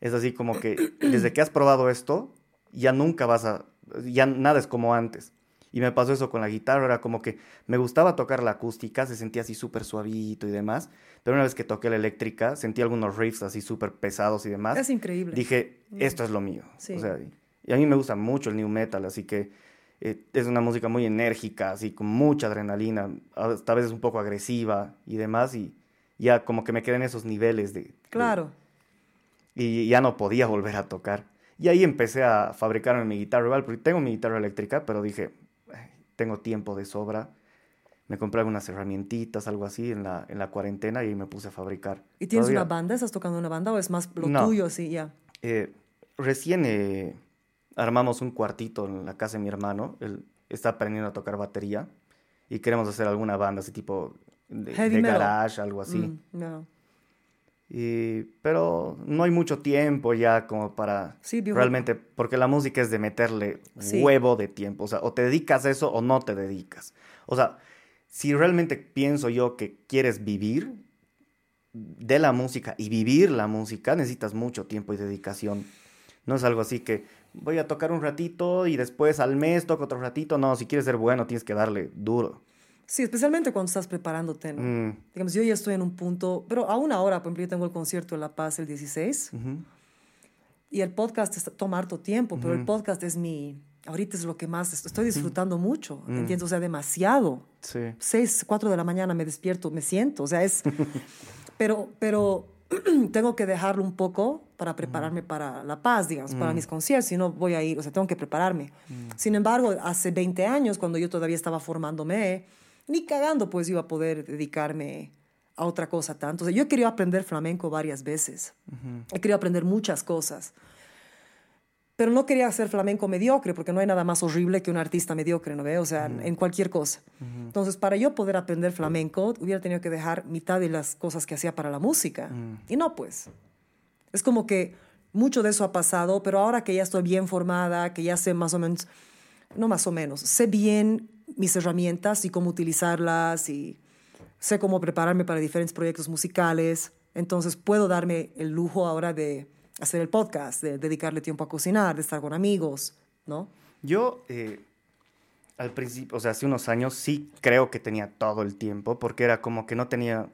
Es así como que desde que has probado esto, ya nunca vas a, ya nada es como antes. Y me pasó eso con la guitarra, era como que me gustaba tocar la acústica, se sentía así súper suavito y demás, pero una vez que toqué la eléctrica, sentí algunos riffs así súper pesados y demás. Es increíble. Dije, esto es lo mío. Sí. O sea, y- a mí me gusta mucho el new metal, así que eh, es una música muy enérgica, así con mucha adrenalina, hasta a veces un poco agresiva y demás, y ya como que me quedé en esos niveles de... de- Claro. y ya no podía volver a tocar. Y ahí empecé a fabricarme mi guitarra igual, porque tengo mi guitarra eléctrica, pero dije, "Ay, tengo tiempo de sobra. Me compré algunas herramientitas, algo así, en la, en la cuarentena y me puse a fabricar. ¿Y tienes Todavía- una banda? ¿Estás tocando una banda o es más lo No. tuyo así ya? Eh, recién eh, armamos un cuartito en la casa de mi hermano. Él está aprendiendo a tocar batería y queremos hacer alguna banda así tipo de, garage, algo así. Mm, no. Y, pero no hay mucho tiempo ya como para Sí, realmente, porque la música es de meterle Sí. huevo de tiempo. O sea, o te dedicas a eso o no te dedicas. O sea, si realmente pienso yo que quieres vivir de la música y vivir la música, necesitas mucho tiempo y dedicación. No es algo así que voy a tocar un ratito y después al mes toco otro ratito. No, si quieres ser bueno tienes que darle duro. Sí, especialmente cuando estás preparándote. ¿no? Mm, Digamos, yo ya estoy en un punto, pero aún ahora, por ejemplo, yo tengo el concierto en La Paz el 16 ujú, y el podcast es- toma harto tiempo, pero el podcast es mi, ahorita es lo que más est- estoy disfrutando mucho, ¿entiendes? O sea, demasiado. Sí. Seis, cuatro de la mañana me despierto, me siento, o sea, es... pero, pero tengo que dejarlo un poco para prepararme para La Paz, digamos, para mis conciertos, si no voy a ir, o sea, tengo que prepararme. Sin embargo, hace 20 años, cuando yo todavía estaba formándome, ni cagando pues iba a poder dedicarme a otra cosa tanto. O sea, yo he querido aprender flamenco varias veces, he querido aprender muchas cosas. Pero no quería hacer flamenco mediocre, porque no hay nada más horrible que un artista mediocre, ¿no ve? O sea, en cualquier cosa. Entonces, para yo poder aprender flamenco, hubiera tenido que dejar mitad de las cosas que hacía para la música. Y no, pues. Es como que mucho de eso ha pasado, pero ahora que ya estoy bien formada, que ya sé más o menos, no más o menos, sé bien mis herramientas y cómo utilizarlas y sé cómo prepararme para diferentes proyectos musicales, entonces puedo darme el lujo ahora de hacer el podcast, de dedicarle tiempo a cocinar, de estar con amigos, ¿no? Yo, eh, al principio, o sea, hace unos años sí creo que tenía todo el tiempo, porque era como que no tenía,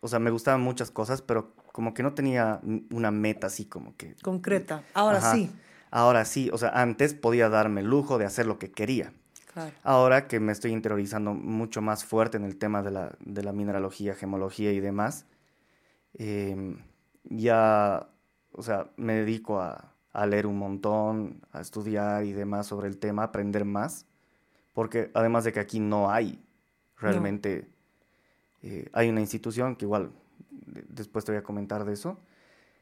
o sea, me gustaban muchas cosas, pero como que no tenía una meta así como que... Concreta. Ahora Ajá. sí. Ahora sí, o sea, antes podía darme el lujo de hacer lo que quería. Claro. Ahora que me estoy interiorizando mucho más fuerte en el tema de la, de la mineralogía, gemología y demás, em, ya, o sea, me dedico a, a leer un montón, a estudiar y demás sobre el tema, aprender más, porque además de que aquí no hay realmente, eh, hay una institución que igual de- después te voy a comentar de eso.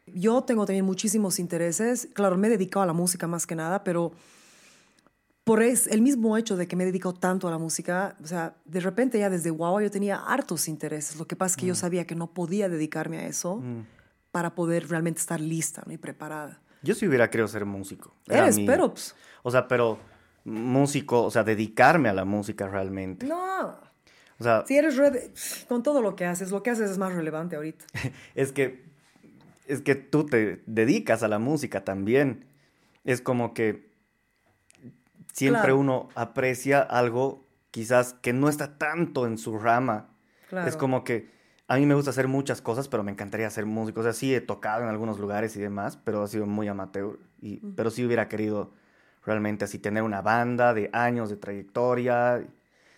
Yo tengo también muchísimos intereses. Claro, me he dedicado a la música más que nada, pero por es, el mismo hecho de que me he dedicado tanto a la música, o sea, de repente ya desde guagua yo tenía hartos intereses. Lo que pasa es que yo sabía que no podía dedicarme a eso para poder realmente estar lista ¿no? y preparada. Yo sí hubiera querido ser músico. Era Eres, mi- pero... pues, O sea, pero músico, o sea, dedicarme a la música realmente. no. O sea, Si eres re- con todo lo que haces, lo que haces es más relevante ahorita. es que es que tú te dedicas a la música también. Es como que siempre Claro. uno aprecia algo quizás que no está tanto en su rama. Claro. Es como que a mí me gusta hacer muchas cosas, pero me encantaría ser músico. O sea, sí he tocado en algunos lugares y demás, pero ha sido muy amateur. Y, Pero sí hubiera querido realmente así tener una banda de años de trayectoria.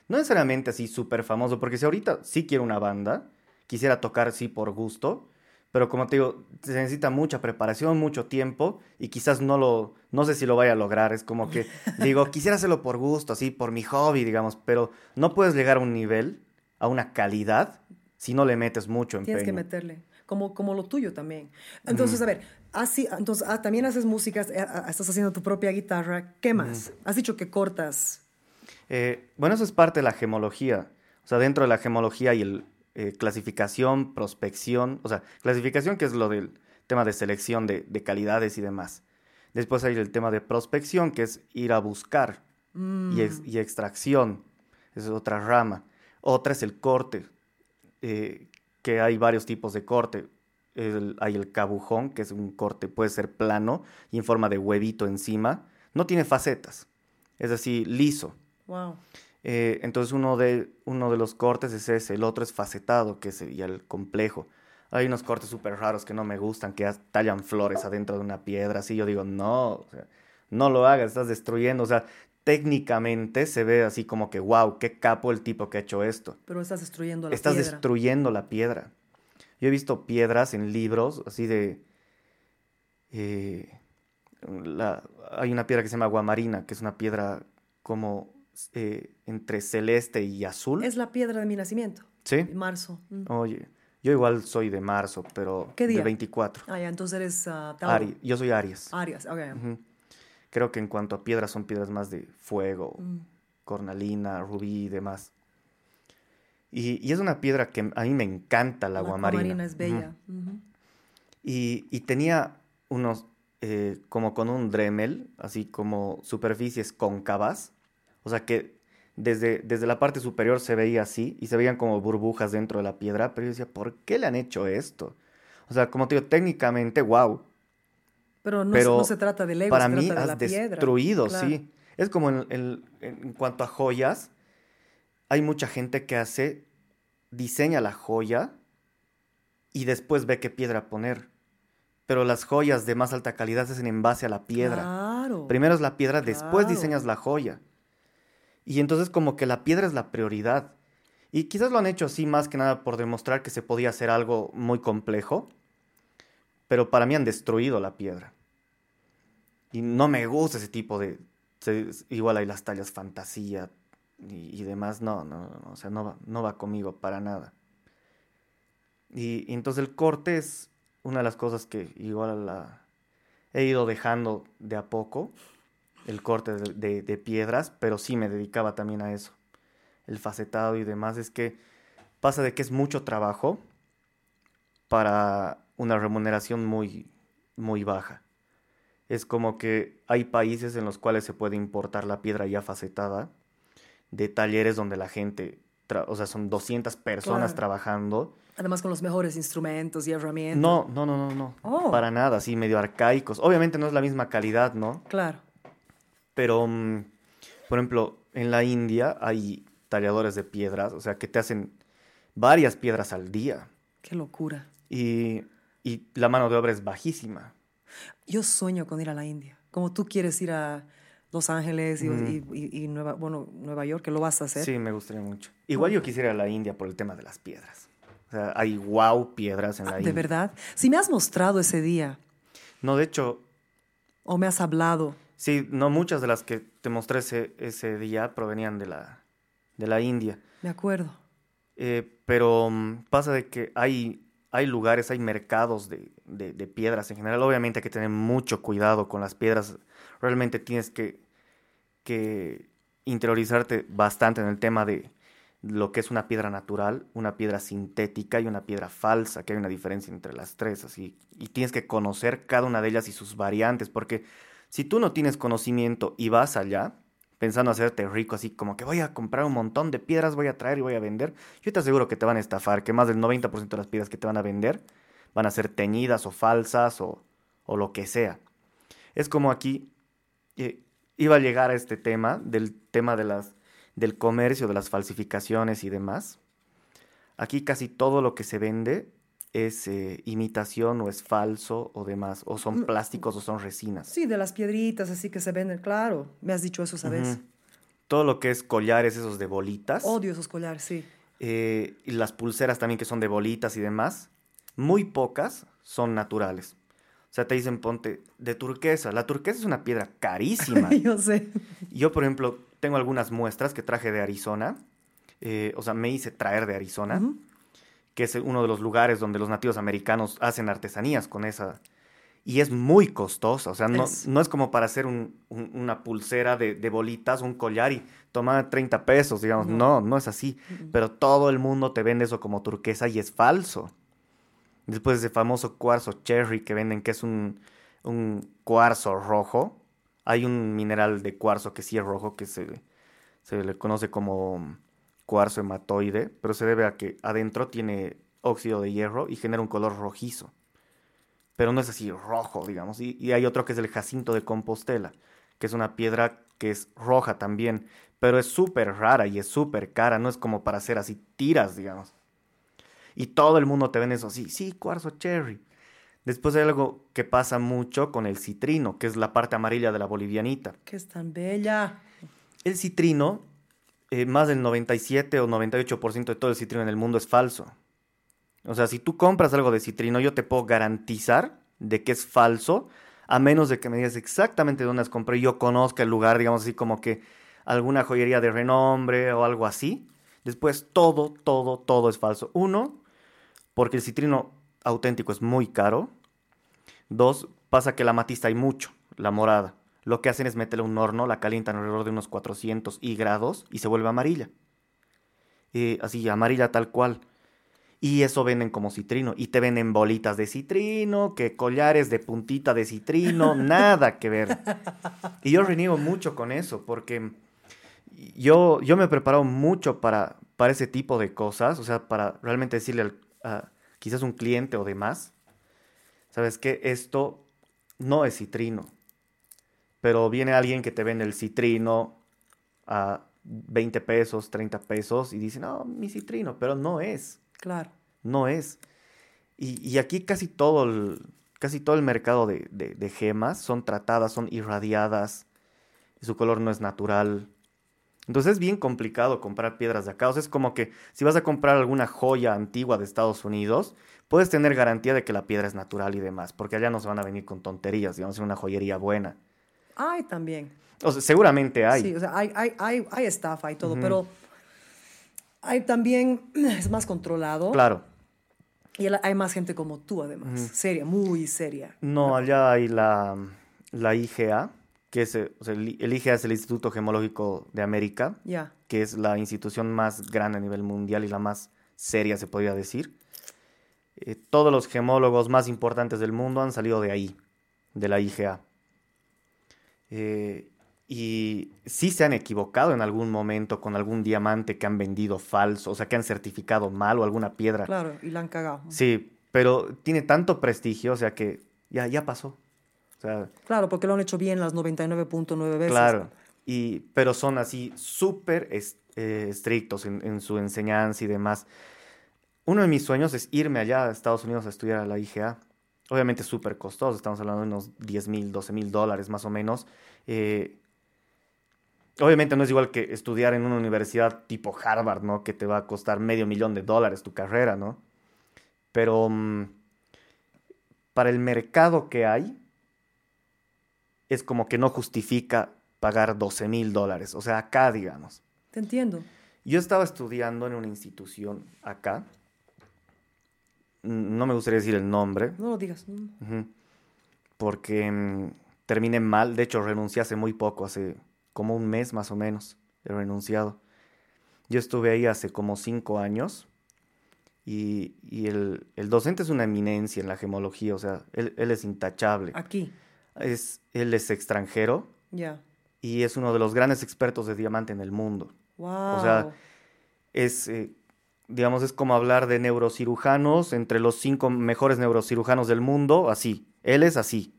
No necesariamente así súper famoso, porque si ahorita sí quiero una banda, quisiera tocar sí por gusto, pero como te digo, se necesita mucha preparación, mucho tiempo y quizás no lo, no sé si lo vaya a lograr. Es como que digo, quisiera hacerlo por gusto, así, por mi hobby, digamos, pero no puedes llegar a un nivel, a una calidad, si no le metes mucho empeño. Tienes que meterle, como, como lo tuyo también. Entonces, a ver, así, entonces, ah, también haces música, eh, ah, estás haciendo tu propia guitarra. ¿Qué más? Has dicho que cortas. Eh, bueno, eso es parte de la gemología. O sea, dentro de la gemología y el eh, clasificación, prospección, o sea, clasificación que es lo del tema de selección de, de calidades y demás. Después hay el tema de prospección, que es ir a buscar, y, ex- y extracción, es otra rama. Otra es el corte, eh, que hay varios tipos de corte. El- hay el cabujón, que es un corte, puede ser plano y en forma de huevito encima. No tiene facetas, es decir, liso. Wow. Eh, entonces uno de, uno de los cortes es ese, el otro es facetado, que sería el complejo. Hay unos cortes súper raros que no me gustan, que tallan flores adentro de una piedra, así yo digo, no, o sea, no lo hagas, estás destruyendo, o sea, técnicamente se ve así como que, wow, qué capo el tipo que ha hecho esto. Pero estás destruyendo la Estás piedra. destruyendo la piedra. Yo he visto piedras en libros, así de... eh, la- hay una piedra que se llama aguamarina, que es una piedra como eh, entre celeste y azul. Es la piedra de mi nacimiento. ¿Sí? Marzo. Mm. Oye, yo igual soy de marzo, pero ¿Qué día? de 24. Ah, ya, entonces eres. Ari- yo soy Aries. Arias, ok. Creo que en cuanto a piedras son piedras más de fuego, Mm. cornalina, rubí y demás. Y, y es una piedra que a mí me encanta, la, La aguamarina. aguamarina es Ujú. bella. Ujú. Y, y tenía unos, eh, como con un Dremel, así como superficies cóncavas. O sea que desde, desde la parte superior se veía así y se veían como burbujas dentro de la piedra. Pero yo decía, ¿por qué le han hecho esto? O sea, como te digo, técnicamente, wow. Pero, no, Pero no se trata del ego, para se mí de has la piedra. destruido, Claro. sí. Es como en, en- en cuanto a joyas, hay mucha gente que hace, diseña la joya y después ve qué piedra poner. Pero las joyas de más alta calidad se hacen en base a la piedra. Claro. Primero es la piedra, después diseñas la joya. Y entonces como que la piedra es la prioridad. Y quizás lo han hecho así más que nada por demostrar que se podía hacer algo muy complejo, pero para mí han destruido la piedra. Y no me gusta ese tipo de... igual hay las tallas fantasía y, demás. No, no, no, o sea, no va, no va conmigo para nada. Y, y entonces el corte es una de las cosas que igual la he ido dejando de a poco, el corte de, de- de piedras, pero sí me dedicaba también a eso. El facetado y demás. Es que pasa de que es mucho trabajo para una remuneración muy muy baja. Es como que hay países en los cuales se puede importar la piedra ya facetada, de talleres donde la gente, o sea, son 200 personas Claro. trabajando. Además con los mejores instrumentos y herramientas. No, no, no, no, no. Oh. Para nada, así medio arcaicos. Obviamente no es la misma calidad, ¿no? Claro. Pero, mm, por ejemplo, en la India hay talladores de piedras, o sea, que te hacen varias piedras al día. Qué locura. Y, y la mano de obra es bajísima. Yo sueño con ir a la India. Como tú quieres ir a Los Ángeles y, Mm. y- y- y Nueva, bueno, Nueva York, que lo vas a hacer. Sí, me gustaría mucho. Igual yo quisiera ir a la India por el tema de las piedras. O sea, hay wow piedras en la Ah, India. ¿De verdad? Si me has mostrado ese día No, de hecho, o me has hablado, sí, no muchas de las que te mostré ese, ese día provenían de la, de la India. me acuerdo. Eh, pero mm, pasa de que hay, hay lugares, hay mercados de, de- de piedras en general. Obviamente hay que tener mucho cuidado con las piedras. Realmente tienes que, que interiorizarte bastante en el tema de lo que es una piedra natural, una piedra sintética y una piedra falsa, que hay una diferencia entre las tres, así. Y tienes que conocer cada una de ellas y sus variantes, porque si tú no tienes conocimiento y vas allá pensando hacerte rico, así como que voy a comprar un montón de piedras, voy a traer y voy a vender, yo te aseguro que te van a estafar, que más del 90% de las piedras que te van a vender van a ser teñidas o falsas o, o lo que sea. Es como aquí eh, iba a llegar a este tema, del tema de las, del comercio, de las falsificaciones y demás. Aquí casi todo lo que se vende es eh, imitación o es falso o demás, o son plásticos o son resinas. Sí, de las piedritas así que se venden, claro. Me has dicho eso vez. Ujú. Todo lo que es collares, esos de bolitas. Odio esos collares, sí. eh, y las pulseras también que son de bolitas y demás, muy pocas son naturales. O sea, te dicen ponte de turquesa. La turquesa es una piedra carísima. Yo sé. Yo, por ejemplo, tengo algunas muestras que traje de Arizona. eh, o sea, me hice traer de Arizona. Que es uno de los lugares donde los nativos americanos hacen artesanías con esa. Y es muy costosa. O sea, no Es. no es como para hacer un- un- una pulsera de, de bolitas, un collar y tomar 30 pesos, digamos. No, no es así. Pero todo el mundo te vende eso como turquesa y es falso. Después ese famoso cuarzo cherry que venden, que es un, un cuarzo rojo. Hay un mineral de cuarzo que sí es rojo, que se, se le conoce como cuarzo hematoide, pero se debe a que adentro tiene óxido de hierro y genera un color rojizo. Pero no es así rojo, digamos. Y, y hay otro que es el jacinto de Compostela, que es una piedra que es roja también, pero es súper rara y es súper cara, no es como para hacer así tiras, digamos. Y todo el mundo te vende eso así, sí, cuarzo cherry. Después hay algo que pasa mucho con el citrino, que es la parte amarilla de la bolivianita. Que es tan bella. El citrino, eh, más del 97 o 98% de todo el citrino en el mundo es falso. O sea, si tú compras algo de citrino, yo te puedo garantizar de que es falso, a menos de que me digas exactamente dónde las compré y yo conozca el lugar, digamos así como que alguna joyería de renombre o algo así. Después todo, todo, todo es falso. Uno, porque el citrino auténtico es muy caro. Dos, pasa que la matista hay mucho, la morada. Lo que hacen es meterle a un horno, la calientan alrededor de unos 400 y grados y se vuelve amarilla. Eh, así, amarilla tal cual. Y eso venden como citrino. Y te venden bolitas de citrino, que collares de puntita de citrino, nada que ver. Y yo reniego mucho con eso, porque yo, yo me he preparado mucho para, para ese tipo de cosas, o sea, para realmente decirle al, a quizás un cliente o demás, ¿sabes qué? Esto no es citrino. Pero viene alguien que te vende el citrino a 20 pesos, 30 pesos y dice, no, mi citrino, pero no es. Claro. No es. Y, y aquí casi todo el, casi todo el mercado de, de- de gemas son tratadas, son irradiadas, y su color no es natural. Entonces es bien complicado comprar piedras de acá. O sea, es como que si vas a comprar alguna joya antigua de Estados Unidos, puedes tener garantía de que la piedra es natural y demás, porque allá no se van a venir con tonterías, digamos, en una joyería buena. Hay también. O sea, seguramente hay. Sí, o sea, hay, hay, hay, hay estafa y todo, pero hay también, es más controlado. Claro. Y hay más gente como tú, además. Seria, muy seria. No, allá hay la, la IGA, que es, o sea, el, IGA es el Instituto Gemológico de América, que es la institución más grande a nivel mundial y la más seria, se podría decir. Eh, todos los gemólogos más importantes del mundo han salido de ahí. de la IGA. Eh, y sí se han equivocado en algún momento con algún diamante que han vendido falso, o sea, que han certificado mal o alguna piedra. Claro, y la han cagado. Sí, pero tiene tanto prestigio, o sea, que ya, ya pasó. O sea, Claro, porque lo han hecho bien las 99.9 veces. Claro, y, pero son así súper eh, estrictos en, en su enseñanza y demás. Uno de mis sueños es irme allá a Estados Unidos a estudiar a la IGA. Obviamente súper costoso, estamos hablando de unos 10 mil, 12 mil dólares más o menos. Eh, obviamente no es igual que estudiar en una universidad tipo Harvard, ¿no? Que te va a costar medio millón de dólares tu carrera, ¿no? Pero mm, para el mercado que hay, es como que no justifica pagar 12 mil dólares. O sea, acá, digamos. Te entiendo. Yo estaba estudiando en una institución acá. No me gustaría decir el nombre, No lo digas. Porque mm, terminé mal. De hecho, renuncié hace muy poco, hace como un mes más o menos. He renunciado. Yo estuve ahí hace como cinco años. Y, y el, el docente es una eminencia en la gemología, o sea, él, él es intachable. Aquí. Es, él es extranjero Ya. y es uno de los grandes expertos de diamante en el mundo. Wow. sea, Es, eh, digamos, es como hablar de neurocirujanos entre los cinco mejores neurocirujanos del mundo, así. Él es así.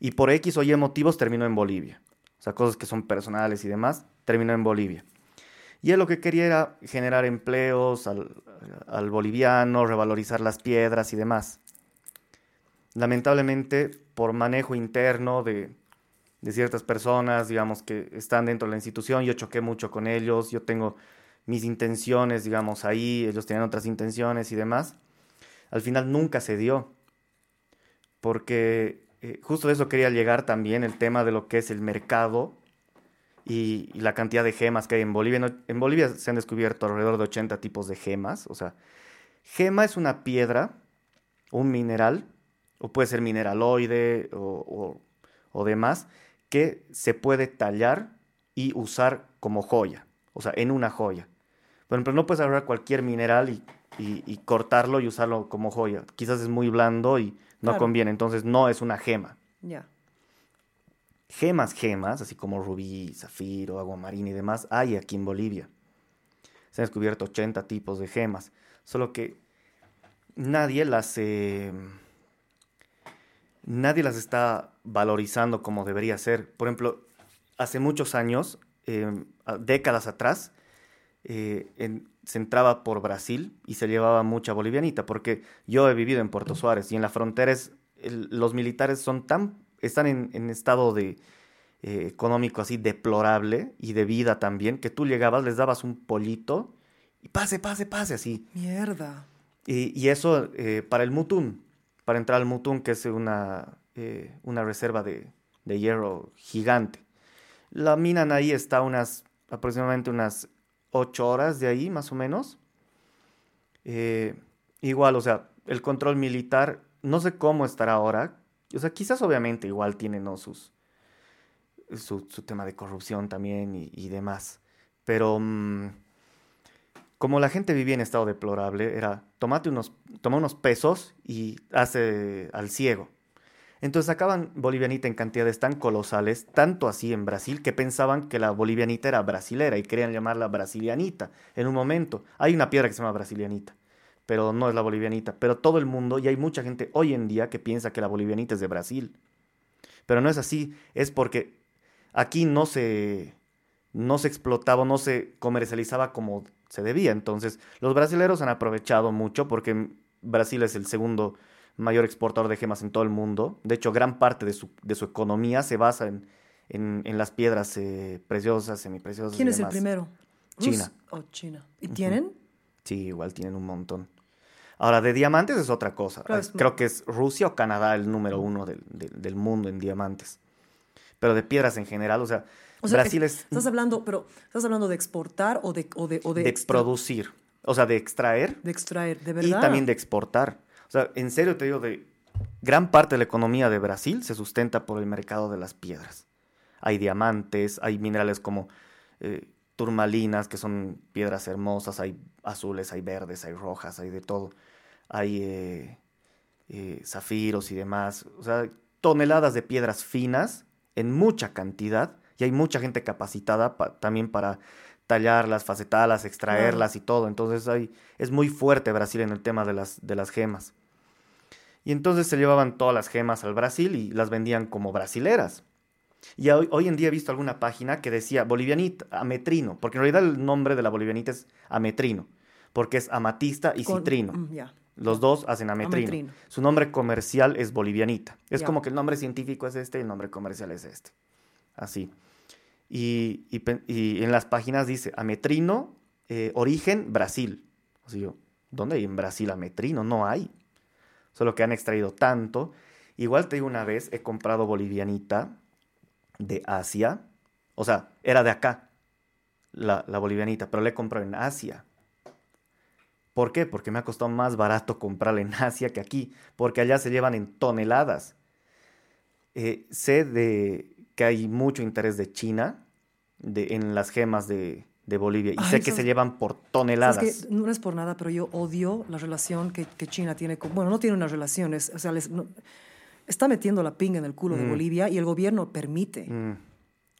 Y por X o Y motivos terminó en Bolivia. O sea, cosas que son personales y demás, terminó en Bolivia. Y él lo que quería era generar empleos al, al boliviano, revalorizar las piedras y demás. Lamentablemente, por manejo interno de, de ciertas personas, digamos, que están dentro de la institución, yo choqué mucho con ellos, yo tengo mis intenciones, digamos, ahí, ellos tenían otras intenciones y demás. Al final nunca se dio, porque eh, justo de eso quería llegar también, el tema de lo que es el mercado y, la cantidad de gemas que hay en Bolivia. En Bolivia se han descubierto alrededor de 80 tipos de gemas, o sea, gema es una piedra, un mineral, o puede ser mineraloide o- o demás, que se puede tallar y usar como joya, o sea, en una joya. Por ejemplo, no puedes agarrar cualquier mineral y, y- y cortarlo y usarlo como joya. Quizás es muy blando y no Claro. conviene, entonces no es una gema. Ya. Gemas, gemas, así como rubí, zafiro, agua marina y demás, hay aquí en Bolivia. Se han descubierto 80 tipos de gemas, solo que nadie las, eh, nadie las está valorizando como debería ser. Por ejemplo, hace muchos años, eh, décadas atrás, eh, en- se entraba por Brasil y se llevaba mucha bolivianita, porque yo he vivido en Puerto Suárez y en la frontera es- el- los militares son tan, están en, en estado de eh, económico así deplorable y de vida también, que tú llegabas, les dabas un pollito y pase, pase, pase así. Mierda. Y, y eso eh, para el Mutún, para entrar al Mutún, que es una, eh, una reserva de, de hierro gigante. La mina ahí está unas, aproximadamente unas ocho horas de ahí, más o menos. Eh, igual, o sea, el control militar, no sé cómo estará ahora. O sea, quizás obviamente igual tiene ¿no? sus, su, tema de corrupción también y, y demás. Pero mm, como la gente vivía en estado deplorable, era tomate unos, toma unos pesos y hace al ciego. Entonces sacaban bolivianita en cantidades tan colosales, tanto así en Brasil, que pensaban que la bolivianita era brasilera y querían llamarla brasilianita. En un momento, hay una piedra que se llama brasilianita, pero no es la bolivianita. Pero todo el mundo, y hay mucha gente hoy en día que piensa que la bolivianita es de Brasil. Pero no es así, es porque aquí no se, no se explotaba, no se comercializaba como se debía. Entonces, los brasileros han aprovechado mucho porque Brasil es el segundo mayor exportador de gemas en todo el mundo. De hecho, gran parte de su, de su economía se basa en, en, en las piedras eh, preciosas, semipreciosas. y ¿Quién es el primero? China. Oh, China. ¿Y tienen? Sí, igual tienen un montón. Ahora, de diamantes es otra cosa. Claro, Ah, es- Creo que es Rusia o Canadá el número uno del, del- del mundo en diamantes. Pero de piedras en general, o sea, O sea, Brasil es Estás hablando, pero ¿estás hablando de exportar o de, o de, o de, de extra- producir, o sea, de extraer de extraer? ¿De y verdad? también de exportar. O sea, en serio te digo, de gran parte de la economía de Brasil se sustenta por el mercado de las piedras. Hay diamantes, hay minerales como eh, turmalinas, que son piedras hermosas, hay azules, hay verdes, hay rojas, hay de todo. Hay eh, eh, zafiros y demás. O sea, toneladas de piedras finas en mucha cantidad y hay mucha gente capacitada pa- también para tallarlas, facetarlas, extraerlas y todo. Entonces hay, es muy fuerte Brasil en el tema de las, de las gemas. Y entonces se llevaban todas las gemas al Brasil y las vendían como brasileras. Y hoy, hoy en día he visto alguna página que decía bolivianita, ametrino, porque en realidad el nombre de la bolivianita es ametrino, porque es amatista y Con- citrino. mm. Los dos hacen ametrino. Ametrino. Su nombre comercial es bolivianita. Es como que el nombre científico es este y el nombre comercial es este. Así. Y, en las páginas dice ametrino, eh, origen Brasil. Así yo, ¿dónde hay en Brasil ametrino? No hay. Solo que han extraído tanto. Igual te digo una vez, he comprado bolivianita de Asia. O sea, era de acá, la, la bolivianita, pero la he comprado en Asia. ¿Por qué? Porque me ha costado más barato comprarla en Asia que aquí, porque allá se llevan en toneladas. Eh, sé de que hay mucho interés de China de, en las gemas de, de Bolivia y Ay, sé que ¿sabes- se llevan por ¿Sabes toneladas. qué? no es por nada, pero yo odio la relación que, que China tiene con... Bueno, no tiene una relación, es, o sea, les- no- está metiendo la pinga en el culo de Mm. Bolivia y el gobierno permite. Mm,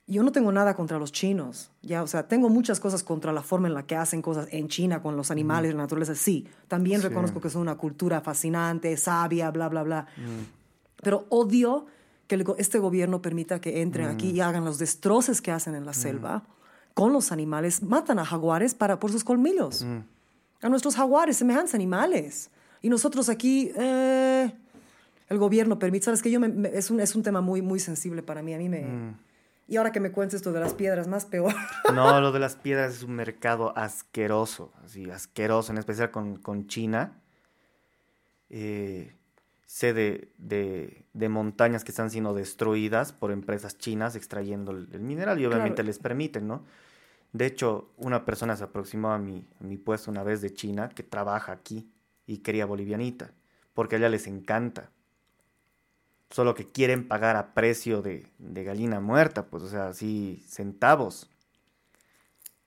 Yo no tengo nada contra los chinos, ya, o sea, tengo muchas cosas contra la forma en la que hacen cosas en China con los animales, la naturaleza, sí. También Sí. reconozco que es una cultura fascinante, sabia, bla, bla, bla. mm. Pero odio que el este gobierno permita que entren aquí Mm. y hagan los destroces que hacen en la selva con los animales. Matan a jaguares para, por sus colmillos. mm. A nuestros jaguares, semejantes animales. Y nosotros aquí, eh, el gobierno permite. Sabes que yo me- me- es, un, es un tema muy, muy sensible para mí. A mí me. Mm. Y ahora que me cuentes esto de las piedras, más peor. No, lo de las piedras es un mercado asqueroso, así, asqueroso, en especial con, con China. Eh, sé de, de- de montañas que están siendo destruidas por empresas chinas extrayendo el, el mineral y obviamente Claro. les permiten, ¿no? De hecho, una persona se aproximó a mi, a mi puesto una vez de China que trabaja aquí y quería bolivianita, porque allá les encanta. Solo que quieren pagar a precio de, de gallina muerta, pues, o sea, así centavos.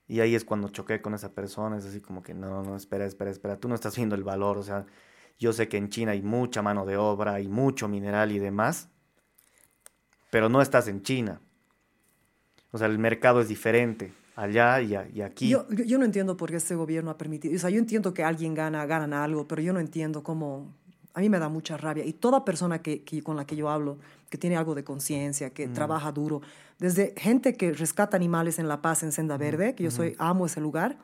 Y ahí es cuando choqué con esa persona, es así como que no, no, espera, espera, espera, tú no estás viendo el valor, o sea, yo sé que en China hay mucha mano de obra, hay mucho mineral y demás, pero no estás en China. O sea, el mercado es diferente allá y, a- y aquí. Yo, no entiendo por qué este gobierno ha permitido. O sea, yo entiendo que alguien gana, ganan algo, pero yo no entiendo cómo. A mí me da mucha rabia. Y toda persona que, que- con la que yo hablo, que tiene algo de conciencia, que trabaja duro, desde gente que rescata animales en La Paz, en Senda Verde, que yo soy, amo ese lugar,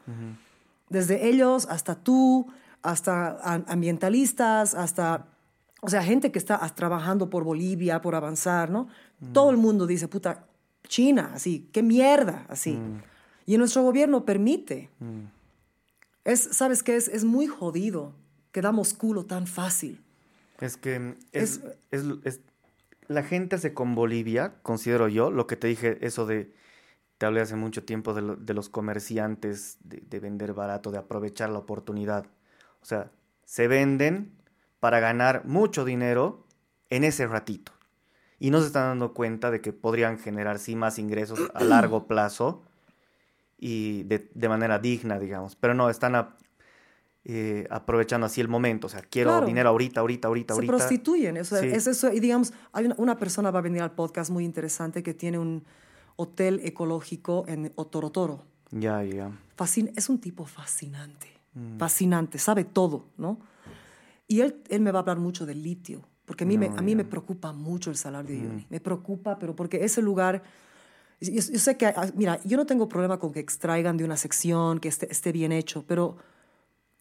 desde ellos hasta tú, hasta ambientalistas, hasta. O sea, gente que está trabajando por Bolivia, por avanzar, ¿no? Todo el mundo dice, puta, China, así, qué mierda, así. Y nuestro gobierno permite. Es, ¿Sabes qué? Es, es muy jodido que damos culo tan fácil. Es que es, es, es- la gente hace con Bolivia, considero yo, lo que te dije, eso de, te hablé hace mucho tiempo de, lo- de los comerciantes, de, de vender barato, de aprovechar la oportunidad. O sea, se venden para ganar mucho dinero en ese ratito. Y no se están dando cuenta de que podrían generar sí más ingresos a largo plazo y de, de manera digna, digamos. Pero no, están a- eh, aprovechando así el momento. O sea, quiero Claro. dinero ahorita, ahorita, ahorita, Se ahorita. prostituyen. Eso, Sí. es eso. Y digamos, hay una, una persona va a venir al podcast muy interesante que tiene un hotel ecológico en Otorotoro. Ya, ya. Fascin- es un tipo fascinante. Mm. Fascinante, sabe todo, ¿no? Y él, él me va a hablar mucho del litio, porque a mí, me, a mí me preocupa mucho el salario de Mm. Uyuni. Me preocupa, pero porque ese lugar... Yo, yo sé que, ah, mira, yo no tengo problema con que extraigan de una sección, que esté, esté bien hecho, pero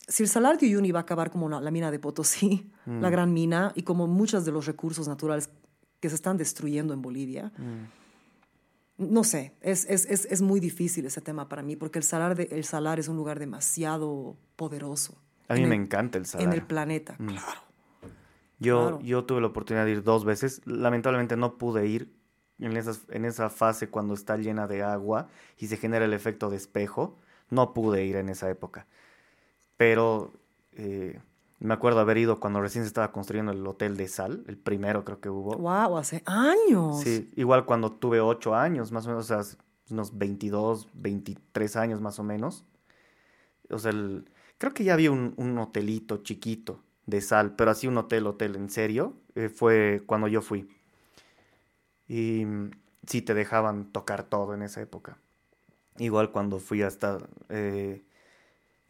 si el salario de Uyuni va a acabar como la, la mina de Potosí, Mm. la gran mina, y como muchos de los recursos naturales que se están destruyendo en Bolivia, no sé, es, es, es, es muy difícil ese tema para mí, porque el salar, de, el salar es un lugar demasiado poderoso. A mí en me el- encanta el En salario. el planeta, claro. Yo, claro. yo tuve la oportunidad de ir dos veces. Lamentablemente no pude ir en, esas, en esa fase cuando está llena de agua y se genera el efecto de espejo. No pude ir en esa época. Pero eh, me acuerdo haber ido cuando recién se estaba construyendo el hotel de sal, el primero creo que hubo. Wow, hace años. Sí, igual cuando tuve ocho años, más o menos, o sea, unos 22, 23 años más o menos. O sea, el- creo que ya había un, un hotelito chiquito de sal, pero así un hotel, hotel, en serio, eh, fue cuando yo fui. Y sí te dejaban tocar todo en esa época. Igual cuando fui hasta eh,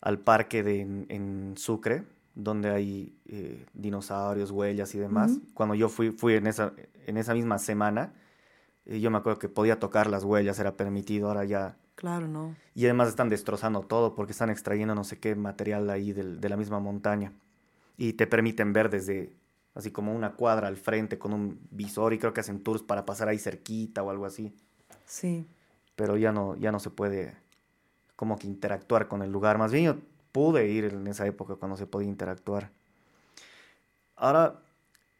al parque de, en, en Sucre, donde hay eh, dinosaurios, huellas y demás. Cuando yo fui, fui en esa, en esa misma semana, eh, yo me acuerdo que podía tocar las huellas, era permitido, ahora ya... Claro, no. Y además están destrozando todo porque están extrayendo no sé qué material ahí del- de la misma montaña. Y te permiten ver desde así como una cuadra al frente con un visor y creo que hacen tours para pasar ahí cerquita o algo así. Sí. Pero ya no, ya no se puede como que interactuar con el lugar. Más bien yo pude ir en esa época cuando se podía interactuar. Ahora,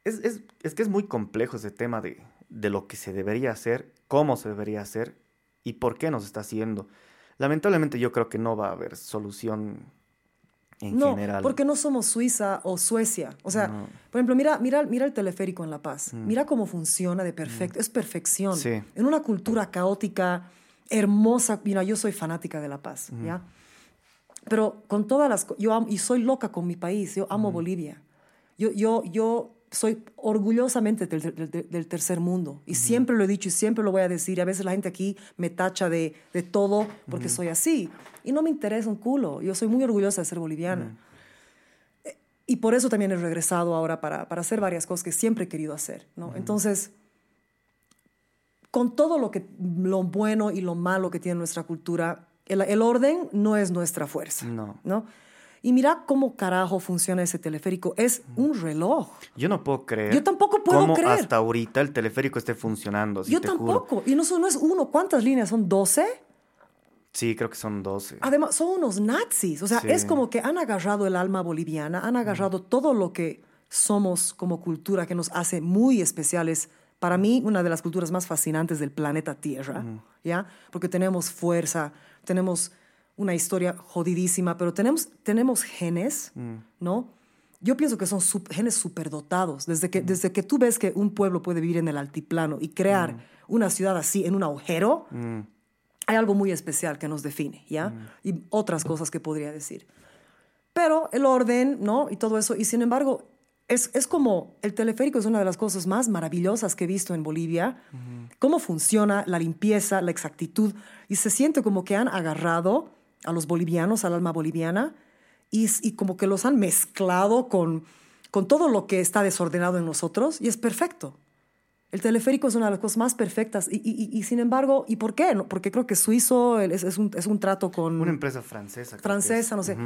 es, es- es que es muy complejo ese tema de, de lo que se debería hacer, cómo se debería hacer y por qué nos está haciendo. Lamentablemente yo creo que no va a haber solución en no, general. porque no somos Suiza o Suecia. O sea, No. por ejemplo, mira, mira, mira el teleférico en La Paz. Mira cómo funciona de perfecto. Es perfección. Sí. En una cultura caótica, hermosa. Mira, yo soy fanática de La Paz, ¿ya? Pero con todas las... Yo amo- y soy loca con mi país. Yo amo Bolivia. Yo, yo, yo soy orgullosamente del, del- del- del tercer mundo. Y siempre lo he dicho y siempre lo voy a decir. A veces la gente aquí me tacha de, de todo porque soy así. Y no me interesa un culo. Yo soy muy orgullosa de ser boliviana. Eh, Y por eso también he regresado ahora para, para hacer varias cosas que siempre he querido hacer. ¿no? Entonces, con todo lo, que, lo bueno y lo malo que tiene nuestra cultura, el, el orden no es nuestra fuerza. No. ¿no? Y mira cómo carajo funciona ese teleférico. Es un reloj. Yo no puedo creer. Yo tampoco puedo cómo creer. hasta ahorita el teleférico esté funcionando. sí Yo te juro. tampoco. Y no, no es uno. ¿Cuántas líneas son? ¿12? Sí, creo que son 12. Además, son unos nazis. O sea, Sí. es como que han agarrado el alma boliviana, han agarrado todo lo que somos como cultura que nos hace muy especiales. Para mí, una de las culturas más fascinantes del planeta Tierra, ¿ya? Porque tenemos fuerza, tenemos una historia jodidísima, pero tenemos, tenemos genes, ¿no? Yo pienso que son sup- genes superdotados. Desde que, desde que tú ves que un pueblo puede vivir en el altiplano y crear una ciudad así en un agujero, hay algo muy especial que nos define, ¿ya? Y otras cosas que podría decir. Pero el orden, ¿no? Y todo eso. Y sin embargo, es, es como el teleférico es una de las cosas más maravillosas que he visto en Bolivia. Cómo funciona la limpieza, la exactitud. Y se siente como que han agarrado a los bolivianos, al alma boliviana, y, y como que los han mezclado con, con todo lo que está desordenado en nosotros. Y es perfecto. El teleférico es una de las cosas más perfectas. Y, y- y- y sin embargo, ¿y por qué? Porque creo que suizo es, es un, es un trato con... Una empresa francesa. francesa, es. no sé.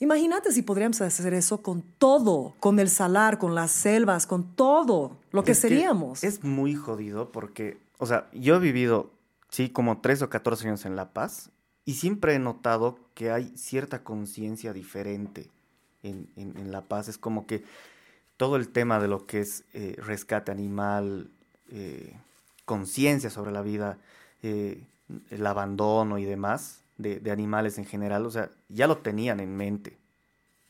Imagínate si podríamos hacer eso con todo, con el salar, con las selvas, con todo lo que Es seríamos. Es muy jodido porque, o sea, yo he vivido, sí, como 3 o 14 años en La Paz y siempre he notado que hay cierta conciencia diferente en, en- en La Paz. Es como que todo el tema de lo que es eh, rescate animal, eh, conciencia sobre la vida, eh, el abandono y demás de, de animales en general, o sea, ya lo tenían en mente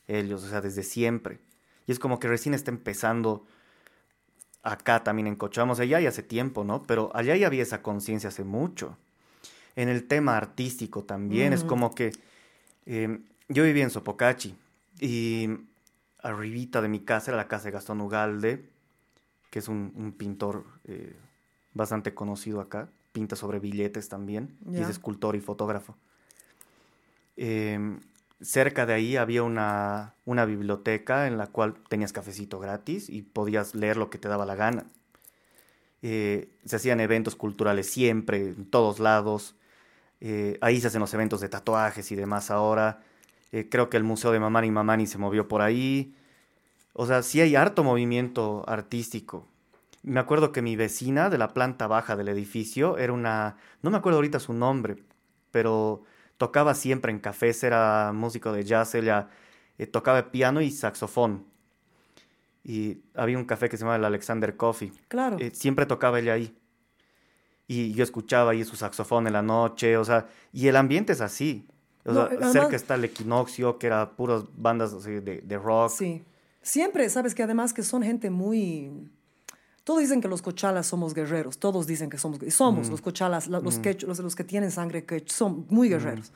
ellos, o sea, desde siempre. Y es como que recién está empezando acá también en Cochabamba, o sea, ya hay hace tiempo, ¿no? Pero allá ya había esa conciencia hace mucho. En el tema artístico también, es como que eh, yo vivía en Sopocachi y arribita de mi casa era la casa de Gastón Ugalde, que es un, un pintor eh, bastante conocido acá, pinta sobre billetes también, y es escultor y fotógrafo. Em, cerca de ahí había una, una biblioteca en la cual tenías cafecito gratis y podías leer lo que te daba la gana. Eh, se hacían eventos culturales siempre, en todos lados. Eh, ahí se hacen los eventos de tatuajes y demás ahora. Eh, creo que el Museo de Mamani Mamani se movió por ahí. O sea, sí hay harto movimiento artístico. Me acuerdo que mi vecina de la planta baja del edificio era una, no me acuerdo ahorita su nombre, pero tocaba siempre en cafés, era músico de jazz, ella eh, tocaba piano y saxofón. Y había un café que se llamaba el Alexander Coffee. Claro. Eh, siempre tocaba ella ahí. Y yo escuchaba ahí su saxofón en la noche, o sea, y el ambiente es así. O No, sea, además- cerca está el equinoccio, que era puras bandas así de, de rock. Sí. Siempre, sabes que además que son gente muy... Todos dicen que los cochalas somos guerreros, todos dicen que somos, somos los cochalas, la- los, quech- los, los que tienen sangre quech, son muy guerreros.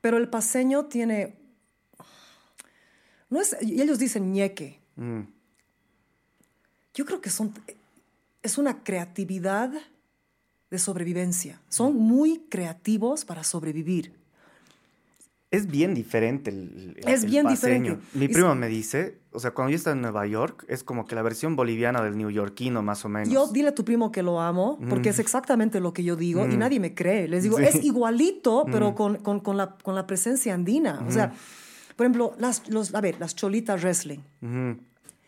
Pero el paseño tiene, no es, y ellos dicen ñeque, Mm, yo creo que son, es una creatividad de sobrevivencia. Son muy creativos para sobrevivir. Es bien diferente el, el- Es el bien paseño. diferente. Mi primo me dice, o sea, cuando yo estaba en Nueva York, es como que la versión boliviana del neoyorquino, más o menos. Yo dile a tu primo que lo amo, porque es exactamente lo que yo digo y nadie me cree. Les digo, Sí. es igualito, pero con, con- con la, con la presencia andina. O sea, por ejemplo, las, los, a ver, las cholitas wrestling.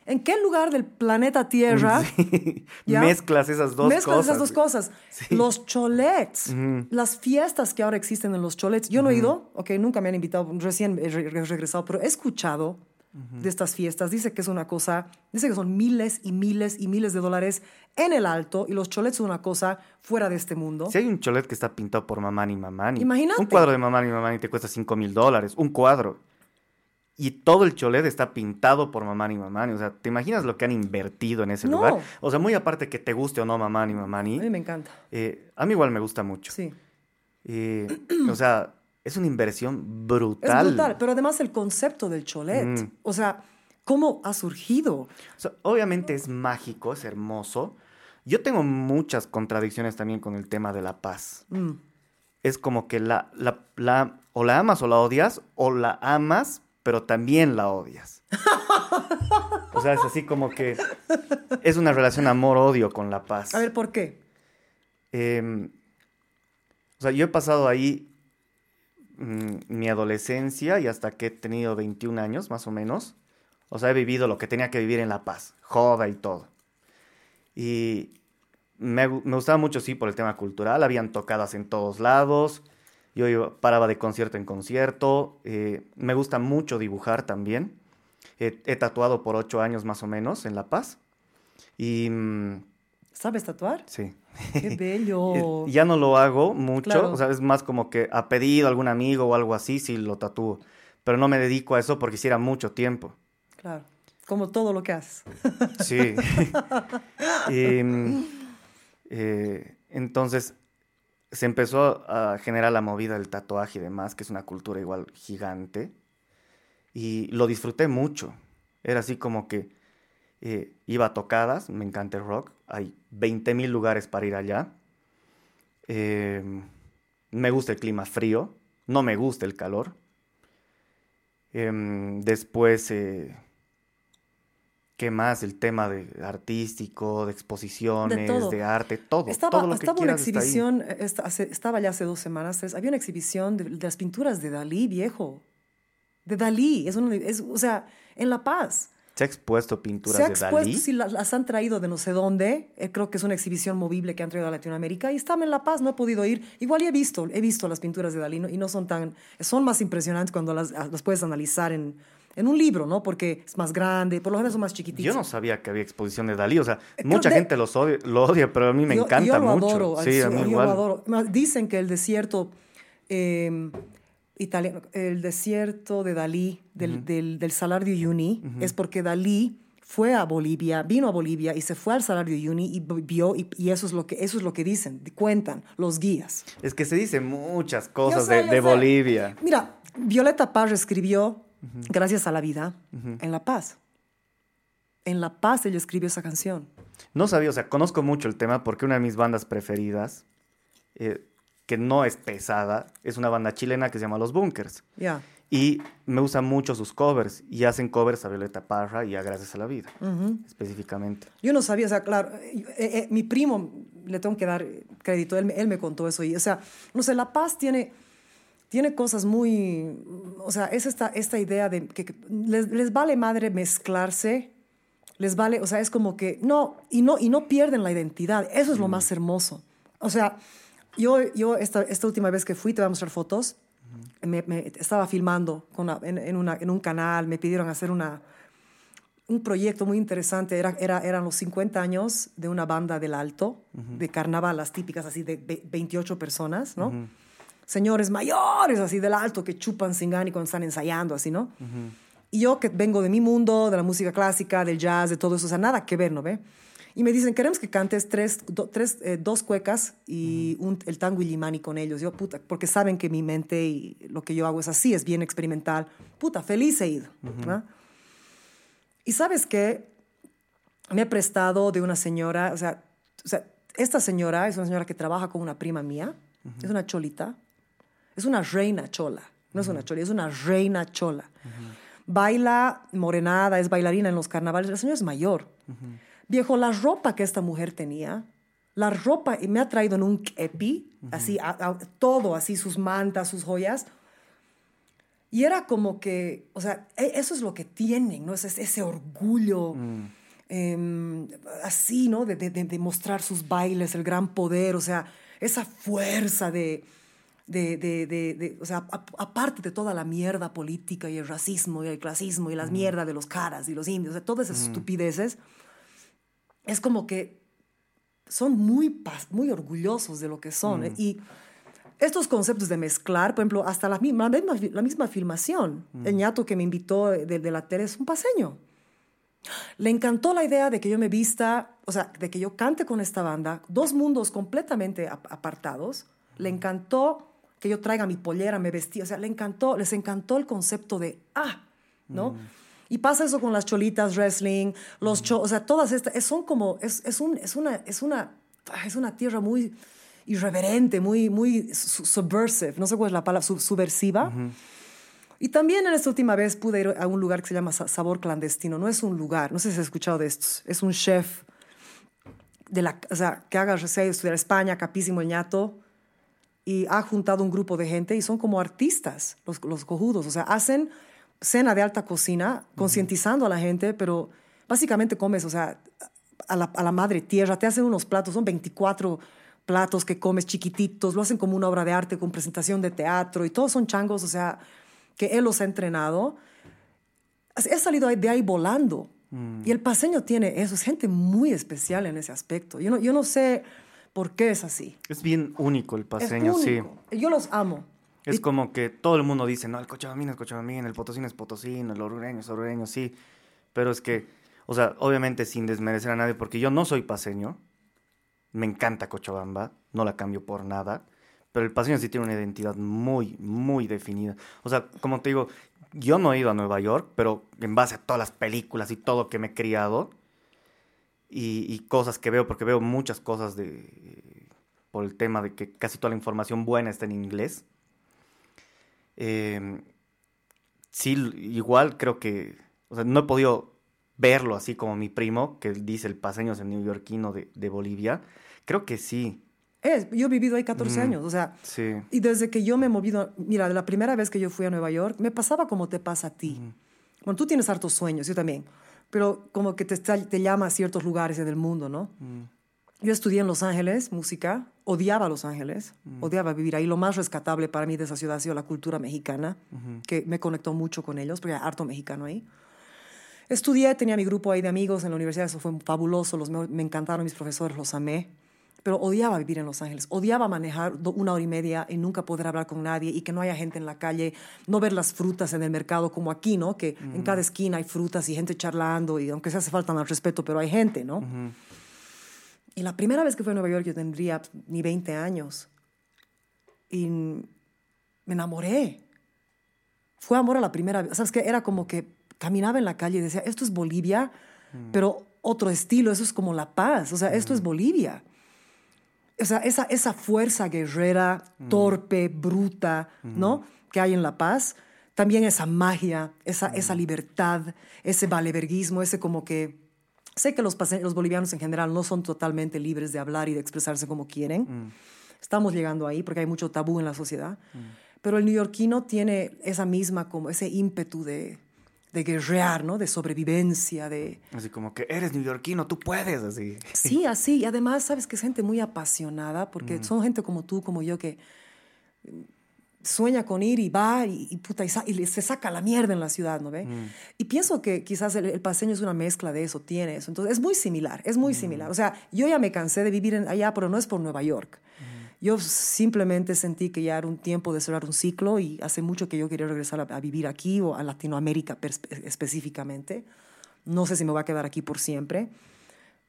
¿En qué lugar del planeta Tierra ¿Ya? Mezclas esas dos mezclas cosas. esas dos cosas? Los cholets, las fiestas que ahora existen en los cholets. Yo no he ido, ok, nunca me han invitado, recién he re- he regresado, pero he escuchado de estas fiestas. Dice que es una cosa, dice que son miles y miles y miles de dólares en el alto y los cholets son una cosa fuera de este mundo. Si hay un cholet que está pintado por Mamani Mamani. Imagínate. Un cuadro de Mamani Mamani te cuesta 5 mil dólares. Un cuadro. Y todo el cholet está pintado por Mamani Mamani. O sea, ¿te imaginas lo que han invertido en ese No. lugar? O sea, muy aparte que te guste o no Mamani A mí Mamani. me encanta. eh, a mí igual me gusta mucho. Sí. Eh, o sea, es una inversión Es brutal. brutal, pero además el concepto del cholet, Mm. o sea, ¿cómo ha surgido? O sea, obviamente es mágico, es hermoso. Yo tengo muchas contradicciones también con el tema de la paz. Mm. Es como que la, la, la- o la amas o la odias, o la amas, pero también la odias. O sea, es así como que es una relación amor-odio con la paz. A ver, ¿por qué? Em, o sea, yo he pasado ahí mm, mi adolescencia y hasta que he tenido 21 años, más o menos. O sea, he vivido lo que tenía que vivir en La Paz, joda y todo. Y me, me gustaba mucho, sí, por el tema cultural. Habían tocadas en todos lados. Yo paraba de concierto en concierto. eh, me gusta mucho dibujar también. He- he tatuado por ocho años más o menos en La Paz. Y mm, ¿Sabes tatuar? sí. Qué bello. Eh, Ya no lo hago mucho, Claro. o sea, es más como que a pedido a algún amigo o algo así, sí lo tatúo. Pero no me dedico a eso porque hiciera mucho tiempo. Claro. Como todo lo que haces. Sí. Y, mm, eh, entonces se empezó a generar la movida del tatuaje y demás, que es una cultura igual gigante. Y lo disfruté mucho. Era así como que eh, iba a tocadas, me encanta el rock, hay 20 mil lugares para ir allá. Eh, me gusta el clima frío, no me gusta el calor. Em, después, eh, ¿qué más? El tema de artístico, de exposiciones, todo. de, arte, todo. Estaba, todo lo que estaba una quieras está exhibición, eh, esta- hace- estaba ya hace dos semanas, tres, había una exhibición de, de las pinturas de Dalí, viejo. De Dalí, es, una- es- o sea, en La Paz. Se ha expuesto pinturas Se ha de expuesto, Dalí. sí, la- las, han traído de no sé dónde, eh, creo que es una exhibición movible que han traído a Latinoamérica y estaba en La Paz, no he podido ir. Igual he visto, he visto las pinturas de Dalí ¿no? y no son tan, son más impresionantes cuando las, las puedes analizar en, en un libro, ¿no? Porque es más grande, por lo general son más chiquititos. Yo no sabía que había exposición de Dalí, o sea, creo mucha de- gente los odia- lo odia, pero a mí me Yo- encanta yo lo mucho. Adoro, sí, a al- mí yo igual. lo adoro. Dicen que el desierto eh, italiano, el desierto de Dalí, del, del, del Salar de Uyuni, es porque Dalí fue a Bolivia, vino a Bolivia y se fue al Salar de Uyuni y vi- vio, y, y eso, es lo que, eso es lo que dicen, cuentan los guías. Es que se dicen muchas cosas sé, de, de. Bolivia. Mira, Violeta Paz escribió Gracias a la vida en La Paz. En La Paz ella escribió esa canción. No sabía, o sea, conozco mucho el tema porque una de mis bandas preferidas, eh, que no es pesada, es una banda chilena que se llama Los Bunkers. Ya. Y me gustan mucho sus covers. Y hacen covers a Violeta Parra y a Gracias a la Vida, específicamente. Yo no sabía, o sea, claro, eh, eh, mi primo, le tengo que dar crédito, él, él me contó eso. Y, o sea, no sé, La Paz tiene, tiene cosas muy, o sea, es esta, esta idea de que, que les, les vale madre mezclarse, les vale, o sea, es como que, no, y no, y no pierden la identidad, eso es lo más hermoso. O sea, yo, yo esta, esta última vez que fui, te voy a mostrar fotos, me, me- estaba filmando con una- en, en una- en un canal, me pidieron hacer una, un proyecto muy interesante. Era, era, eran los 50 años de una banda del Alto, de carnaval, las típicas así de ve- 28 personas, ¿no? Señores mayores así del Alto que chupan sin gana y cuando están ensayando, así, ¿no? Y yo que vengo de mi mundo, de la música clásica, del jazz, de todo eso, o sea, nada que ver, ¿no ve? Y me dicen, queremos que cantes tres, do- tres, eh, dos cuecas y un- el tango Illimani con ellos. Yo, puta, porque saben que mi mente y lo que yo hago es así, es bien experimental. Puta, feliz he ido, ¿no? Y sabes qué? Me he prestado de una señora, o sea, o sea, esta señora es una señora que trabaja con una prima mía, es una cholita, es una reina chola, no es una chola, es una reina chola. Baila morenada, es bailarina en los carnavales, la señora es mayor. Viejo, la ropa que esta mujer tenía, la ropa, y me ha traído en un kepi, así, a- a- todo, así, sus mantas, sus joyas. Y era como que, o sea, e- eso es lo que tienen, ¿no? Ese, ese orgullo, em, así, ¿no? De- de mostrar sus bailes, el gran poder, o sea, esa fuerza de, de, de- de- de- o sea, a- aparte de toda la mierda política y el racismo y el clasismo y las mierdas de los caras y los indios, o sea, todas esas estupideces, es como que son muy, muy orgullosos de lo que son. ¿eh? Y estos conceptos de mezclar, por ejemplo, hasta la misma, la misma, la misma filmación. El ñato que me invitó de, de la tele es un paseño. Le encantó la idea de que yo me vista, o sea, de que yo cante con esta banda, dos mundos completamente ap- apartados. Le encantó que yo traiga mi pollera, me vestí, o sea, le encantó, les encantó el concepto de, ah, ¿no? Y pasa eso con las cholitas, wrestling, los cho- o sea, todas estas, es- son como, es, es, un, es, una, es, una, ah, es una tierra muy irreverente, muy, muy su- subversive, no sé cuál es la palabra, sub- subversiva. Y también en esta última vez pude ir a un lugar que se llama Sa- Sabor Clandestino. No es un lugar, no sé si has escuchado de estos. Es un chef de la, o sea, que haga receta, estudiar España, capísimo el ñato, y ha juntado un grupo de gente y son como artistas, los, los cojudos. O sea, hacen cena de alta cocina, concientizando a la gente, pero básicamente comes, o sea, a la, a la madre tierra, te hacen unos platos, son 24 platos que comes chiquititos, lo hacen como una obra de arte con presentación de teatro y todos son changos, o sea, que él los ha entrenado. He salido de ahí volando. Y el paseño tiene eso, es gente muy especial en ese aspecto. Yo no, yo no sé por qué es así. Es bien único el paseño, es sí. Yo los amo. Es Y- como que todo el mundo dice, no, el Cochabamín es Cochabamín, el Potosino es Potosino, el Orureño es Orureño, sí. Pero es que, o sea, obviamente sin desmerecer a nadie, porque yo no soy paseño, me encanta Cochabamba, no la cambio por nada, pero el paseño sí tiene una identidad muy, muy definida. O sea, como te digo, yo no he ido a Nueva York, pero en base a todas las películas y todo que me he criado y, y cosas que veo, porque veo muchas cosas de, por el tema de que casi toda la información buena está en inglés. Eh, sí, igual creo que, o sea, no he podido verlo así como mi primo, que dice el paseño es el neoyorquino de, de Bolivia. Creo que sí, Es, yo he vivido ahí 14 Mm. años, o sea, sí. y desde que yo me he movido, mira, la primera vez que yo fui a Nueva York, me pasaba como te pasa a ti. Bueno, tú tienes hartos sueños, yo también, pero como que te, te llama a ciertos lugares del mundo, ¿no? Yo estudié en Los Ángeles, música, odiaba Los Ángeles, odiaba vivir ahí. Lo más rescatable para mí de esa ciudad ha sido la cultura mexicana, que me conectó mucho con ellos, porque hay harto mexicano ahí. Estudié, tenía mi grupo ahí de amigos en la universidad, eso fue fabuloso, los, me me encantaron mis profesores, los amé, pero odiaba vivir en Los Ángeles, odiaba manejar una hora y media y nunca poder hablar con nadie y que no haya gente en la calle, no ver las frutas en el mercado como aquí, ¿no? Que en cada esquina hay frutas y gente charlando y aunque se hace falta al respeto, pero hay gente, ¿no? Y la primera vez que fui a Nueva York yo tendría ni 20 años y me enamoré. Fue amor a la primera vez. ¿Sabes qué? Era como que caminaba en la calle y decía, esto es Bolivia, pero otro estilo, eso es como La Paz, o sea, esto es Bolivia. O sea, esa, esa fuerza guerrera, torpe, bruta, ¿no? Que hay en La Paz. También esa magia, esa, esa libertad, ese valeverguismo, ese como que... Sé que los, los bolivianos en general no son totalmente libres de hablar y de expresarse como quieren. Estamos llegando ahí porque hay mucho tabú en la sociedad. Pero el neoyorquino tiene esa misma, como ese ímpetu de, de guerrear, ¿no? De sobrevivencia, de... Así como que eres neoyorquino, tú puedes, así. Sí, así. Y además, sabes que es gente muy apasionada, porque son gente como tú, como yo, que mm, sueña con ir y va y, y puta, y, sa- y le- se saca la mierda en la ciudad, ¿no ve? Y pienso que quizás el, el paseño es una mezcla de eso, tiene eso. Entonces, es muy similar, es muy similar. O sea, yo ya me cansé de vivir en- allá, pero no es por Nueva York. Yo simplemente sentí que ya era un tiempo de cerrar un ciclo y hace mucho que yo quería regresar a, a vivir aquí o a Latinoamérica específicamente. No sé si me voy a quedar aquí por siempre,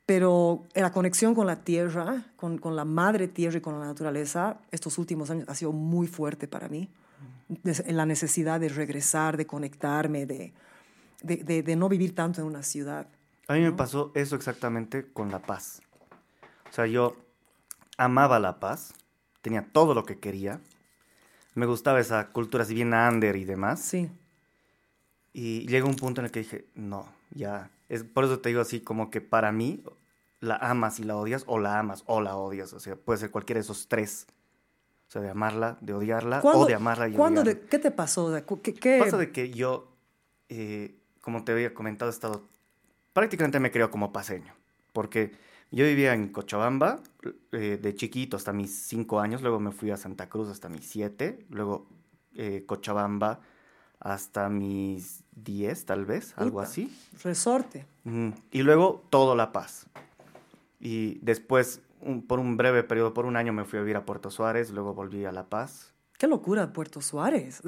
pero la conexión con la tierra, con, con la madre tierra y con la naturaleza, estos últimos años ha sido muy fuerte para mí. En la necesidad de regresar, de conectarme, de, de, de- de no vivir tanto en una ciudad. A mí me pasó eso exactamente con La Paz. O sea, yo amaba La Paz, tenía todo lo que quería. Me gustaba esa cultura así bien under y demás. Sí. Y llegó un punto en el que dije, no, ya. Es, por eso te digo así, como que para mí, la amas y la odias, o la amas o la odias. O sea, puede ser cualquiera de esos tres. O sea, de amarla, de odiarla, o de amarla y ¿cuándo odiarla. de- ¿Qué te pasó? ¿Qué, qué- Pasa de que yo, eh, como te había comentado, he estado, prácticamente me creo como paseño, porque yo vivía en Cochabamba eh, de chiquito hasta mis cinco años, luego me fui a Santa Cruz hasta mis siete, luego eh, Cochabamba hasta mis diez, tal vez, algo así. Resorte. Y luego todo La Paz. Y después, un- por un breve periodo, por un año me fui a vivir a Puerto Suárez, luego volví a La Paz. Qué locura, Puerto Suárez.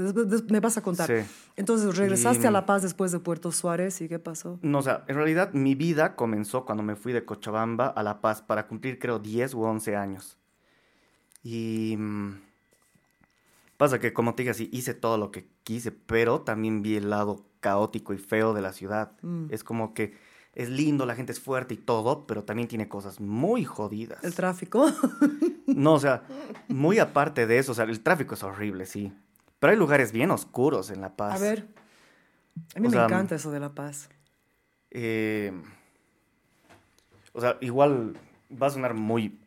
Me vas a contar. Sí. Entonces, regresaste Y- a La Paz después de Puerto Suárez y ¿qué pasó? No, o sea, en realidad mi vida comenzó cuando me fui de Cochabamba a La Paz para cumplir creo 10 u 11 años. Y mm, pasa que como te dije así, hice todo lo que quise, pero también vi el lado caótico y feo de la ciudad. Mm. Es como que es lindo, la gente es fuerte y todo, pero también tiene cosas muy jodidas. ¿El tráfico? No, o sea, muy aparte de eso, o sea, el tráfico es horrible, sí. Pero hay lugares bien oscuros en La Paz. a ver. A mí O me sea, encanta eso de La Paz. Eh, o sea, igual va a sonar muy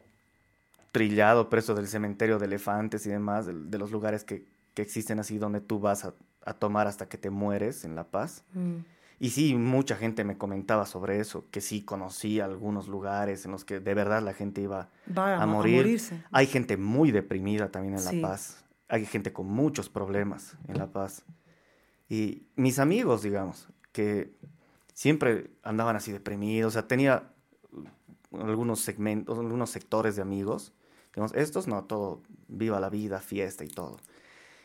trillado, pero eso del cementerio de elefantes y demás, de, los lugares que, que existen así donde tú vas a, a tomar hasta que te mueres en La Paz. Mm. Y sí, mucha gente me comentaba sobre eso, que sí conocía algunos lugares en los que de verdad la gente iba Va a, a a morir. morirse. Hay gente muy deprimida también en Sí. La Paz. Hay gente con muchos problemas en La Paz. Y mis amigos, digamos, que siempre andaban así deprimidos. O sea, tenía algunos segmentos, algunos sectores de amigos. Digamos, estos no, todo, viva la vida, fiesta y todo.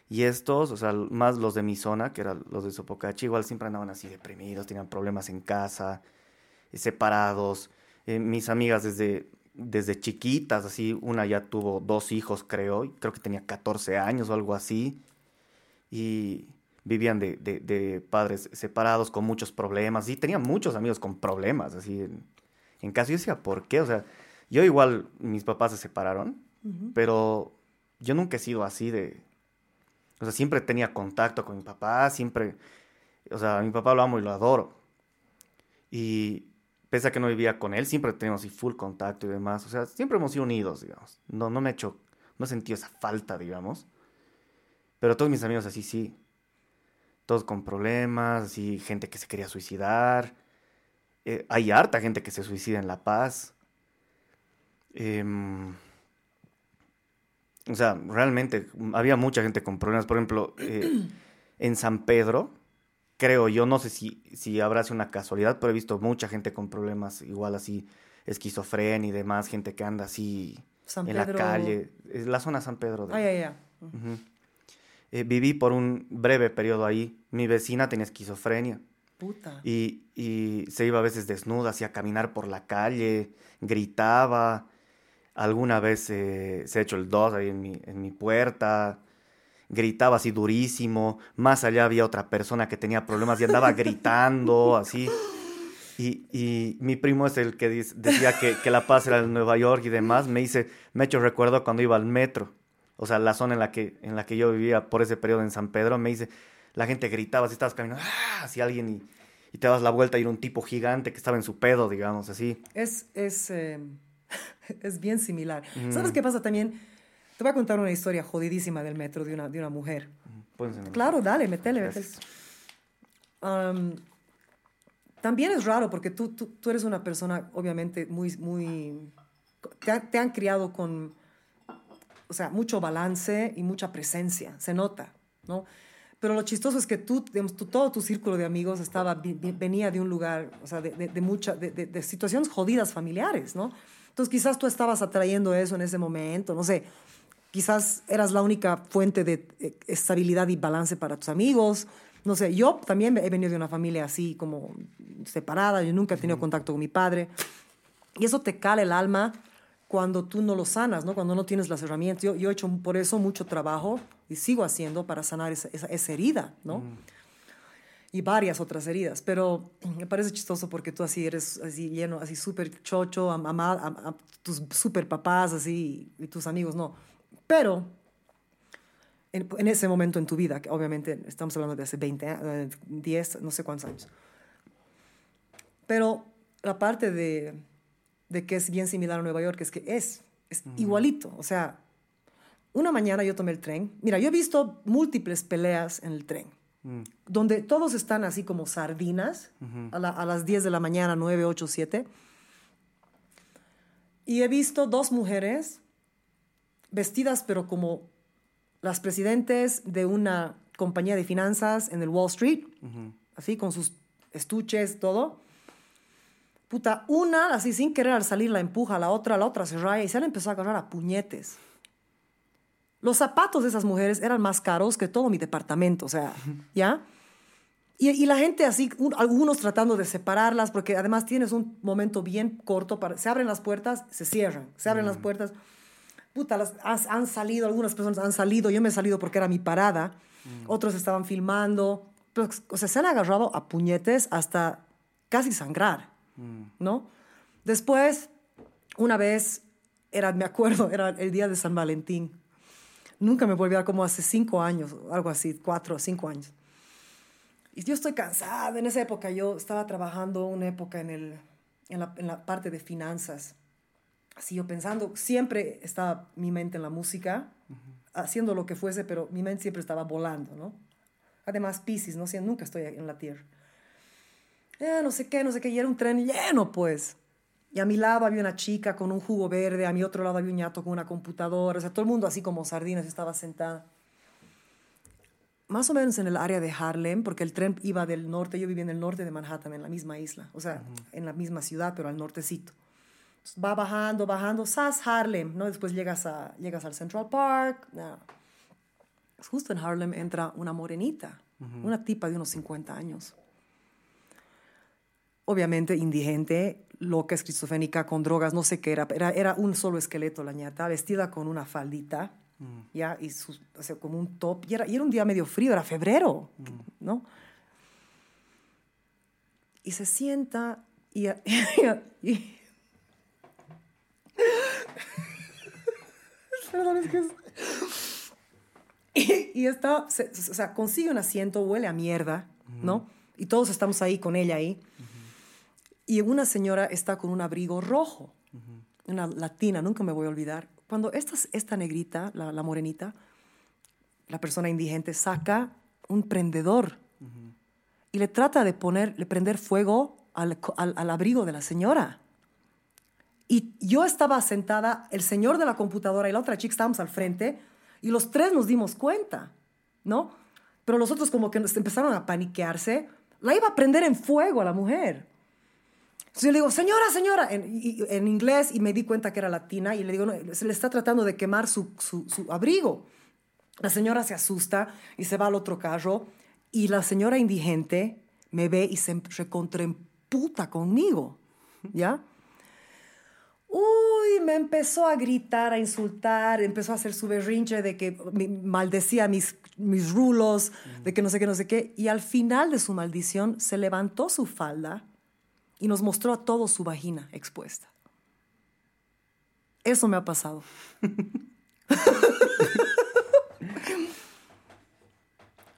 Y estos, o sea, más los de mi zona, que eran los de Sopocachi, igual siempre andaban así deprimidos, tenían problemas en casa, eh, separados. Eh, mis amigas desde, desde chiquitas, así, una ya tuvo dos hijos, creo, y creo que tenía 14 años o algo así. Y vivían de, de- de padres separados con muchos problemas. Y tenía muchos amigos con problemas, así, en, en casa. Yo decía, ¿por qué? O sea, yo igual, mis papás se separaron, pero yo nunca he sido así de... O sea, siempre tenía contacto con mi papá, siempre... O sea, mi papá lo amo y lo adoro. Y pese a que no vivía con él, siempre tenemos así full contacto y demás. O sea, siempre hemos sido unidos, digamos. No, no me he hecho, no he sentido esa falta, digamos. Pero todos mis amigos así sí. Todos con problemas, así, gente que se quería suicidar. Eh, hay harta gente que se suicida en La Paz. Em, o sea, realmente mm, había mucha gente con problemas. Por ejemplo, eh, en San Pedro, creo yo, no sé si, si habrá sido una casualidad, pero he visto mucha gente con problemas, igual así, esquizofrenia y demás, gente que anda así San en Pedro- la calle. Es la zona San Pedro. de- Ay, ay. Eh, viví por un breve periodo ahí. Mi vecina tenía esquizofrenia Puta. y, y se iba a veces desnuda, hacía caminar por la calle, gritaba. Alguna vez eh, se ha hecho el dos ahí en mi, en mi puerta. Gritaba así durísimo. Más allá había otra persona que tenía problemas y andaba gritando así. Y, y mi primo es el que dice- decía que, que La Paz era el Nueva York y demás. Me dice, me ha hecho recuerdo cuando iba al metro. O sea, la zona en la que, en la que yo vivía por ese periodo en San Pedro. Me dice, la gente gritaba, si estabas caminando, ¡ah! Así alguien y, y te das la vuelta y era un tipo gigante que estaba en su pedo, digamos, así. Es, es, eh, es bien similar. Mm. ¿Sabes qué pasa también? Te voy a contar una historia jodidísima del metro de una, de una mujer. Claro, dale, metele, metele. Am, también es raro porque tú, tú, tú eres una persona, obviamente, muy, muy... Te, ha- te han criado con, o sea, mucho balance y mucha presencia, se nota, ¿no? Pero lo chistoso es que tú, digamos, tú- todo tu círculo de amigos estaba, venía de un lugar, o sea, de, de, de mucha, de situaciones jodidas familiares, ¿no? Entonces quizás tú estabas atrayendo eso en ese momento, no sé, quizás eras la única fuente de eh, estabilidad y balance para tus amigos. No sé, yo también he venido de una familia así como separada, yo nunca he tenido contacto con mi padre. Y eso te cala el alma cuando tú no lo sanas, ¿no? Cuando no tienes las herramientas. Yo, yo he hecho por eso mucho trabajo y sigo haciendo para sanar esa, esa, esa herida, ¿no? Y varias otras heridas. Pero me parece chistoso porque tú así eres así lleno, así súper chocho, a, mamá, a, a tus súper papás así y tus amigos no. Pero en, en ese momento en tu vida, que obviamente estamos hablando de hace 20, a- eh, 10, no sé cuántos años. Pero la parte de, de que es bien similar a Nueva York es que es, es igualito. O sea, una mañana yo tomé el tren. Mira, yo he visto múltiples peleas en el tren, donde todos están así como sardinas a, la- a las 10 de la mañana, 9, 8, 7. Y he visto dos mujeres vestidas, pero como las presidentes de una compañía de finanzas en el Wall Street, así con sus estuches, todo. Puta, una, así sin querer al salir, la empuja a la otra, la otra se raya y se le empezó a agarrar a puñetes. Los zapatos de esas mujeres eran más caros que todo mi departamento, o sea, ¿ya? Y, y la gente así, un- algunos tratando de separarlas, porque además tienes un momento bien corto, para, se abren las puertas, se cierran, se abren las puertas. Puta, las, has- han salido, algunas personas han salido, yo me he salido porque era mi parada, otros estaban filmando, pero, o sea, se han agarrado a puñetes hasta casi sangrar, ¿no? Después, una vez, era, me acuerdo, era el día de San Valentín. Nunca me volví a como hace cinco años, algo así, cuatro o cinco años. Y yo estoy cansada. En esa época yo estaba trabajando una época en, el, en, la, en la parte de finanzas. Así yo pensando, siempre estaba mi mente en la música, haciendo lo que fuese, pero mi mente siempre estaba volando, ¿no? Además, Pisces, ¿no? Sí, nunca estoy en la tierra. Eh, no sé qué, no sé qué, y era un tren lleno, pues. Y a mi lado había una chica con un jugo verde, a mi otro lado había un ñato con una computadora, o sea, todo el mundo así como sardinas estaba sentada. Más o menos en el área de Harlem, porque el tren iba del norte, yo vivía en el norte de Manhattan, en la misma isla, o sea, en la misma ciudad, pero al nortecito. Entonces, va bajando, bajando, Sas Harlem, ¿no? Después llegas, a, llegas al Central Park. no. Justo en Harlem entra una morenita, una tipa de unos 50 años obviamente indigente, loca, esquizofrénica, con drogas, no sé qué era, era, era un solo esqueleto la ñata, vestida con una faldita, ya, y sus- o sea, como un top, y era, y era un día medio frío, era febrero, ¿no? Y se sienta y... y- Perdón, es que es... Y, y está, se- o sea, consigue un asiento, huele a mierda, ¿no? Y todos estamos ahí con ella ahí. Y una señora está con un abrigo rojo, una latina, nunca me voy a olvidar. Cuando esta, esta negrita, la, la morenita, la persona indigente, saca un prendedor y le trata de poner, de prender fuego al, al- al abrigo de la señora. Y yo estaba sentada, el señor de la computadora y la otra chica estábamos al frente y los tres nos dimos cuenta, ¿no? Pero los otros como que nos empezaron a paniquearse. La iba a prender en fuego a la mujer. Entonces yo le digo, señora, señora, en, en inglés y me di cuenta que era latina y le digo, se le está tratando de quemar su, su, abrigo. La señora se asusta y se va al otro carro y la señora indigente me ve y se recontraemputa conmigo, ¿ya? Uy, me empezó a gritar, a insultar, empezó a hacer su berrinche de que maldecía mis, mis rulos, de que no sé qué, no sé qué. Y al final de su maldición se levantó su falda y nos mostró a todos su vagina expuesta. Eso me ha pasado.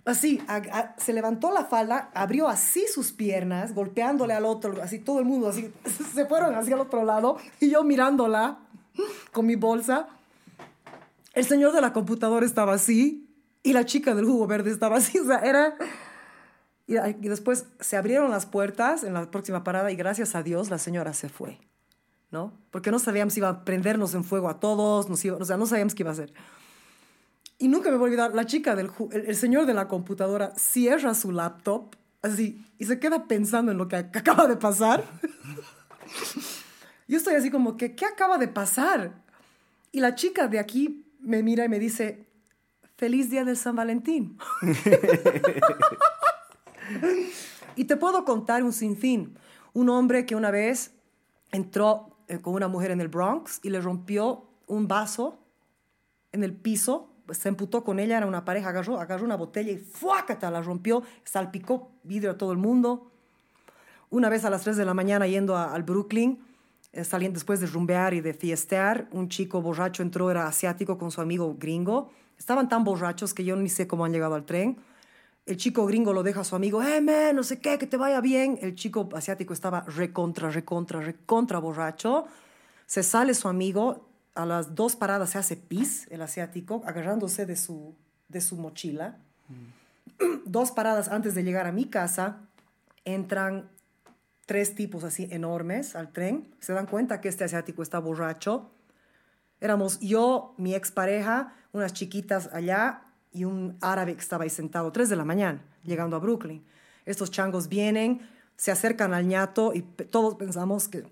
Así, se levantó la falda, abrió así sus piernas, golpeándole al otro, así todo el mundo, así, se fueron hacia el otro lado, y yo mirándola con mi bolsa. El señor de la computadora estaba así, y la chica del jugo verde estaba así, o sea, era... Y, y después se abrieron las puertas en la próxima parada, y gracias a Dios la señora se fue, ¿no? Porque no sabíamos si iba a prendernos en fuego a todos, nos iba- o sea, no sabíamos qué iba a hacer. Y nunca me voy a olvidar, la chica del, el, el señor de la computadora cierra su laptop así y se queda pensando en lo que, ac- acaba de pasar. Yo estoy así como que, ¿qué acaba de pasar? Y la chica de aquí me mira y me dice, feliz día del San Valentín. y te puedo contar un sinfín. Un hombre que una vez entró eh, con una mujer en el Bronx y le rompió un vaso en el piso se emputó con ella, era una pareja, agarró, agarró una botella y ¡fuácata! la rompió, salpicó vidrio a todo el mundo. Una vez a las 3 de la mañana yendo al Brooklyn, eh, saliendo después de rumbear y de fiestear, un chico borracho entró, era asiático con su amigo gringo. Estaban tan borrachos que yo ni sé cómo han llegado al tren. El chico gringo lo deja a su amigo, eh, no sé qué, que te vaya bien. El chico asiático estaba recontra, recontra, recontra borracho. Se sale su amigo, a las dos paradas se hace pis, el asiático, agarrándose de su, de su mochila. Dos paradas antes de llegar a mi casa, entran tres tipos así enormes al tren. Se dan cuenta que este asiático está borracho. Éramos yo, mi expareja, unas chiquitas allá y un árabe que estaba ahí sentado, tres de la mañana, llegando a Brooklyn. Estos changos vienen, se acercan al ñato y todos pensamos que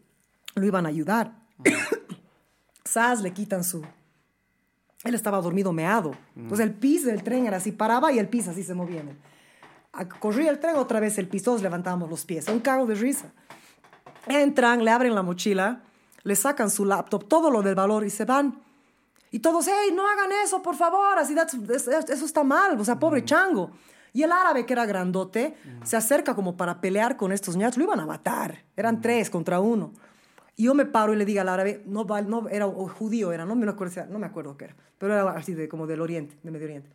lo iban a ayudar. Sas le quitan su... Él estaba dormido meado. Entonces el pis del tren era así, paraba y el pis así se movía. Corría el tren otra vez, el pis, todos levantábamos los pies. Un cago de risa. Entran, le abren la mochila, le sacan su laptop, todo lo del valor y se van. Y todos, hey, no hagan eso, por favor, así that's- es- eso está mal, o sea, pobre chango. Y el árabe, que era grandote, se acerca como para pelear con estos ñatos, lo iban a matar, eran tres contra uno. Y yo me paro y le digo al árabe, no, no era o judío, era, no me acuerdo, no me acuerdo qué era, pero era así de, como del oriente, de Medio Oriente.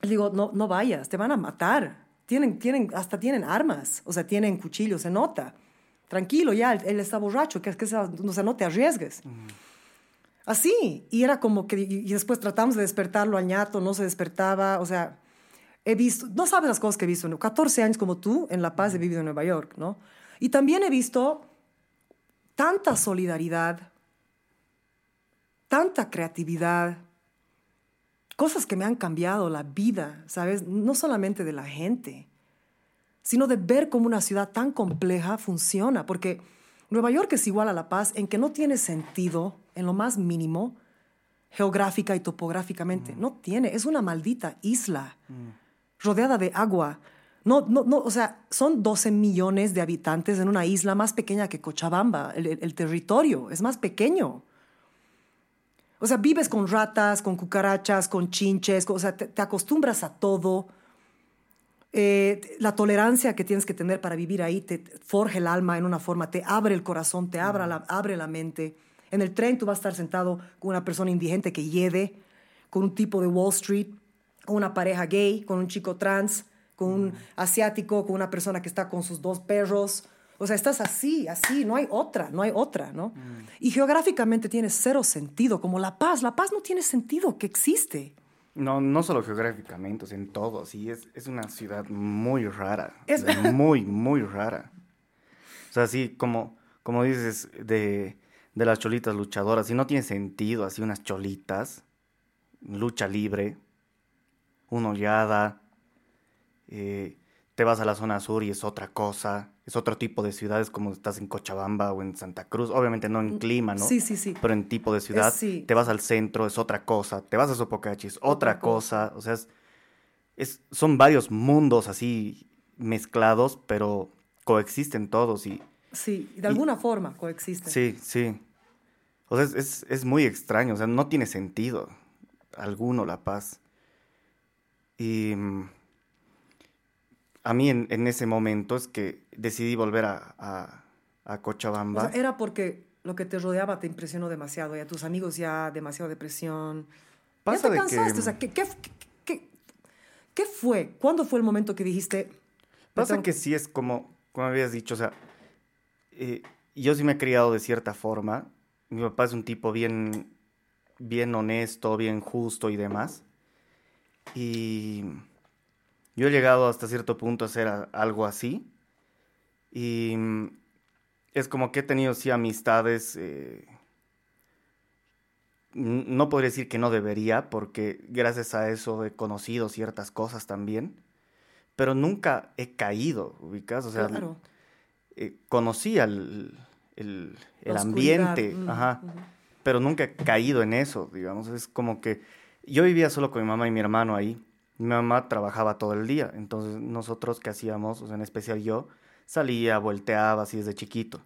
Le digo, no, no vayas, te van a matar. Tienen, tienen, hasta tienen armas, o sea, tienen cuchillos, se nota. Tranquilo, ya, él, él está borracho, que, que sea- no, se no te arriesgues. Así, y era como que, y, después tratamos de despertarlo al ñato, no se despertaba, o sea, he visto, no sabes las cosas que he visto, ¿no? 14 años como tú, en La Paz he vivido en Nueva York, ¿no? Y también he visto tanta solidaridad, tanta creatividad, cosas que me han cambiado la vida, ¿sabes? No solamente de la gente, sino de ver cómo una ciudad tan compleja funciona, porque Nueva York es igual a La Paz en que no tiene sentido en lo más mínimo, geográfica y topográficamente. No tiene, es una maldita isla rodeada de agua. No, no, no, o sea, son 12 millones de habitantes en una isla más pequeña que Cochabamba. El, el- el territorio es más pequeño. O sea, vives con ratas, con cucarachas, con chinches, con- o sea, te, te acostumbras a todo. Eh, la tolerancia que tienes que tener para vivir ahí te forja el alma en una forma, te abre el corazón, te abre la, abre la mente. En el tren tú vas a estar sentado con una persona indigente que hiede, con un tipo de Wall Street, con una pareja gay, con un chico trans, con un asiático, con una persona que está con sus dos perros. O sea, estás así, así, no hay otra, no hay otra, ¿no? Y geográficamente tiene cero sentido, como La Paz. La Paz no tiene sentido que existe. No, no solo geográficamente, o sea, en todo, sí, es, es una ciudad muy rara, Es- muy, muy rara. O sea, así como, como dices de, de las cholitas luchadoras, si no tiene sentido, así unas cholitas, lucha libre, una oleada, eh, te vas a la zona sur y es otra cosa, es otro tipo de ciudades como estás en Cochabamba o en Santa Cruz, obviamente no en clima, ¿no? Sí, sí, sí. Pero en tipo de ciudad, sí. te vas al centro, es otra cosa, te vas a Sopocachi, es otra, cosa. o sea, es, es- son varios mundos así mezclados, pero coexisten todos y Sí, de alguna forma coexisten. sí, sí. O sea, es, es, es muy extraño, o sea, no tiene sentido alguno la paz. Y mm, a mí en, en ese momento es que decidí volver a, a, a O Cochabamba. sea, era porque lo que te rodeaba te impresionó demasiado, y a tus amigos ya demasiada depresión. Pasa ya te cansaste, que- o sea, ¿qué, qué, qué- qué fue? ¿Cuándo fue el momento que dijiste? "Me Pasa tengo que sí es como, como habías dicho, o sea, eh, yo sí me he criado de cierta forma. Mi papá es un tipo bien, bien honesto, bien justo y demás. Y yo he llegado hasta cierto punto a a- algo así. Y es como que he tenido sí amistades. eh, no podría decir que no debería, porque gracias a eso he conocido ciertas cosas también pero nunca he caído, ubicas, o sea, Claro. eh, conocía el, el, ambiente, mm, ajá, pero nunca he caído en eso, digamos, es como que yo vivía solo con mi mamá y mi hermano ahí, mi mamá trabajaba todo el día, entonces nosotros qué hacíamos, o sea, en especial yo, salía, volteaba así desde chiquito,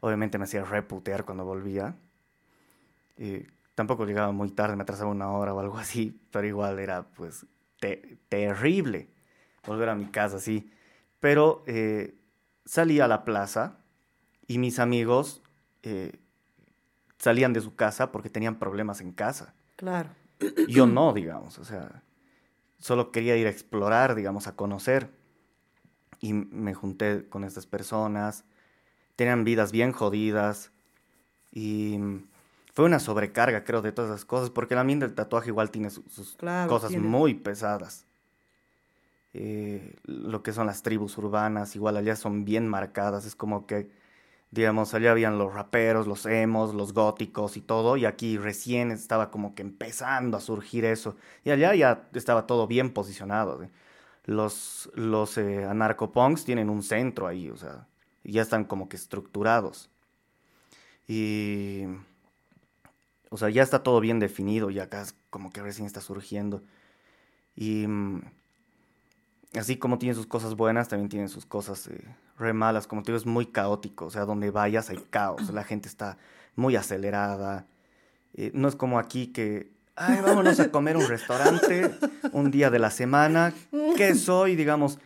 obviamente me hacía reputear cuando volvía, eh, tampoco llegaba muy tarde, me atrasaba una hora o algo así, pero igual era pues te- terrible volver a mi casa así. Pero eh, salí a la plaza y mis amigos eh, salían de su casa porque tenían problemas en casa. Claro. Yo no, digamos, o sea, solo quería ir a explorar, digamos, a conocer. Y me junté con estas personas, tenían vidas bien jodidas y mm, fue una sobrecarga, creo, de todas esas cosas, porque el ambiente del tatuaje igual tiene su- sus Claro, cosas tiene. muy pesadas. Eh, lo que son las tribus urbanas, igual allá son bien marcadas, es como que, digamos, allá habían los raperos, los emos, los góticos y todo, y aquí recién estaba como que empezando a surgir eso, y allá ya estaba todo bien posicionado. Los, los eh, anarcopunks tienen un centro ahí, o sea, ya están como que estructurados. Y, o sea, ya está todo bien definido, y acá es como que recién está surgiendo. Y mm, así como tiene sus cosas buenas, también tiene sus cosas eh, re malas. Como te digo, es muy caótico. O sea, donde vayas hay caos. La gente está muy acelerada. Eh, no es como aquí que, ay, vámonos a comer un restaurante un día de la semana. ¿Qué soy? Digamos,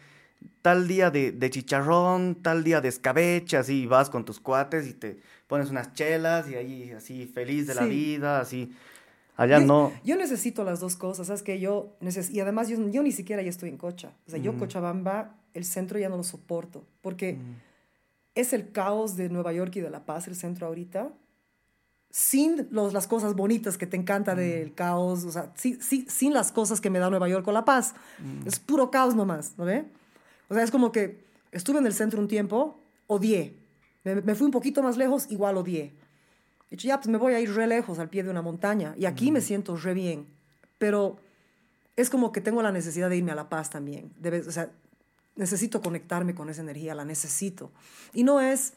tal día de, de chicharrón, tal día de escabeche, así vas con tus cuates y te pones unas chelas y ahí así feliz de la vida, así. Allá yo, no. Yo necesito las dos cosas, ¿sabes? Que yo neces- y además yo, yo ni siquiera ya estoy en Cocha. O sea, yo Cochabamba, el centro ya no lo soporto, porque es el caos de Nueva York y de La Paz, el centro ahorita, sin los, las cosas bonitas que te encanta del caos, o sea, sí, sí, sin las cosas que me da Nueva York o La Paz. Es puro caos nomás, ¿no ve? O sea, es como que estuve en el centro un tiempo, odié. Me, me fui un poquito más lejos, igual odié. Dicho, ya, pues me voy a ir re lejos, al pie de una montaña. Y aquí me siento re bien. Pero es como que tengo la necesidad de irme a La Paz también. Debe- o sea, necesito conectarme con esa energía, la necesito. Y no es...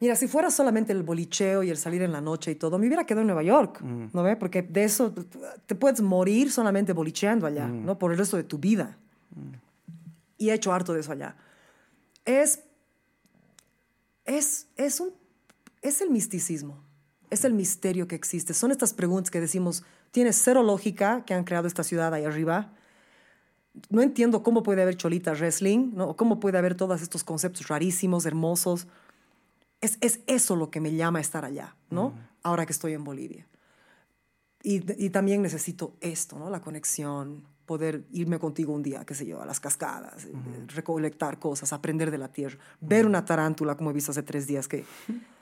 Mira, si fuera solamente el bolicheo y el salir en la noche y todo, me hubiera quedado en Nueva York, ¿no ve? Porque de eso te puedes morir solamente bolicheando allá, ¿no? Por el resto de tu vida. Y he hecho harto de eso allá. Es, es, es, un, es el misticismo, es el misterio que existe. Son estas preguntas que decimos, tiene cero lógica que han creado esta ciudad ahí arriba. No entiendo cómo puede haber cholita wrestling, ¿no? O cómo puede haber todos estos conceptos rarísimos, hermosos. Es, es eso lo que me llama a estar allá, ¿no? Ahora que estoy en Bolivia. Y, y también necesito esto, ¿no? La conexión, poder irme contigo un día, qué sé yo, a las cascadas, eh, recolectar cosas, aprender de la tierra, ver una tarántula como he visto hace tres días que...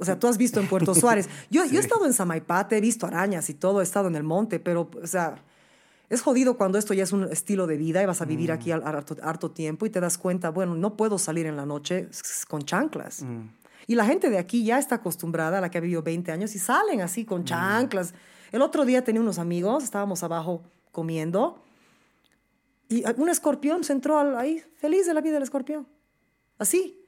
O sea, tú has visto en Puerto Suárez. Yo, yo he estado en Samaipate, he visto arañas y todo, he estado en el monte, pero, o sea, es jodido cuando esto ya es un estilo de vida y vas a vivir aquí al- harto, harto tiempo y te das cuenta, bueno, no puedo salir en la noche con chanclas. Y la gente de aquí ya está acostumbrada, la que ha vivido 20 años, y salen así con chanclas. El otro día tenía unos amigos, estábamos abajo comiendo, y un escorpión se entró al- ahí, feliz de la vida el escorpión. Así.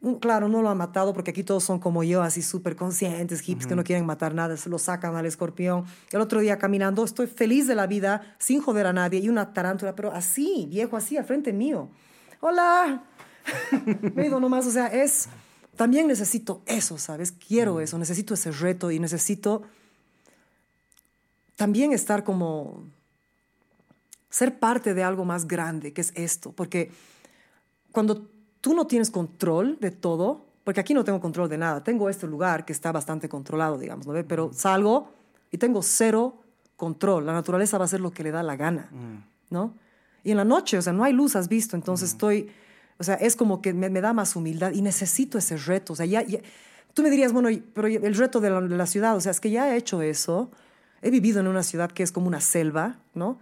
Un- Claro, no lo han matado porque aquí todos son como yo, así súper conscientes, hippies que no quieren matar nada, se lo sacan al escorpión. El otro día caminando, estoy feliz de la vida, sin joder a nadie, y una tarántula, pero así, viejo, así, al frente mío. Hola. Me he ido nomás, o sea, es... También necesito eso, ¿sabes? Quiero eso, necesito ese reto y necesito también estar como... ser parte de algo más grande, que es esto, porque cuando tú no tienes control de todo, porque aquí no tengo control de nada, tengo este lugar que está bastante controlado, digamos, ¿no? ve? Pero salgo y tengo cero control, la naturaleza va a hacer lo que le da la gana, ¿no? Y en la noche, o sea, no hay luz, has visto, entonces estoy, o sea, es como que me, me da más humildad y necesito ese reto, o sea, ya, ya- tú me dirías, bueno, pero el reto de la, de la ciudad, o sea, es que ya he hecho eso, he vivido en una ciudad que es como una selva, ¿no?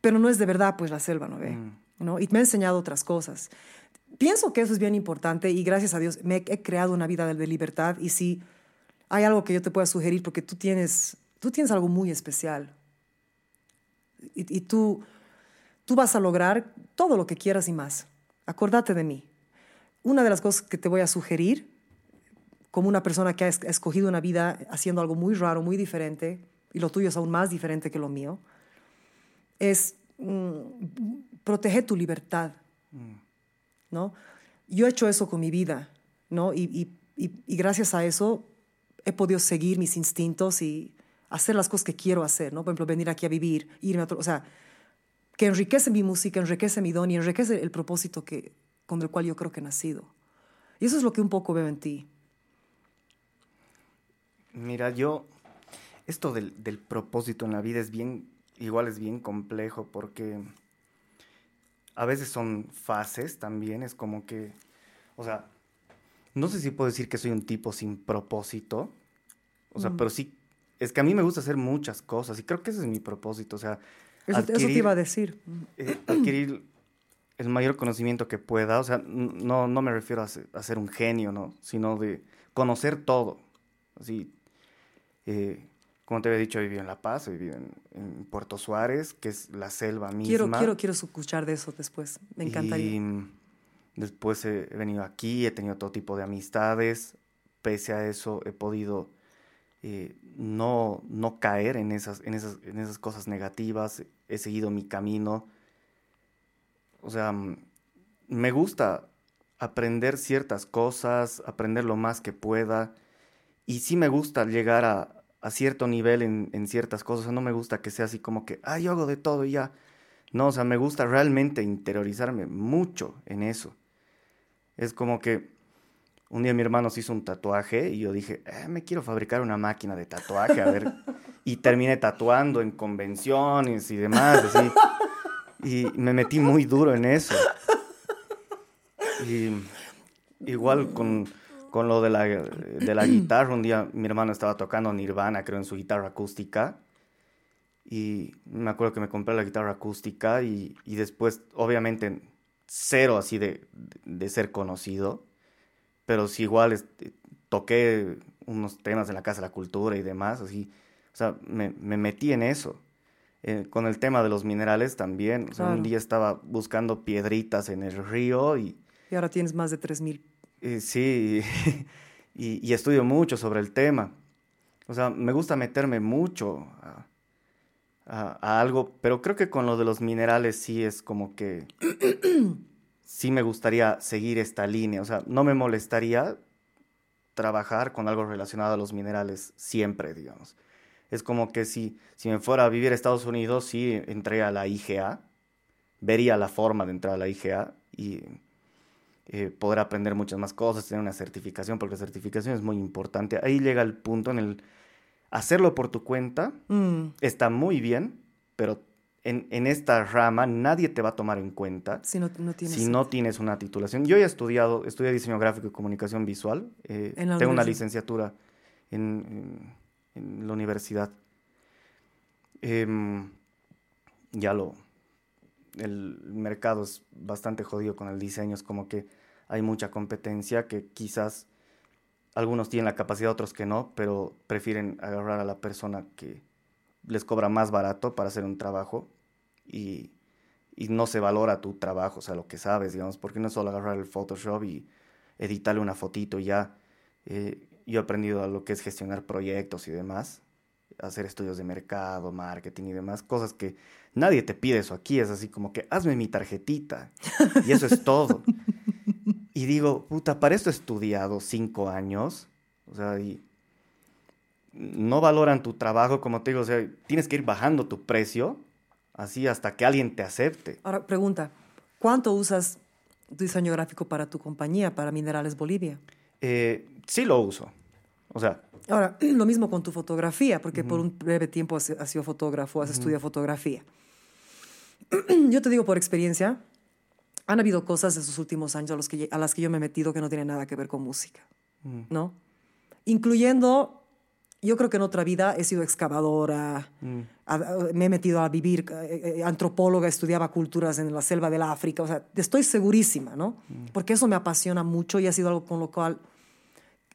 pero no es de verdad pues la selva, ¿no ve? ¿No? Y me ha enseñado otras cosas. Pienso que eso es bien importante y gracias a Dios me he, creado una vida de, libertad y si hay algo que yo te pueda sugerir porque tú tienes, tú tienes algo muy especial y, y tú, tú vas a lograr todo lo que quieras y más. Acordate de mí. Una de las cosas que te voy a sugerir como una persona que ha escogido una vida haciendo algo muy raro, muy diferente, y lo tuyo es aún más diferente que lo mío, es mm, proteger tu libertad, ¿no? Yo he hecho eso con mi vida, ¿no? Y gracias a eso he podido seguir mis instintos y hacer las cosas que quiero hacer, ¿no? Por ejemplo, venir aquí a vivir, irme a otro, o sea, que enriquece mi música, enriquece mi don y enriquece el propósito que, con el cual yo creo que he nacido. Y eso es lo que un poco veo en ti. Mira, yo, esto del, del propósito en la vida es bien, igual es bien complejo porque a veces son fases también, es como que, o sea, no sé si puedo decir que soy un tipo sin propósito, o sea, pero sí, es que a mí me gusta hacer muchas cosas y creo que ese es mi propósito, o sea, Eso, eso te adquirir- iba a decir. eh, adquirir el mayor conocimiento que pueda, o sea, no, no me refiero a ser, a ser un genio, ¿no? Sino de conocer todo, así, eh, como te había dicho, he vivido en La Paz, he vivido en, en Puerto Suárez, que es la selva misma. Quiero, quiero, quiero escuchar de eso después. Me encantaría. Y después he, he venido aquí, he tenido todo tipo de amistades. Pese a eso, he podido eh, no, no caer en esas, en, esas, en esas cosas negativas. He seguido mi camino. O sea, mm, me gusta aprender ciertas cosas, aprender lo más que pueda. Y sí me gusta llegar a, a cierto nivel en, en ciertas cosas. O sea, no me gusta que sea así como que, ah, yo hago de todo y ya. No, o sea, me gusta realmente interiorizarme mucho en eso. Es como que un día mi hermano se hizo un tatuaje y yo dije, "Eh, me quiero fabricar una máquina de tatuaje, a ver. Y terminé tatuando en convenciones y demás, así. Y me metí muy duro en eso. Y igual con, con lo de la, de la guitarra, un día mi hermano estaba tocando Nirvana, creo, en su guitarra acústica. Y me acuerdo que me compré la guitarra acústica y, y después, obviamente, cero así de, de ser conocido, pero sí igual este, toqué unos temas en la Casa de la Cultura y demás, así, o sea, me, me metí en eso. Eh, con el tema de los minerales también, o sea, un día estaba buscando piedritas en el río y, Y ahora tienes más de 3.000. eh, sí, y, y estudio mucho sobre el tema. O sea, me gusta meterme mucho a, a- a algo, pero creo que con lo de los minerales sí es como que sí me gustaría seguir esta línea. O sea, no me molestaría trabajar con algo relacionado a los minerales siempre, digamos. Es como que si, si me fuera a vivir a Estados Unidos, sí entré a la IGA, vería la forma de entrar a la IGA y eh, poder aprender muchas más cosas, tener una certificación, porque la certificación es muy importante. Ahí llega el punto en el hacerlo por tu cuenta Mm, está muy bien, pero en, en esta rama nadie te va a tomar en cuenta si no, no tienes... si no tienes una titulación. Yo ya he estudiado, estudié diseño gráfico y comunicación visual. eh, tengo una licenciatura en, en- en la universidad. Em, ya lo... El mercado es bastante jodido con el diseño, es como que hay mucha competencia que quizás algunos tienen la capacidad, otros que no, pero prefieren agarrar a la persona que les cobra más barato para hacer un trabajo y, y no se valora tu trabajo, o sea, lo que sabes, digamos, porque no es solo agarrar el Photoshop y editarle una fotito y ya. Eh, yo he aprendido a lo que es gestionar proyectos y demás, hacer estudios de mercado, marketing y demás, cosas que nadie te pide eso aquí, es así como que hazme mi tarjetita y eso es todo. Y digo, puta, para esto he estudiado cinco años, o sea, y no valoran tu trabajo, como te digo, o sea, tienes que ir bajando tu precio, así hasta que alguien te acepte. Ahora, pregunta, ¿cuánto usas tu diseño gráfico para tu compañía, para Minerales Bolivia? Eh, sí lo uso, o sea, Ahora, lo mismo con tu fotografía, porque por un breve tiempo has, has sido fotógrafo, has estudiado fotografía. yo te digo por experiencia, han habido cosas de esos últimos años a, los que, a las que yo me he metido que no tienen nada que ver con música, ¿no? Incluyendo, yo creo que en otra vida he sido excavadora, a- a- me he metido a vivir, eh, eh, antropóloga, estudiaba culturas en la selva del África, o sea, estoy segurísima, ¿no? Porque eso me apasiona mucho y ha sido algo con lo cual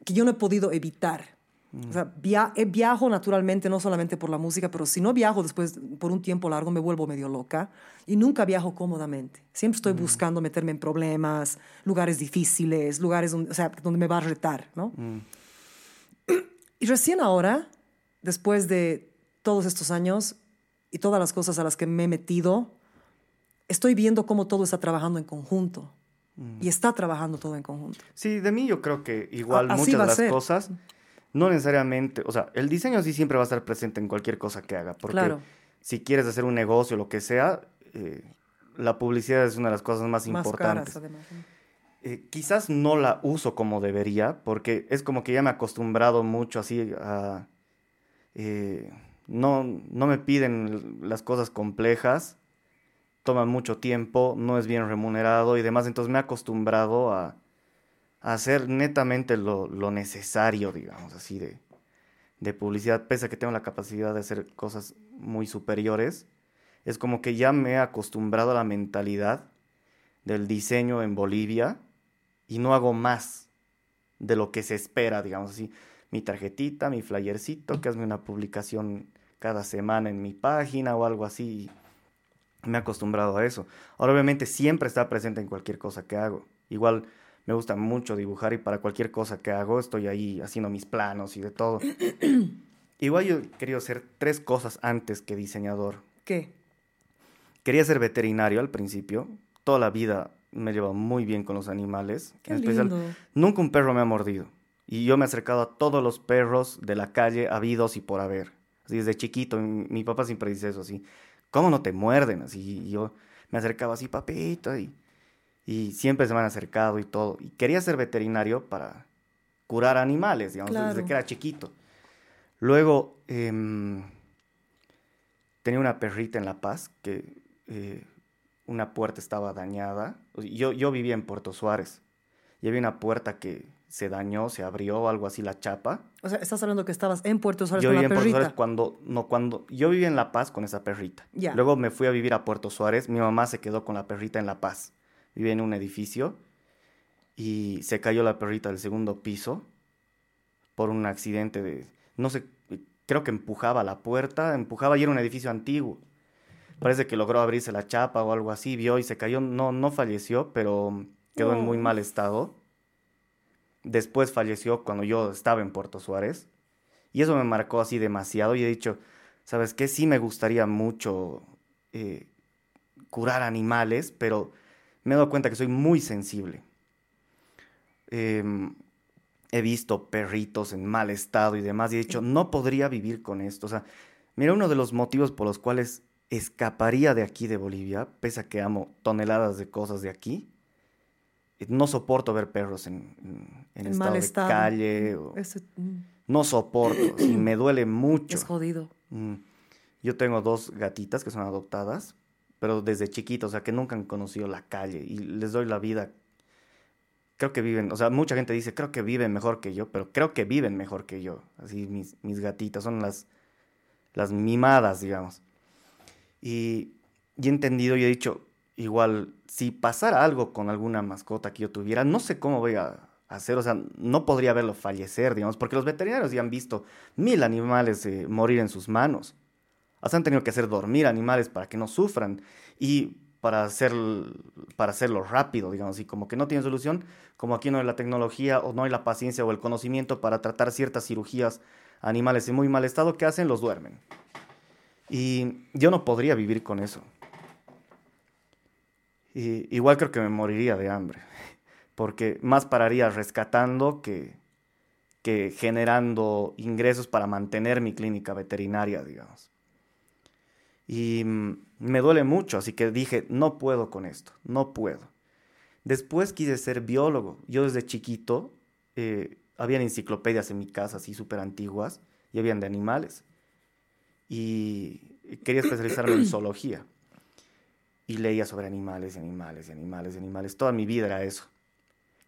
que yo no he podido evitar. O sea, via- eh, viajo naturalmente, no solamente por la música, pero si no viajo después por un tiempo largo me vuelvo medio loca y nunca viajo cómodamente. Siempre estoy buscando meterme en problemas, lugares difíciles, lugares donde, o sea, donde me va a retar, ¿no? Y recién ahora, después de todos estos años y todas las cosas a las que me he metido, estoy viendo cómo todo está trabajando en conjunto. Y está trabajando todo en conjunto. sí, de mí yo creo que igual A- muchas de las ser. cosas no necesariamente, o sea, el diseño sí siempre va a estar presente en cualquier cosa que haga, porque Claro. si quieres hacer un negocio, lo que sea, eh, la publicidad es una de las cosas más, Más importantes. caras, además. ¿no? Eh, quizás no la uso como debería, porque es como que ya me he acostumbrado mucho así a... eh, no, no me piden las cosas complejas, toman mucho tiempo, no es bien remunerado y demás, entonces me he acostumbrado a hacer netamente lo, lo necesario, digamos así, de, de publicidad, pese a que tengo la capacidad de hacer cosas muy superiores, es como que ya me he acostumbrado a la mentalidad del diseño en Bolivia y no hago más de lo que se espera, digamos así. Mi tarjetita, mi flyercito, que hazme una publicación cada semana en mi página o algo así. Me he acostumbrado a eso. Ahora, obviamente, siempre está presente en cualquier cosa que hago. Igual me gusta mucho dibujar y para cualquier cosa que hago estoy ahí haciendo mis planos y de todo. Igual yo he querido hacer tres cosas antes que diseñador. ¿Qué? Quería ser veterinario al principio. Toda la vida me he llevado muy bien con los animales. Qué en especial, lindo. nunca un perro me ha mordido. Y yo me he acercado a todos los perros de la calle, habidos y por haber. Así desde chiquito, mi, mi papá siempre dice eso así. ¿Cómo no te muerden? Así y yo me acercaba así, papito, y, y siempre se me han acercado y todo. Y quería ser veterinario para curar animales, digamos, desde Claro. que era chiquito. Luego, em, tenía una perrita en La Paz que eh, una puerta estaba dañada. Yo, yo vivía en Puerto Suárez y había una puerta que se dañó, se abrió, algo así, la chapa. O sea, estás hablando que estabas en Puerto Suárez Yo con vivía la en Puerto Suárez perrita. cuando, no, cuando, yo vivía en La Paz con esa perrita. Ya. Luego me fui a vivir a Puerto Suárez, mi mamá se quedó con la perrita en La Paz. Vivía en un edificio y se cayó la perrita del segundo piso por un accidente de, no sé, creo que empujaba la puerta, empujaba y era un edificio antiguo. Parece que logró abrirse la chapa o algo así, vio y se cayó, no, no falleció, pero quedó en muy mal estado. Después falleció cuando yo estaba en Puerto Suárez. Y eso me marcó así demasiado y he dicho, ¿sabes qué? Sí me gustaría mucho eh, curar animales, pero me he dado cuenta que soy muy sensible. Em, he visto perritos en mal estado y demás y he dicho, no podría vivir con esto. O sea, mira, uno de los motivos por los cuales escaparía de aquí de Bolivia, pese a que amo toneladas de cosas de aquí, no soporto ver perros en, en- estado mal de estado. calle. o- Ese, mm, no soporto, sí, me duele mucho. es jodido. Mm. Yo tengo dos gatitas que son adoptadas, pero desde chiquitos, o sea, que nunca han conocido la calle y les doy la vida. Creo que viven, o sea, mucha gente dice, creo que viven mejor que yo, pero creo que viven mejor que yo. Así mis, mis gatitas son las, las mimadas, digamos. Y, y he entendido y he dicho, igual, si pasara algo con alguna mascota que yo tuviera, no sé cómo voy a hacer, o sea, no podría verlo fallecer, digamos, porque los veterinarios ya han visto mil animales eh, morir en sus manos. Hasta han tenido que hacer dormir animales para que no sufran y para, hacer, para hacerlo rápido, digamos, y como que no tienen solución, como aquí no hay la tecnología o no hay la paciencia o el conocimiento para tratar ciertas cirugías animales en muy mal estado, ¿qué hacen? Los duermen. Y yo no podría vivir con eso. Y igual creo que me moriría de hambre, porque más pararía rescatando que, que generando ingresos para mantener mi clínica veterinaria, digamos. Y mm, me duele mucho, así que dije, no puedo con esto, no puedo. Después quise ser biólogo. Yo desde chiquito, eh, habían enciclopedias en mi casa, así súper antiguas, y habían de animales. Y quería especializarme en zoología. Y leía sobre animales animales animales animales. Toda mi vida era eso.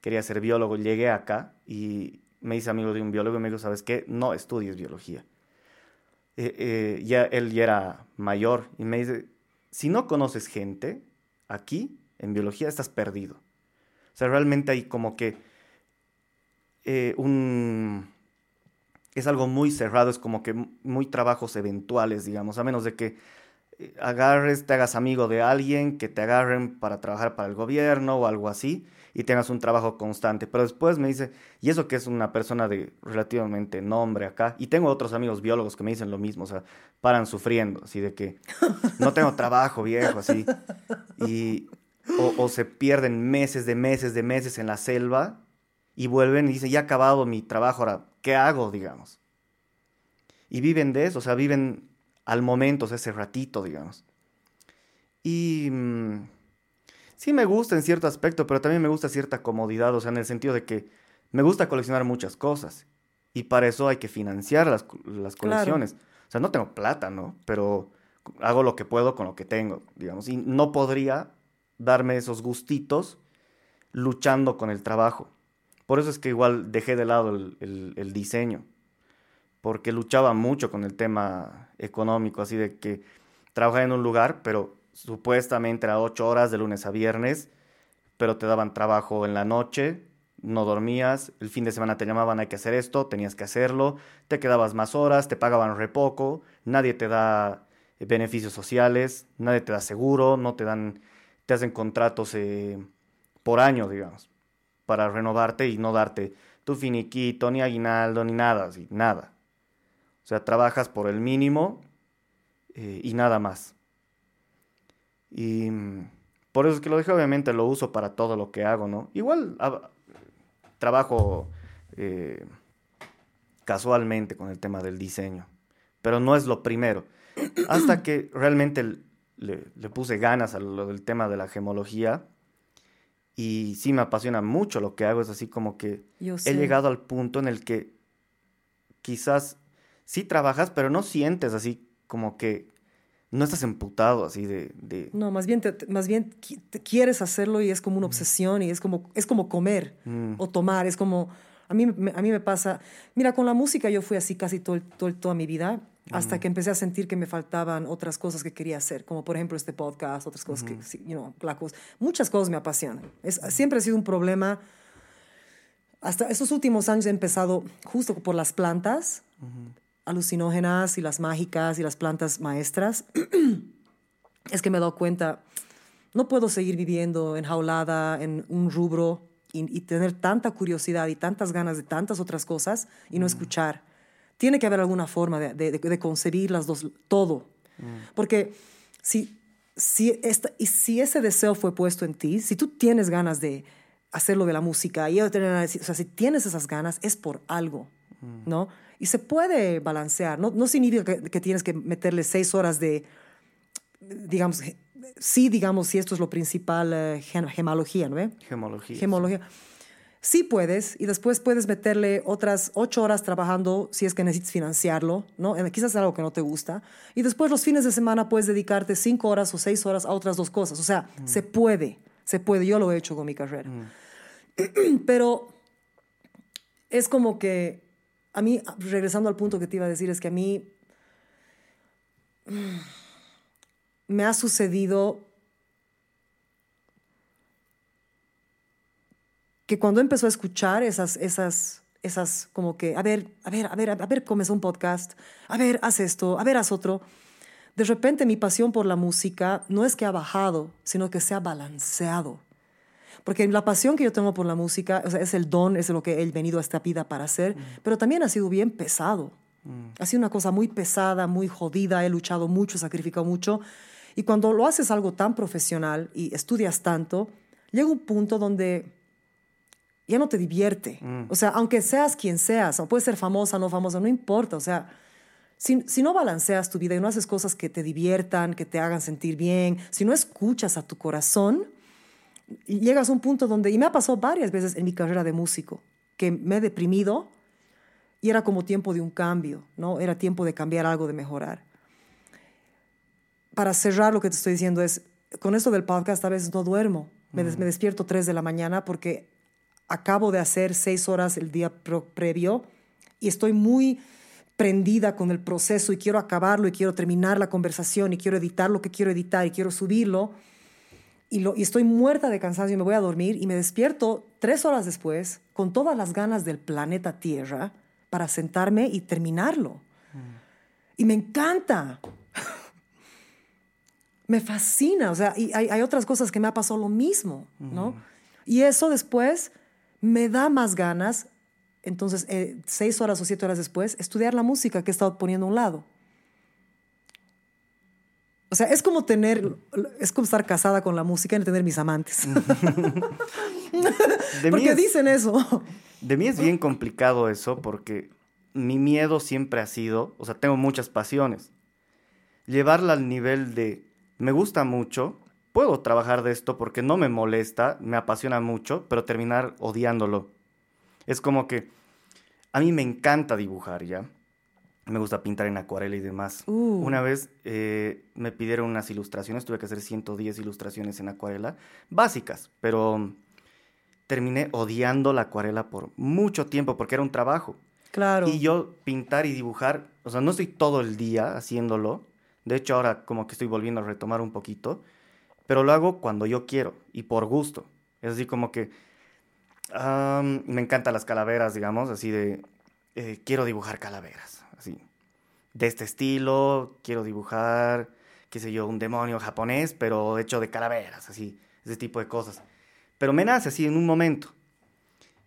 Quería ser biólogo. Llegué acá y me hice amigo de un biólogo y me dijo, ¿sabes qué? No estudies biología. Eh, eh, ya, él ya era mayor y me dice, si no conoces gente aquí, en biología, estás perdido. O sea, realmente hay como que eh, un... Es algo muy cerrado, es como que muy trabajos eventuales, digamos, a menos de que eh, agarres, te hagas amigo de alguien, que te agarren para trabajar para el gobierno o algo así, y tengas un trabajo constante. Pero después me dice, y eso que es una persona de relativamente nombre acá, y tengo otros amigos biólogos que me dicen lo mismo, o sea, paran sufriendo, así de que no tengo trabajo, viejo, así. Y, o, se pierden meses de meses de meses en la selva y vuelven y dicen, ya he acabado mi trabajo, ahora ¿qué hago, digamos? Y viven de eso, o sea, viven al momento, o sea, ese ratito, digamos. Y mm, sí me gusta en cierto aspecto, pero también me gusta cierta comodidad, o sea, en el sentido de que me gusta coleccionar muchas cosas. Y para eso hay que financiar las, las Claro. colecciones. O sea, no tengo plata, ¿no? Pero hago lo que puedo con lo que tengo, digamos. Y no podría darme esos gustitos luchando con el trabajo. Por eso es que igual dejé de lado el, el- el diseño. Porque luchaba mucho con el tema económico, así de que trabajaba en un lugar, pero supuestamente era ocho horas de lunes a viernes, pero te daban trabajo en la noche, no dormías, el fin de semana te llamaban hay que hacer esto, tenías que hacerlo, te quedabas más horas, te pagaban re poco, nadie te da beneficios sociales, nadie te da seguro, no te dan, te hacen contratos eh, por año, digamos, para renovarte y no darte tu finiquito, ni aguinaldo, ni nada, así, nada. O sea, trabajas por el mínimo eh, y nada más. Y mm, por eso es que lo dejé, obviamente lo uso para todo lo que hago, ¿no? Igual trabajo eh, casualmente con el tema del diseño, pero no es lo primero. Hasta que realmente le, le puse ganas a lo del tema de la gemología y sí me apasiona mucho lo que hago, es así como que Yo he llegado al punto en el que quizás sí trabajas, pero no sientes así como que no estás emputado así de... de- No, más bien, te- más bien te quieres hacerlo y es como una obsesión y es como, es como comer Mm. o tomar. Es como, a mí, me- a mí me pasa, mira, con la música yo fui así casi todo, todo toda mi vida hasta que empecé a sentir que me faltaban otras cosas que quería hacer, como por ejemplo este podcast, otras cosas que, you know, la cosa- muchas cosas me apasionan. Es, siempre ha sido un problema. Hasta estos últimos años he empezado justo por las plantas alucinógenas y las mágicas y las plantas maestras. es que me he dado cuenta, no puedo seguir viviendo enjaulada en un rubro y, y tener tanta curiosidad y tantas ganas de tantas otras cosas y no escuchar. Tiene que haber alguna forma de, de- de concebir las dos, todo. Porque si, si, esta, y si ese deseo fue puesto en ti, si tú tienes ganas de hacerlo de la música, y o sea, si tienes esas ganas, es por algo, ¿no? Y se puede balancear, no, no significa que, que tienes que meterle seis horas de, digamos, sí, digamos, si esto es lo principal, eh, gem- gemología, ¿no? Gemología. Gemología. Sí puedes, y después puedes meterle otras ocho horas trabajando si es que necesitas financiarlo, ¿no? Quizás es algo que no te gusta. Y después los fines de semana puedes dedicarte cinco horas o seis horas a otras dos cosas. O sea, se puede, se puede. Yo lo he hecho con mi carrera. Pero es como que a mí, regresando al punto que te iba a decir, es que a mí mm, me ha sucedido que cuando empezó a escuchar esas, esas, esas como que, a ver, a ver, a ver, a ver, comenzó un podcast, a ver, haz esto, a ver, haz otro. De repente mi pasión por la música no es que ha bajado, sino que se ha balanceado. Porque la pasión que yo tengo por la música o sea, es el don, es lo que he venido a esta vida para hacer, pero también ha sido bien pesado. Ha sido una cosa muy pesada, muy jodida, he luchado mucho, sacrificado mucho. Y cuando lo haces algo tan profesional y estudias tanto, llega un punto donde ya no te divierte. O sea, aunque seas quien seas, o puedes ser famosa, no famosa, no importa. O sea, si, si no balanceas tu vida y no haces cosas que te diviertan, que te hagan sentir bien, si no escuchas a tu corazón, llegas a un punto donde, y me ha pasado varias veces en mi carrera de músico, que me he deprimido y era como tiempo de un cambio, ¿no? Era tiempo de cambiar algo, de mejorar. Para cerrar lo que te estoy diciendo es, con esto del podcast a veces no duermo, me, des- me despierto 3 de la mañana porque acabo de hacer seis horas el día previo y estoy muy prendida con el proceso y quiero acabarlo y quiero terminar la conversación y quiero editar lo que quiero editar y quiero subirlo y, lo, y estoy muerta de cansancio y me voy a dormir y me despierto tres horas después con todas las ganas del planeta Tierra para sentarme y terminarlo. Y me encanta. me fascina. O sea, y hay, hay otras cosas que me ha pasado lo mismo, ¿no? Y eso después me da más ganas, entonces, eh, seis horas o siete horas después, estudiar la música que he estado poniendo a un lado. O sea, es como tener, es como estar casada con la música y no tener mis amantes. De mí Porque es- dicen eso. De mí es bien complicado eso porque mi miedo siempre ha sido, o sea, tengo muchas pasiones. Llevarla al nivel de, me gusta mucho, puedo trabajar de esto porque no me molesta, me apasiona mucho, pero terminar odiándolo. Es como que a mí me encanta dibujar, ¿ya? Me gusta pintar en acuarela y demás. Uh. Una vez eh, me pidieron unas ilustraciones, tuve que hacer 110 ilustraciones en acuarela, básicas, pero terminé odiando la acuarela por mucho tiempo porque era un trabajo. Claro. Y yo pintar y dibujar, o sea, no estoy todo el día haciéndolo. De hecho, ahora como que estoy volviendo a retomar un poquito. Pero lo hago cuando yo quiero y por gusto. Es así como que me encantan las calaveras, digamos, así de eh, quiero dibujar calaveras. De este estilo, quiero dibujar, qué sé yo, un demonio japonés, pero hecho de calaveras, así, ese tipo de cosas. Pero me nace así en un momento.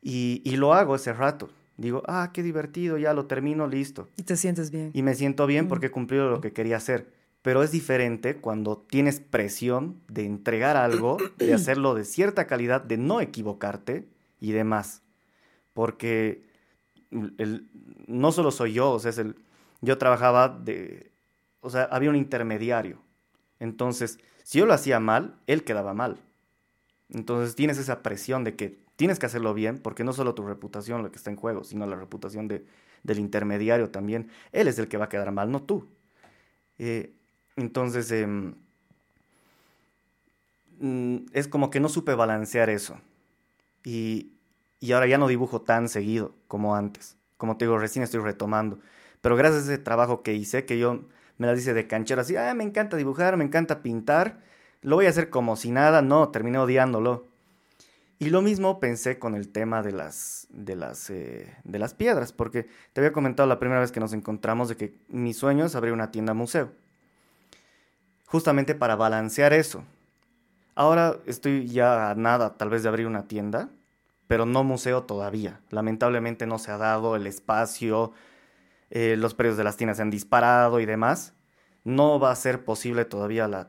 Y, y lo hago ese rato. Digo, ah, qué divertido, ya lo termino, listo. Y te sientes bien. Y me siento bien porque he cumplido lo que quería hacer. Pero es diferente cuando tienes presión de entregar algo, de hacerlo de cierta calidad, de no equivocarte y demás. Porque el- no solo soy yo, o sea, es el, yo trabajaba de, o sea, había un intermediario. Entonces, si yo lo hacía mal, él quedaba mal. Entonces tienes esa presión de que tienes que hacerlo bien, porque no solo tu reputación lo que está en juego, sino la reputación de, del intermediario también. Él es el que va a quedar mal, no tú. Eh, entonces, em, mm, es como que no supe balancear eso. Y, y ahora ya no dibujo tan seguido como antes. Como te digo, recién estoy retomando. Pero gracias a ese trabajo que hice, que yo me las hice de canchero, así, ah, me encanta dibujar, me encanta pintar, lo voy a hacer como si nada, no, terminé odiándolo. Y lo mismo pensé con el tema de las, de las, eh, de las piedras, porque te había comentado la primera vez que nos encontramos de que mi sueño es abrir una tienda museo. Justamente para balancear eso. Ahora estoy ya a nada tal vez de abrir una tienda, pero no museo todavía. Lamentablemente no se ha dado el espacio, eh, los precios de las tiendas se han disparado y demás. No va a ser posible todavía la,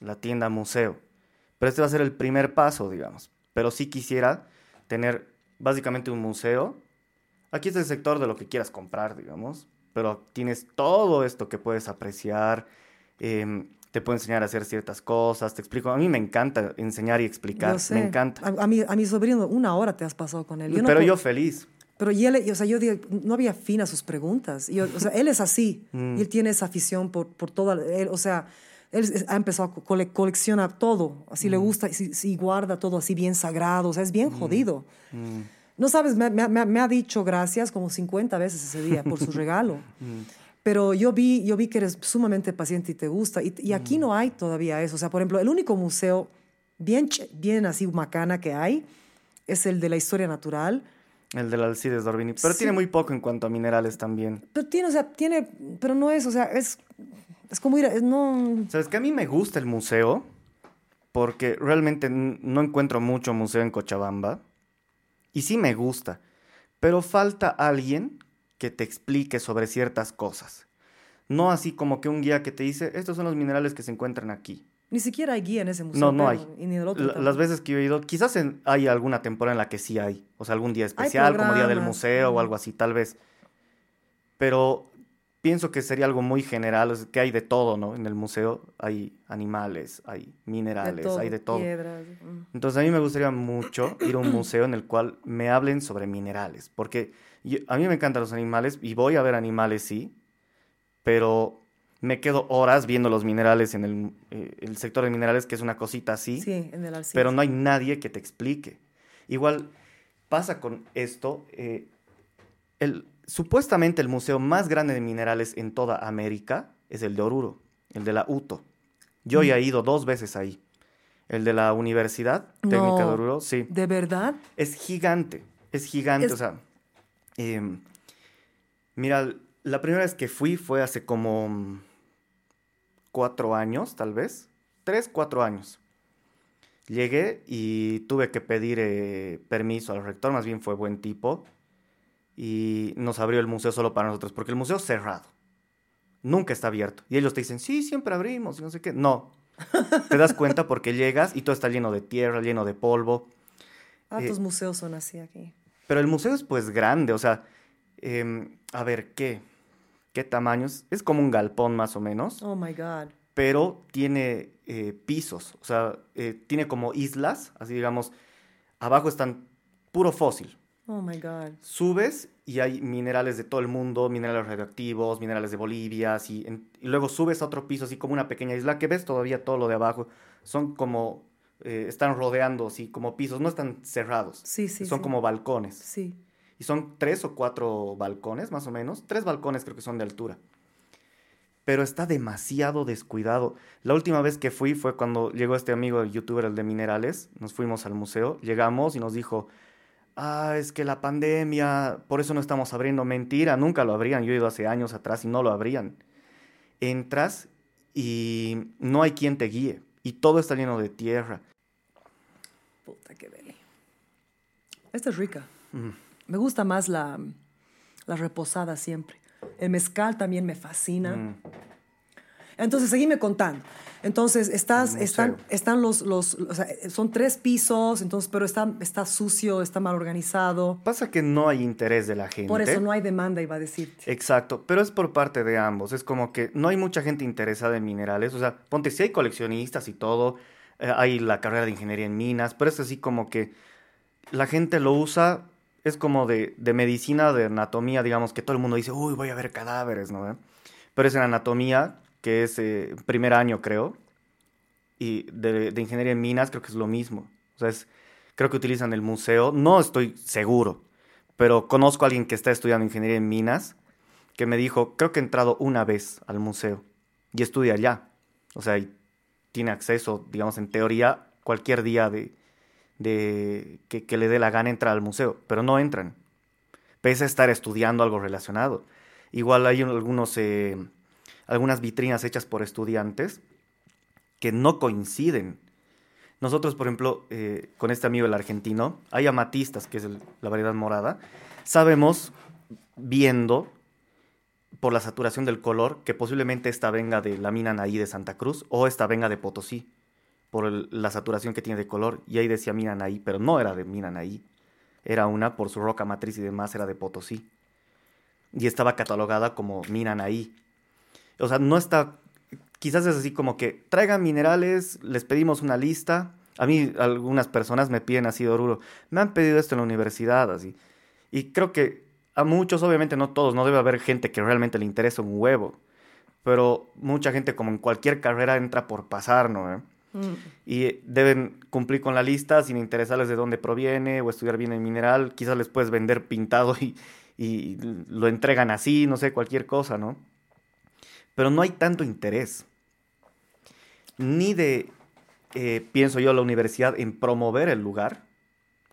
la tienda museo. Pero este va a ser el primer paso, digamos. Pero sí quisiera tener básicamente un museo. Aquí es el sector de lo que quieras comprar, digamos. Pero tienes todo esto que puedes apreciar. em, te puedo enseñar a hacer ciertas cosas. Te explico. A mí me encanta enseñar y explicar. Sé. Me encanta. A, a mi, a mi sobrino, una hora te has pasado con él. Yo no Pero puedo- yo feliz. Pero y él, o sea, yo digo, no había fin a sus preguntas. Y yo- o sea, él es así. Mm. Y él tiene esa afición por, por toda... Él, o sea, él ha empezado a cole, coleccionar todo. Así Mm. le gusta, y, y guarda todo así bien sagrado. O sea, es bien Mm. jodido. No sabes, me, me- me- ha dicho gracias como 50 veces ese día por su regalo. Pero yo vi, yo vi que eres sumamente paciente y te gusta. Y, y aquí no hay todavía eso. O sea, por ejemplo, el único museo bien, bien así macana que hay es el de la historia natural. El del Alcides Dorbini. Pero Sí. tiene muy poco en cuanto a minerales también. Pero tiene, o sea, tiene, pero no es, o sea, es, es como ir, a- es no, Sabes que a mí me gusta el museo porque realmente no encuentro mucho museo en Cochabamba. Y sí me gusta. Pero falta alguien que te explique sobre ciertas cosas. No así como que un guía que te dice, estos son los minerales que se encuentran aquí. Ni siquiera hay guía en ese museo. No, no pero- hay. Y ni en el otro. La- tampoco. las veces que yo he ido, quizás en- hay alguna temporada en la que sí hay. O sea, algún día especial, como Día del Museo o algo así, tal vez. Pero pienso que sería algo muy general, o sea, que hay de todo, ¿no? En el museo hay animales, hay De minerales, todo, hay de todo. piedras. Entonces a mí me gustaría mucho ir a un museo en el cual me hablen sobre minerales, porque yo- a mí me encantan los animales y voy a ver animales, sí, pero me quedo horas viendo los minerales en el, eh, el sector de minerales, que es una cosita así, Sí, en el pero no hay nadie que te explique. Igual pasa con esto, eh, el, supuestamente el museo más grande de minerales en toda América es el de Oruro, el de la UTO. Yo ya he ido dos veces ahí. El de la Universidad Técnica No. de Oruro, sí. ¿De verdad? Es gigante, es gigante, Es- o sea, em, mira, la primera vez que fui fue hace como mm, cuatro años, tal vez, tres, cuatro años. Llegué y tuve que pedir eh, permiso al rector, más bien fue buen tipo, y nos abrió el museo solo para nosotros, porque el museo es cerrado, nunca está abierto. Y ellos te dicen, sí, siempre abrimos, y no sé qué. No, te das cuenta porque llegas y todo está lleno de tierra, lleno de polvo. Hartos Eh, museos son así aquí. Pero el museo es pues grande, o sea, em, a ver, ¿qué? ¿Qué tamaños? Es como un galpón más o menos, Oh my God. pero tiene eh, pisos, o sea, eh, tiene como islas, así digamos, abajo están puro fósil. Oh my God. Subes y hay minerales de todo el mundo, minerales radioactivos, minerales de Bolivia, así, en- y luego subes a otro piso, así como una pequeña isla, que ves todavía todo lo de abajo. Son como, eh, están rodeando, así, como pisos, no están cerrados. Sí, sí. son sí. como balcones. Sí. Y son tres o cuatro balcones, más o menos. Tres balcones creo que son de altura. Pero está demasiado descuidado. La última vez que fui fue cuando llegó este amigo youtuber, el de minerales. Nos fuimos al museo. Llegamos y nos dijo, ah, es que la pandemia, por eso no estamos abriendo. Mentira, nunca lo abrían. Yo he ido hace años atrás y no lo abrían. Entras y no hay quien te guíe. Y todo está lleno de tierra. Puta que deli. Esta es rica. Mm. Me gusta más la, la reposada siempre. El mezcal también me fascina. Mm. Entonces, seguime contando. Entonces, estás, El están, están los, los, o sea, son tres pisos, entonces, pero está, está sucio, está mal organizado. Pasa que no hay interés de la gente. Por eso no hay demanda, iba a decirte. Exacto, pero es por parte de ambos. Es como que no hay mucha gente interesada en minerales. O sea, ponte, si hay coleccionistas y todo, eh, hay la carrera de ingeniería en minas, pero es así como que la gente lo usa, es como de, de medicina, de anatomía, digamos, que todo el mundo dice, uy, voy a ver cadáveres, ¿no? ¿Eh? Pero es en anatomía, que es eh, primer año, creo, y de, ingeniería en minas creo que es lo mismo. O sea, es, creo que utilizan el museo, no estoy seguro, pero conozco a alguien que está estudiando ingeniería en minas que me dijo, creo que he entrado una vez al museo y estudia allá. O sea, y tiene acceso, digamos, en teoría, cualquier día de, de que, le dé la gana entrar al museo, pero no entran, pese a estar estudiando algo relacionado. Igual hay algunos, eh, algunas vitrinas hechas por estudiantes que no coinciden. Nosotros, por ejemplo, eh, con este amigo el argentino, hay amatistas, que es la variedad morada, sabemos, viendo por la saturación del color, que posiblemente esta venga de la mina Naí de Santa Cruz o esta venga de Potosí, por la saturación que tiene de color. Y ahí decía mina Naí, pero no era de mina Naí. Era una, por su roca matriz y demás, era de Potosí. Y estaba catalogada como mina Naí. O sea, no está quizás es así como que traigan minerales, les pedimos una lista. A mí algunas personas me piden así de oruro, me han pedido esto en la universidad, así. Y creo que a muchos, obviamente no todos, no debe haber gente que realmente le interese un huevo. Pero mucha gente, como en cualquier carrera, entra por pasar, ¿no? eh? Mm. Y deben cumplir con la lista sin interesarles de dónde proviene o estudiar bien el mineral. Quizás les puedes vender pintado y, y lo entregan así, no sé, cualquier cosa, ¿no? Pero no hay tanto interés. Ni de, eh, pienso yo, la universidad en promover el lugar.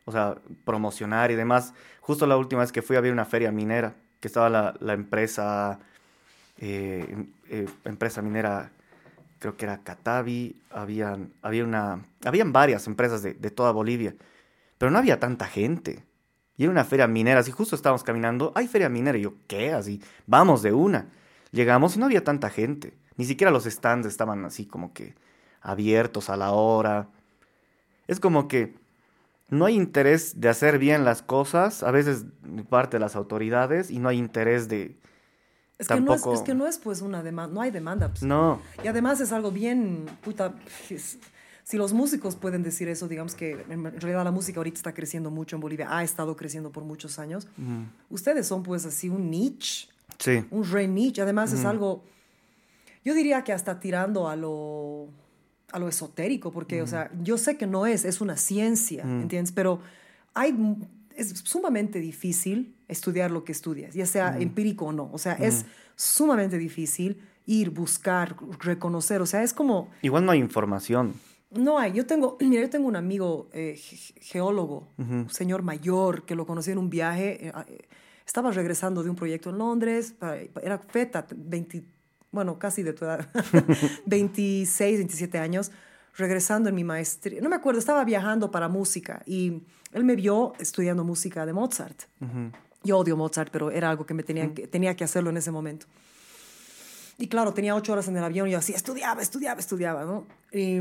O sea, promocionar y demás. Justo la última vez que fui había una feria minera, que estaba la, la empresa, eh, eh, empresa minera creo que era Catavi, habían, había una, habían varias empresas de, de toda Bolivia, pero no había tanta gente. Y era una feria minera, así justo estábamos caminando, hay feria minera, y yo, ¿qué? Así, vamos de una. Llegamos y no había tanta gente, ni siquiera los stands estaban así como que abiertos a la hora. Es como que no hay interés de hacer bien las cosas, a veces parte de las autoridades, y no hay interés de... Es, que no es, Tampoco- es que no es pues una demanda, no hay demanda. pues. No, Y además es algo bien, puta, es- si los músicos pueden decir eso, digamos que en realidad la música ahorita está creciendo mucho en Bolivia, ha estado creciendo por muchos años. Ustedes son pues así un niche, sí. un re niche. Además es algo, yo diría que hasta tirando a lo, a lo esotérico, porque, o sea, yo sé que no es, es una ciencia, ¿entiendes? Pero hay, es sumamente difícil estudiar lo que estudias, ya sea empírico o no. O sea, es sumamente difícil ir, buscar, reconocer. O sea, es como, Igual no hay información. no hay. Yo tengo, mira, yo tengo un amigo eh, ge- geólogo, un señor mayor, que lo conocí en un viaje. eh, eh, estaba regresando de un proyecto en Londres, era feta, 20, bueno, casi de tu edad, 26, 27 años, regresando en mi maestría. No me acuerdo, estaba viajando para música y él me vio estudiando música de Mozart. Yo odio Mozart, pero era algo que me tenía, que, tenía que hacerlo en ese momento. Y claro, tenía ocho horas en el avión y yo así, estudiaba, estudiaba, estudiaba, ¿no? Y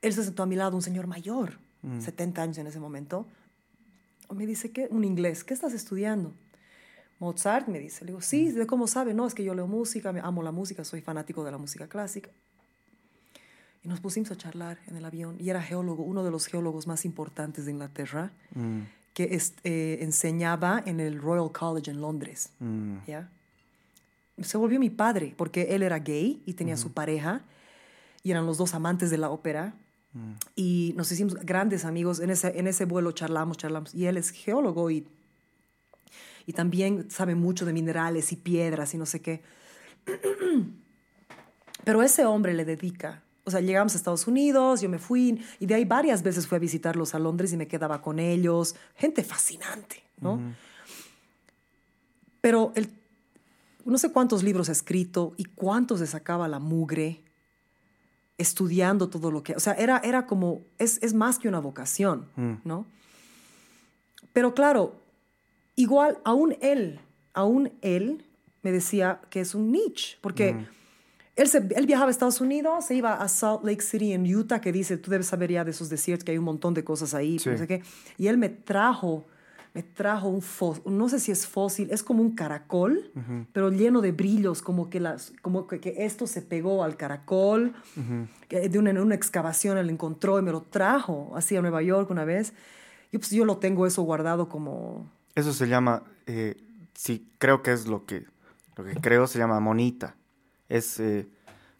él se sentó a mi lado, un señor mayor, 70 años en ese momento. Me dice, ¿qué? Un inglés. ¿Qué estás estudiando? Mozart, me dice. Le digo, sí, ¿de cómo sabe? No, es que yo leo música, amo la música, soy fanático de la música clásica. Y nos pusimos a charlar en el avión. Y era geólogo, uno de los geólogos más importantes de Inglaterra, que es- eh, enseñaba en el Royal College en Londres. ¿ya? Se volvió mi padre, porque él era gay y tenía su pareja, y eran los dos amantes de la ópera. Y nos hicimos grandes amigos. En ese, en ese vuelo charlamos, charlamos. Y él es geólogo y, y también sabe mucho de minerales y piedras y no sé qué. Pero ese hombre le dedica. O sea, llegamos a Estados Unidos, yo me fui y de ahí varias veces fui a visitarlos a Londres y me quedaba con ellos. Gente fascinante, ¿no? Pero el, no sé cuántos libros ha escrito y cuántos le sacaba la mugre estudiando todo lo que... O sea, era, era como... Es, es más que una vocación, ¿no? Pero claro, igual, aún él, aún él me decía que es un niche, porque él, se, él viajaba a Estados Unidos, se iba a Salt Lake City en Utah, que dice, tú debes saber ya de esos desiertos, que hay un montón de cosas ahí, Sí. no sé qué. Y él me trajo, me trajo un fósil, no sé si es fósil, es como un caracol, pero lleno de brillos, como que, las, como que, que esto se pegó al caracol, que de una excavación él encontró y me lo trajo así a Nueva York una vez. Y pues yo lo tengo eso guardado como... Eso se llama, eh, sí, creo que es lo que, lo que creo se llama monita. Es eh,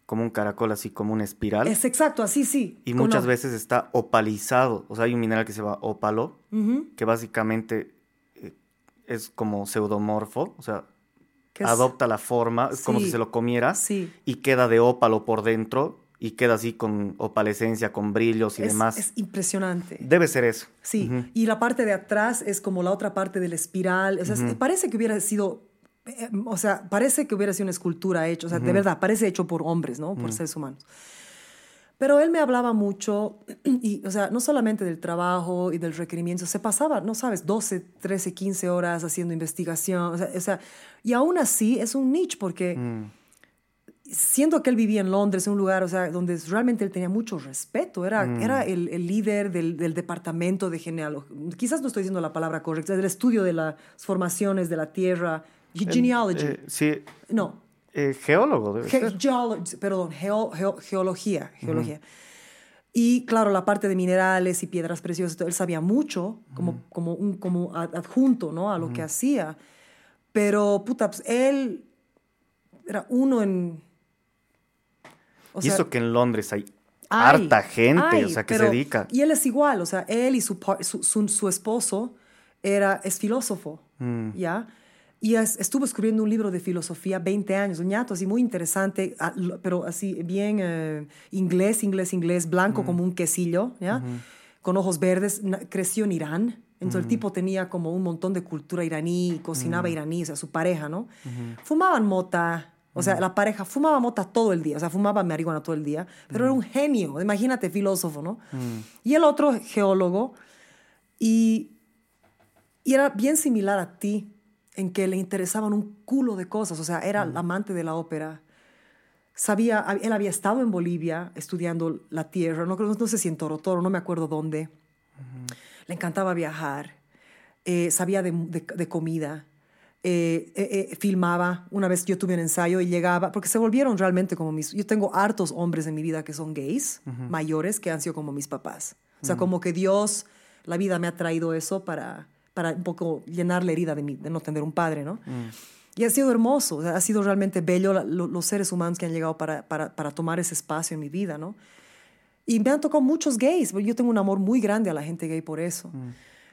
como un caracol, así como una espiral. Es exacto, así sí. y muchas veces está opalizado. O sea, hay un mineral que se llama ópalo, que básicamente eh, es como pseudomorfo. O sea, adopta la forma, es como si se lo comiera. Sí. Y queda de ópalo por dentro y queda así con opalescencia, con brillos y es, demás. es impresionante. Debe ser eso. Sí, y la parte de atrás es como la otra parte de la espiral. O sea, parece que hubiera sido, eh, o sea, parece que hubiera sido una escultura hecha. O sea, de verdad, parece hecho por hombres, ¿no? Por seres humanos. Pero él me hablaba mucho, y, o sea, no solamente del trabajo y del requerimiento, se pasaba, no sabes, 12, 13, 15 horas haciendo investigación. O sea, o sea, y aún así es un niche porque siendo que él vivía en Londres, en un lugar, o sea, donde realmente él tenía mucho respeto, era, era el, el líder del, del departamento de genealogía, quizás no estoy diciendo la palabra correcta, del estudio de las formaciones de la tierra, genealogy, Eh, sí, no, eh, geólogo debe Ge- ser. perdón, geo- geo- geología, geología. Y claro, la parte de minerales y piedras preciosas, él sabía mucho, como, como, un, como ad- adjunto ¿no? a lo que hacía. Pero, puta, pues, él era uno en... o y sea, eso que en Londres hay hay, harta gente, hay, o sea, que pero- se dedica. Y él es igual, o sea, él y su, su, su- su esposo era, es filósofo, Mm. ¿ya? Y es- estuvo escribiendo un libro de filosofía 20 años, un ñato así muy interesante, a- lo- pero así bien eh, inglés, inglés, inglés, Mm. blanco como un quesillo, ¿ya? Con ojos verdes, creció en Irán. Entonces el Mm. tipo tenía como un montón de cultura iraní, cocinaba iraní, o sea, su pareja, ¿no? Fumaban mota, o sea, la pareja fumaba mota todo el día, o sea, fumaba marihuana todo el día, pero era un genio, imagínate, filósofo, ¿no? Y el otro, geólogo, y, y era bien similar a ti, en que le interesaban un culo de cosas, o sea, era el amante de la ópera. Sabía, él había estado en Bolivia estudiando la tierra, no, creo- no sé si en Torotoro, no me acuerdo dónde. Le encantaba viajar, eh, sabía de, de- de comida, eh, eh, eh, filmaba. Una vez yo tuve un ensayo y llegaba, porque se volvieron realmente como mis... Yo tengo hartos hombres en mi vida que son gays, mayores, que han sido como mis papás. O sea, como que Dios, la vida me ha traído eso para, para un poco llenar la herida de, mi- de no tener un padre, ¿no? Y ha sido hermoso, o sea, ha sido realmente bello la- lo- los seres humanos que han llegado para, para, para tomar ese espacio en mi vida, ¿no? Y me han tocado muchos gays, yo tengo un amor muy grande a la gente gay por eso.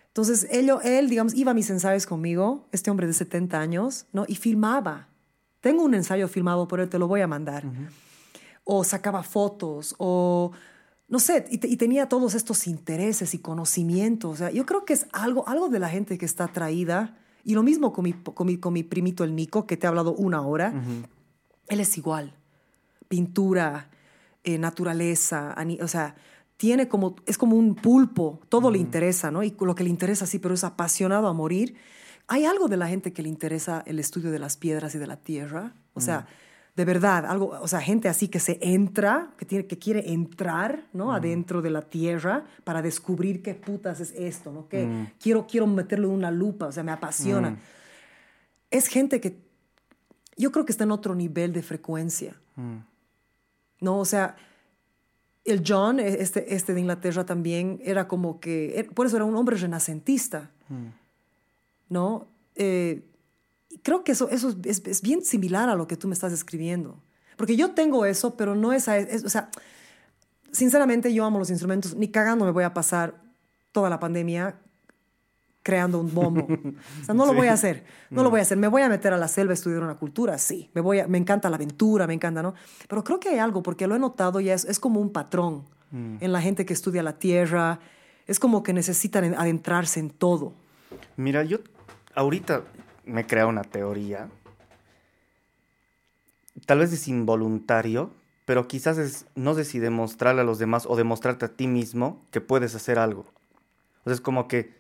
Entonces, él, él, digamos, iba a mis ensayos conmigo, este hombre de 70 años, ¿no? Y filmaba. Tengo un ensayo filmado por él, te lo voy a mandar. O sacaba fotos, o no sé, y, te- y tenía todos estos intereses y conocimientos. O sea, yo creo que es algo, algo de la gente que está atraída. Y lo mismo con mi, con mi, con mi primito el Nico, que te ha hablado una hora. Él es igual. Pintura, eh, naturaleza, o sea, tiene como, es como un pulpo, todo le interesa, ¿no? Y lo que le interesa sí, pero es apasionado a morir. Hay algo de la gente que le interesa el estudio de las piedras y de la tierra, o sea, De verdad, algo, o sea, gente así que se entra, que, tiene, que quiere entrar, ¿no? Adentro de la tierra para descubrir qué putas es esto, ¿no? Que quiero, quiero meterlo en una lupa, o sea, me apasiona. Es gente que yo creo que está en otro nivel de frecuencia. ¿No? O sea, el John, e- este, este de Inglaterra también, era como que, er- por eso era un hombre renacentista, ¿no? Eh, y creo que eso, eso es, es bien similar a lo que tú me estás describiendo. Porque yo tengo eso, pero no es, es- o sea, sinceramente yo amo los instrumentos, ni cagando me voy a pasar toda la pandemia creando un bombo. O sea, no lo voy a hacer, no lo voy a hacer. Me voy a meter a la selva a estudiar una cultura, sí. Me, voy a- me encanta la aventura, me encanta, ¿no? Pero creo que hay algo, porque lo he notado ya, es, es como un patrón en la gente que estudia la tierra. Es como que necesitan en- adentrarse en todo. Mira, yo ahorita me he creado una teoría. Tal vez es involuntario, pero quizás es, no sé si demostrarle a los demás o demostrarte a ti mismo que puedes hacer algo. O sea, es como que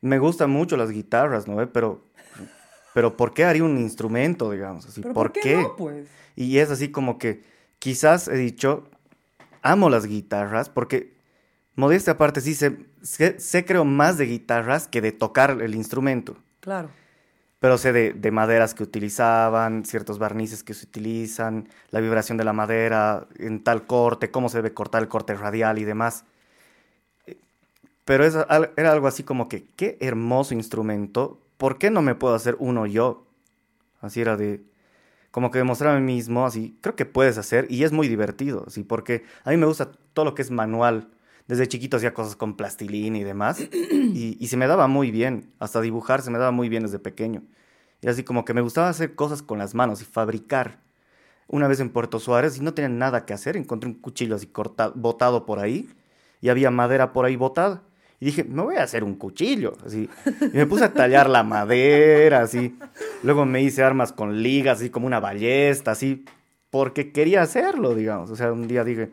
me gustan mucho las guitarras, ¿no? Pero, pero ¿por qué haría un instrumento, digamos? Así, ¿Pero ¿por, qué? no, pues? Y es así como que quizás he dicho, amo las guitarras porque, modestia aparte, sí sé, sé, sé creo más de guitarras que de tocar el instrumento. Claro. Pero sé de, de maderas que utilizaban, ciertos barnices que se utilizan, la vibración de la madera en tal corte, cómo se debe cortar el corte radial y demás. Eh, Pero era algo así como que, qué hermoso instrumento, ¿por qué no me puedo hacer uno yo? Así era de, como que demostrar a mí mismo, así, creo que puedes hacer y es muy divertido, así, porque a mí me gusta todo lo que es manual. Desde chiquito hacía cosas con plastilina y demás, y, se me daba muy bien, hasta dibujar se me daba muy bien desde pequeño. Y así como que me gustaba hacer cosas con las manos y fabricar. Una vez en Puerto Suárez y no tenía nada que hacer, encontré un cuchillo así cortado, botado por ahí, y había madera por ahí botada. Y dije, me voy a hacer un cuchillo, así. Y me puse a tallar la madera, así. Luego me hice armas con ligas, así como una ballesta, así. Porque quería hacerlo, digamos. O sea, un día dije,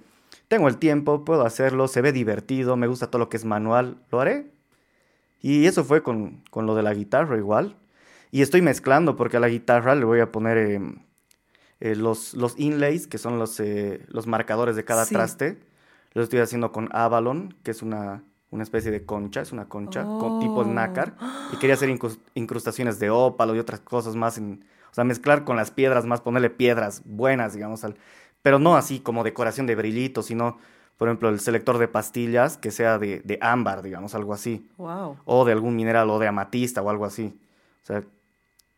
tengo el tiempo, puedo hacerlo, se ve divertido, me gusta todo lo que es manual, lo haré. Y eso fue con, con lo de la guitarra igual. Y estoy mezclando porque a la guitarra le voy a poner eh, eh, los, los inlays, que son los, eh, los marcadores de cada Sí. traste. Lo estoy haciendo con Avalon, que es una, una especie de concha, es una concha con tipo Oh. nácar. Y quería hacer incrus- incrustaciones de ópalo y otras cosas más. En, o sea, mezclar con las piedras más, ponerle piedras buenas, digamos. Al, pero no así como decoración de brillitos, sino, por ejemplo, el selector de pastillas que sea de, de ámbar, digamos, algo así Wow. o de algún mineral o de amatista o algo así. O sea,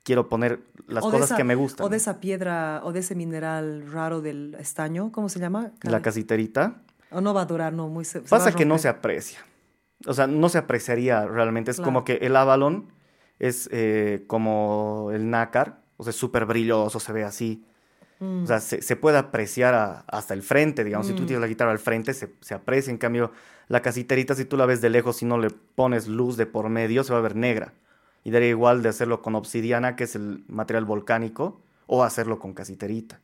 quiero poner las O cosas esa- que me gustan. O de esa piedra, o de ese mineral raro del estaño, ¿cómo se llama? La casiterita. O no va a durar, no, muy se, Pasa que no se aprecia. O sea, no se apreciaría realmente. Es Claro. como que el Avalon es eh, como el nácar. O sea, súper brilloso, se ve así. Mm. O sea, se, se puede apreciar a- hasta el frente, digamos. Si tú tienes la guitarra al frente, se, se aprecia. En cambio, la casiterita, si tú la ves de lejos, si no le pones luz de por medio, se va a ver negra. Y daría igual de hacerlo con obsidiana, que es el material volcánico, o hacerlo con casiterita.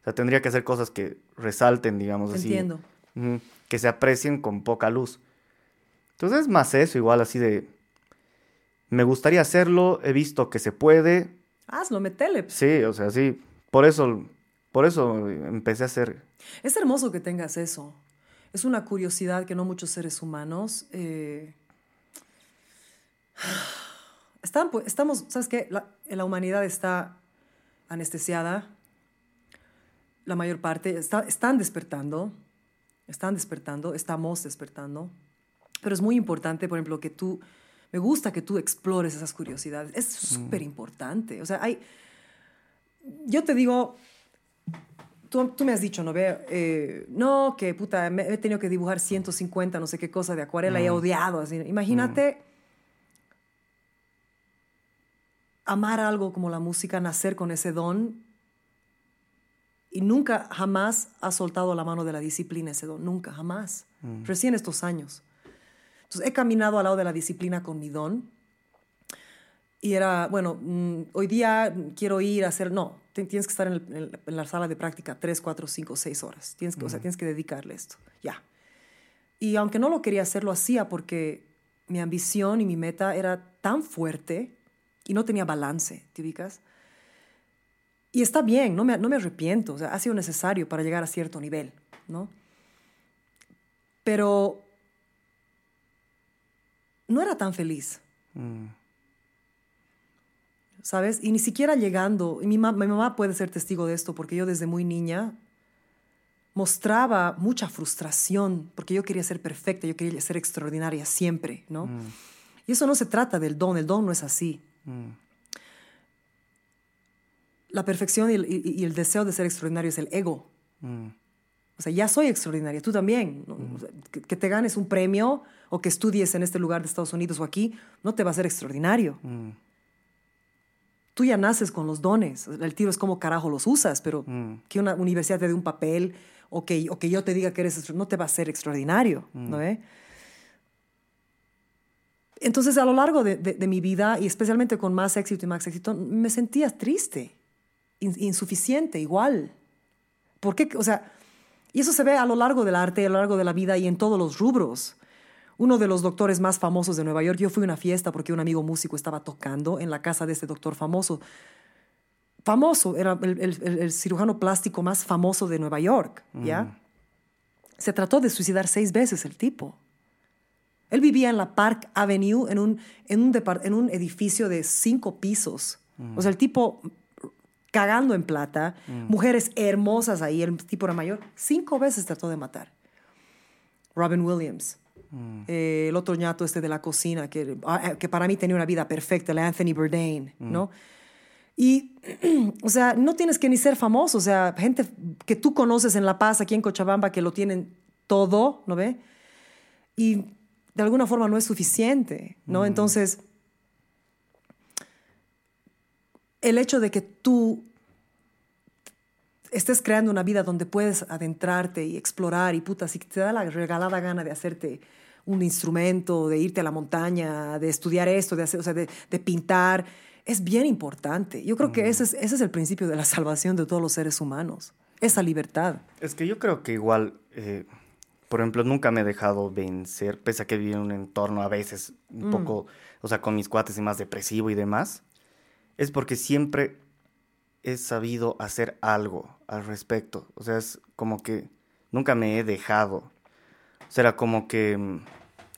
O sea, tendría que hacer cosas que resalten, digamos así. Entiendo. Que se aprecien con poca luz. Entonces es más eso, igual así de... Me gustaría hacerlo, he visto que se puede. Hazlo, metele. Sí, o sea, sí. Por eso, por eso empecé a hacer... Es hermoso que tengas eso. Es una curiosidad que no muchos seres humanos... eh, están, pues, estamos, ¿sabes qué? La, la humanidad está anestesiada. La mayor parte está, están despertando. Están despertando, estamos despertando. Pero es muy importante, por ejemplo, que tú... Me gusta que tú explores esas curiosidades. Es súper importante. O sea, hay... Yo te digo, tú, tú me has dicho, ¿no? Ve, eh, no, que puta, me, he tenido que dibujar 150, no sé qué cosa de acuarela y he odiado. Así. Imagínate amar algo como la música, nacer con ese don y nunca, jamás has soltado la mano de la disciplina ese don, nunca, jamás. Recién estos años. Entonces he caminado al lado de la disciplina con mi don y era, bueno, mm, hoy día quiero ir a hacer, no, tienes que estar en, el- la sala de práctica 3, 4, 5, 6 horas. Tienes que, O sea, tienes que dedicarle esto, ya. Y aunque no lo quería hacer, lo hacía porque mi ambición y mi meta era tan fuerte y no tenía balance, ¿te ubicas? Y está bien, no me, no me arrepiento, o sea, ha sido necesario para llegar a cierto nivel, ¿no? Pero no era tan feliz. ¿Sabes? Y ni siquiera llegando, y mi, ma- mi mamá puede ser testigo de esto, porque yo desde muy niña mostraba mucha frustración, porque yo quería ser perfecta, yo quería ser extraordinaria siempre, ¿no? Y eso no se trata del don, el don no es así. La perfección y el, y- y el deseo de ser extraordinario es el ego. O sea, ya soy extraordinaria, tú también. ¿no? O sea, que, que te ganes un premio o que estudies en este lugar de Estados Unidos o aquí, no te va a ser extraordinario. Tú ya naces con los dones. El tiro es cómo carajo los usas, pero que una universidad te dé un papel o que, o que yo te diga que eres no te va a ser extraordinario, ¿no ve? Entonces, a lo largo de, de- de mi vida, y especialmente con más éxito y más éxito, me sentía triste, in- insuficiente, igual. ¿Por qué? O sea, y eso se ve a lo largo del arte, a lo largo de la vida y en todos los rubros. Uno de los doctores más famosos de Nueva York, yo fui a una fiesta porque un amigo músico estaba tocando en la casa de este doctor famoso. Famoso, era el, el- el- el cirujano plástico más famoso de Nueva York, ¿ya? Se trató de suicidar seis veces el tipo. Él vivía en la Park Avenue, en un, en un, depar- en un edificio de cinco pisos. O sea, el tipo cagando en plata, mujeres hermosas ahí, el tipo era mayor. Cinco veces trató de matar. Robin Williams. Eh, el otro ñato este de la cocina, que, ah, que para mí tenía una vida perfecta, el Anthony Bourdain, ¿no? Y, o sea, no tienes que ni ser famoso, o sea, gente que tú conoces en La Paz, aquí en Cochabamba, que lo tienen todo, ¿no ve? Y de alguna forma no es suficiente, ¿no? Entonces, el hecho de que tú estés creando una vida donde puedes adentrarte y explorar y puta, si te da la regalada gana de hacerte un instrumento, de irte a la montaña, de estudiar esto, de, hacer, o sea, de, de pintar, es bien importante. Yo creo que ese es, ese es el principio de la salvación de todos los seres humanos, esa libertad. Es que yo creo que igual, eh, por ejemplo, nunca me he dejado vencer, pese a que viví en un entorno a veces un poco, o sea, con mis cuates y más depresivo y demás, es porque siempre he sabido hacer algo al respecto. O sea, es como que nunca me he dejado. O sea, era como que mm,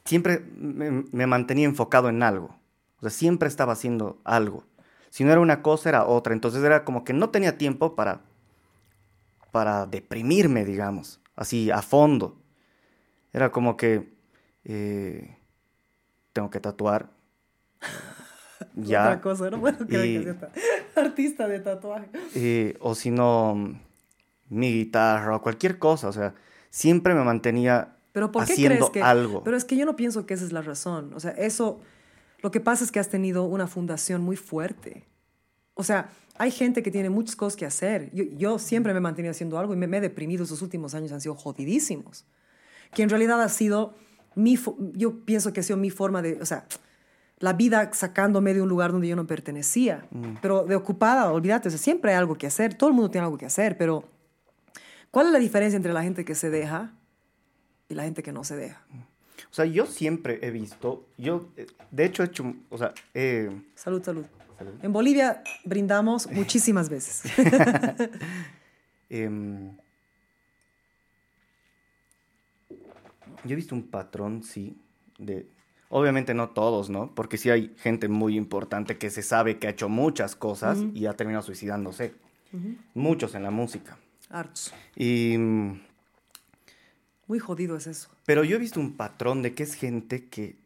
siempre me, me mantenía enfocado en algo. O sea, siempre estaba haciendo algo. Si no era una cosa, era otra. Entonces era como que no tenía tiempo para para deprimirme, digamos, así a fondo. Era como que eh, tengo que tatuar. ya. Otra cosa, no puedo creer Y- que sea ta- artista de tatuaje. o si no, mm, mi guitarra o cualquier cosa. O sea, siempre me mantenía Pero ¿por qué haciendo crees que algo. Pero es que yo no pienso que esa es la razón. O sea, eso lo que pasa es que has tenido una fundación muy fuerte. O sea, hay gente que tiene muchas cosas que hacer. Yo, yo siempre me he mantenido haciendo algo y me, me he deprimido. Esos últimos años han sido jodidísimos. Que en realidad ha sido mi, yo pienso que ha sido mi forma de, o sea, la vida sacándome de un lugar donde yo no pertenecía. Pero de ocupada, olvídate, o sea, siempre hay algo que hacer. Todo el mundo tiene algo que hacer, pero ¿cuál es la diferencia entre la gente que se deja y la gente que no se deja? O sea, yo siempre he visto, yo, eh, de hecho, he hecho, o sea, eh, Salud, salud. En Bolivia brindamos muchísimas veces. Em, yo he visto un patrón, sí, de... Obviamente no todos, ¿no? Porque sí hay gente muy importante que se sabe que ha hecho muchas cosas y ha terminado suicidándose. Muchos en la música. Hartos. Y, mm, Muy jodido es eso. pero yo he visto un patrón de que es gente que,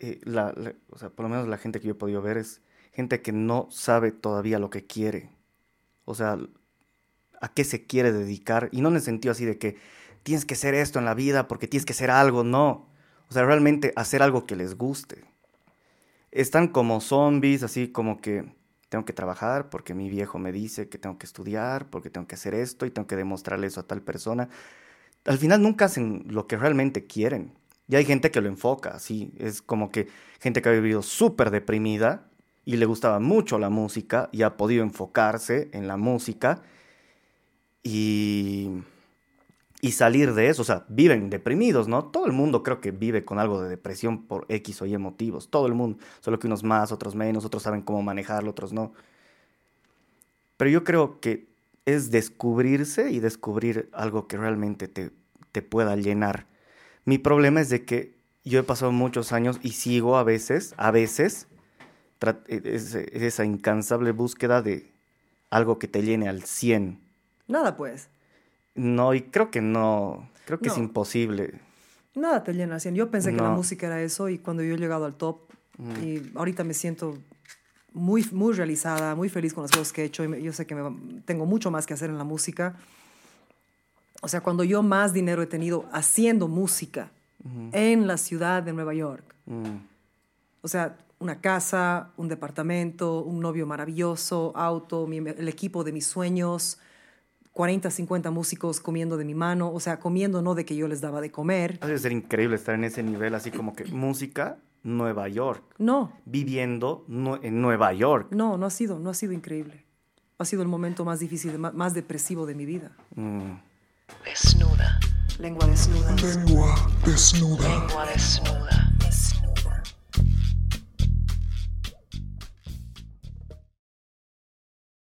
eh, la- o sea, por lo menos la gente que yo he podido ver es gente que no sabe todavía lo que quiere. O sea, a qué se quiere dedicar. Y no en el sentido así de que tienes que hacer esto en la vida porque tienes que hacer algo, no. O sea, realmente hacer algo que les guste. Están como zombies, así como que tengo que trabajar porque mi viejo me dice que tengo que estudiar, porque tengo que hacer esto y tengo que demostrarle eso a tal persona. Al final nunca hacen lo que realmente quieren. Y hay gente que lo enfoca, así. Es como que gente que ha vivido súper deprimida y le gustaba mucho la música y ha podido enfocarse en la música y, y salir de eso. O sea, viven deprimidos, ¿no? Todo el mundo creo que vive con algo de depresión por X o Y motivos. Todo el mundo. Solo que unos más, otros menos, otros saben cómo manejarlo, otros no. Pero yo creo que es descubrirse y descubrir algo que realmente te, te pueda llenar. Mi problema es de que yo he pasado muchos años y sigo a veces, a veces, es- es esa incansable búsqueda de algo que te llene al 100. Nada pues. No, y creo que no, creo que es imposible. Nada te llena al 100. Yo pensé que la música era eso y cuando yo he llegado al top y ahorita me siento muy, muy realizada, muy feliz con las cosas que he hecho yo sé que me tengo mucho más que hacer en la música. O sea, cuando yo más dinero he tenido haciendo música en la ciudad de Nueva York. Mm, O sea, una casa, un departamento, un novio maravilloso, auto, mi- el equipo de mis sueños, 40, 50 músicos comiendo de mi mano, o sea, comiendo no de que yo les daba de comer. Ha de ser increíble estar en ese nivel, así como que música, Nueva York, No, viviendo en Nueva York. no, no ha sido, no ha sido increíble. Ha sido el momento más difícil, más depresivo de mi vida. Mm. Desnuda. Lengua desnuda. Lengua desnuda. Lengua desnuda.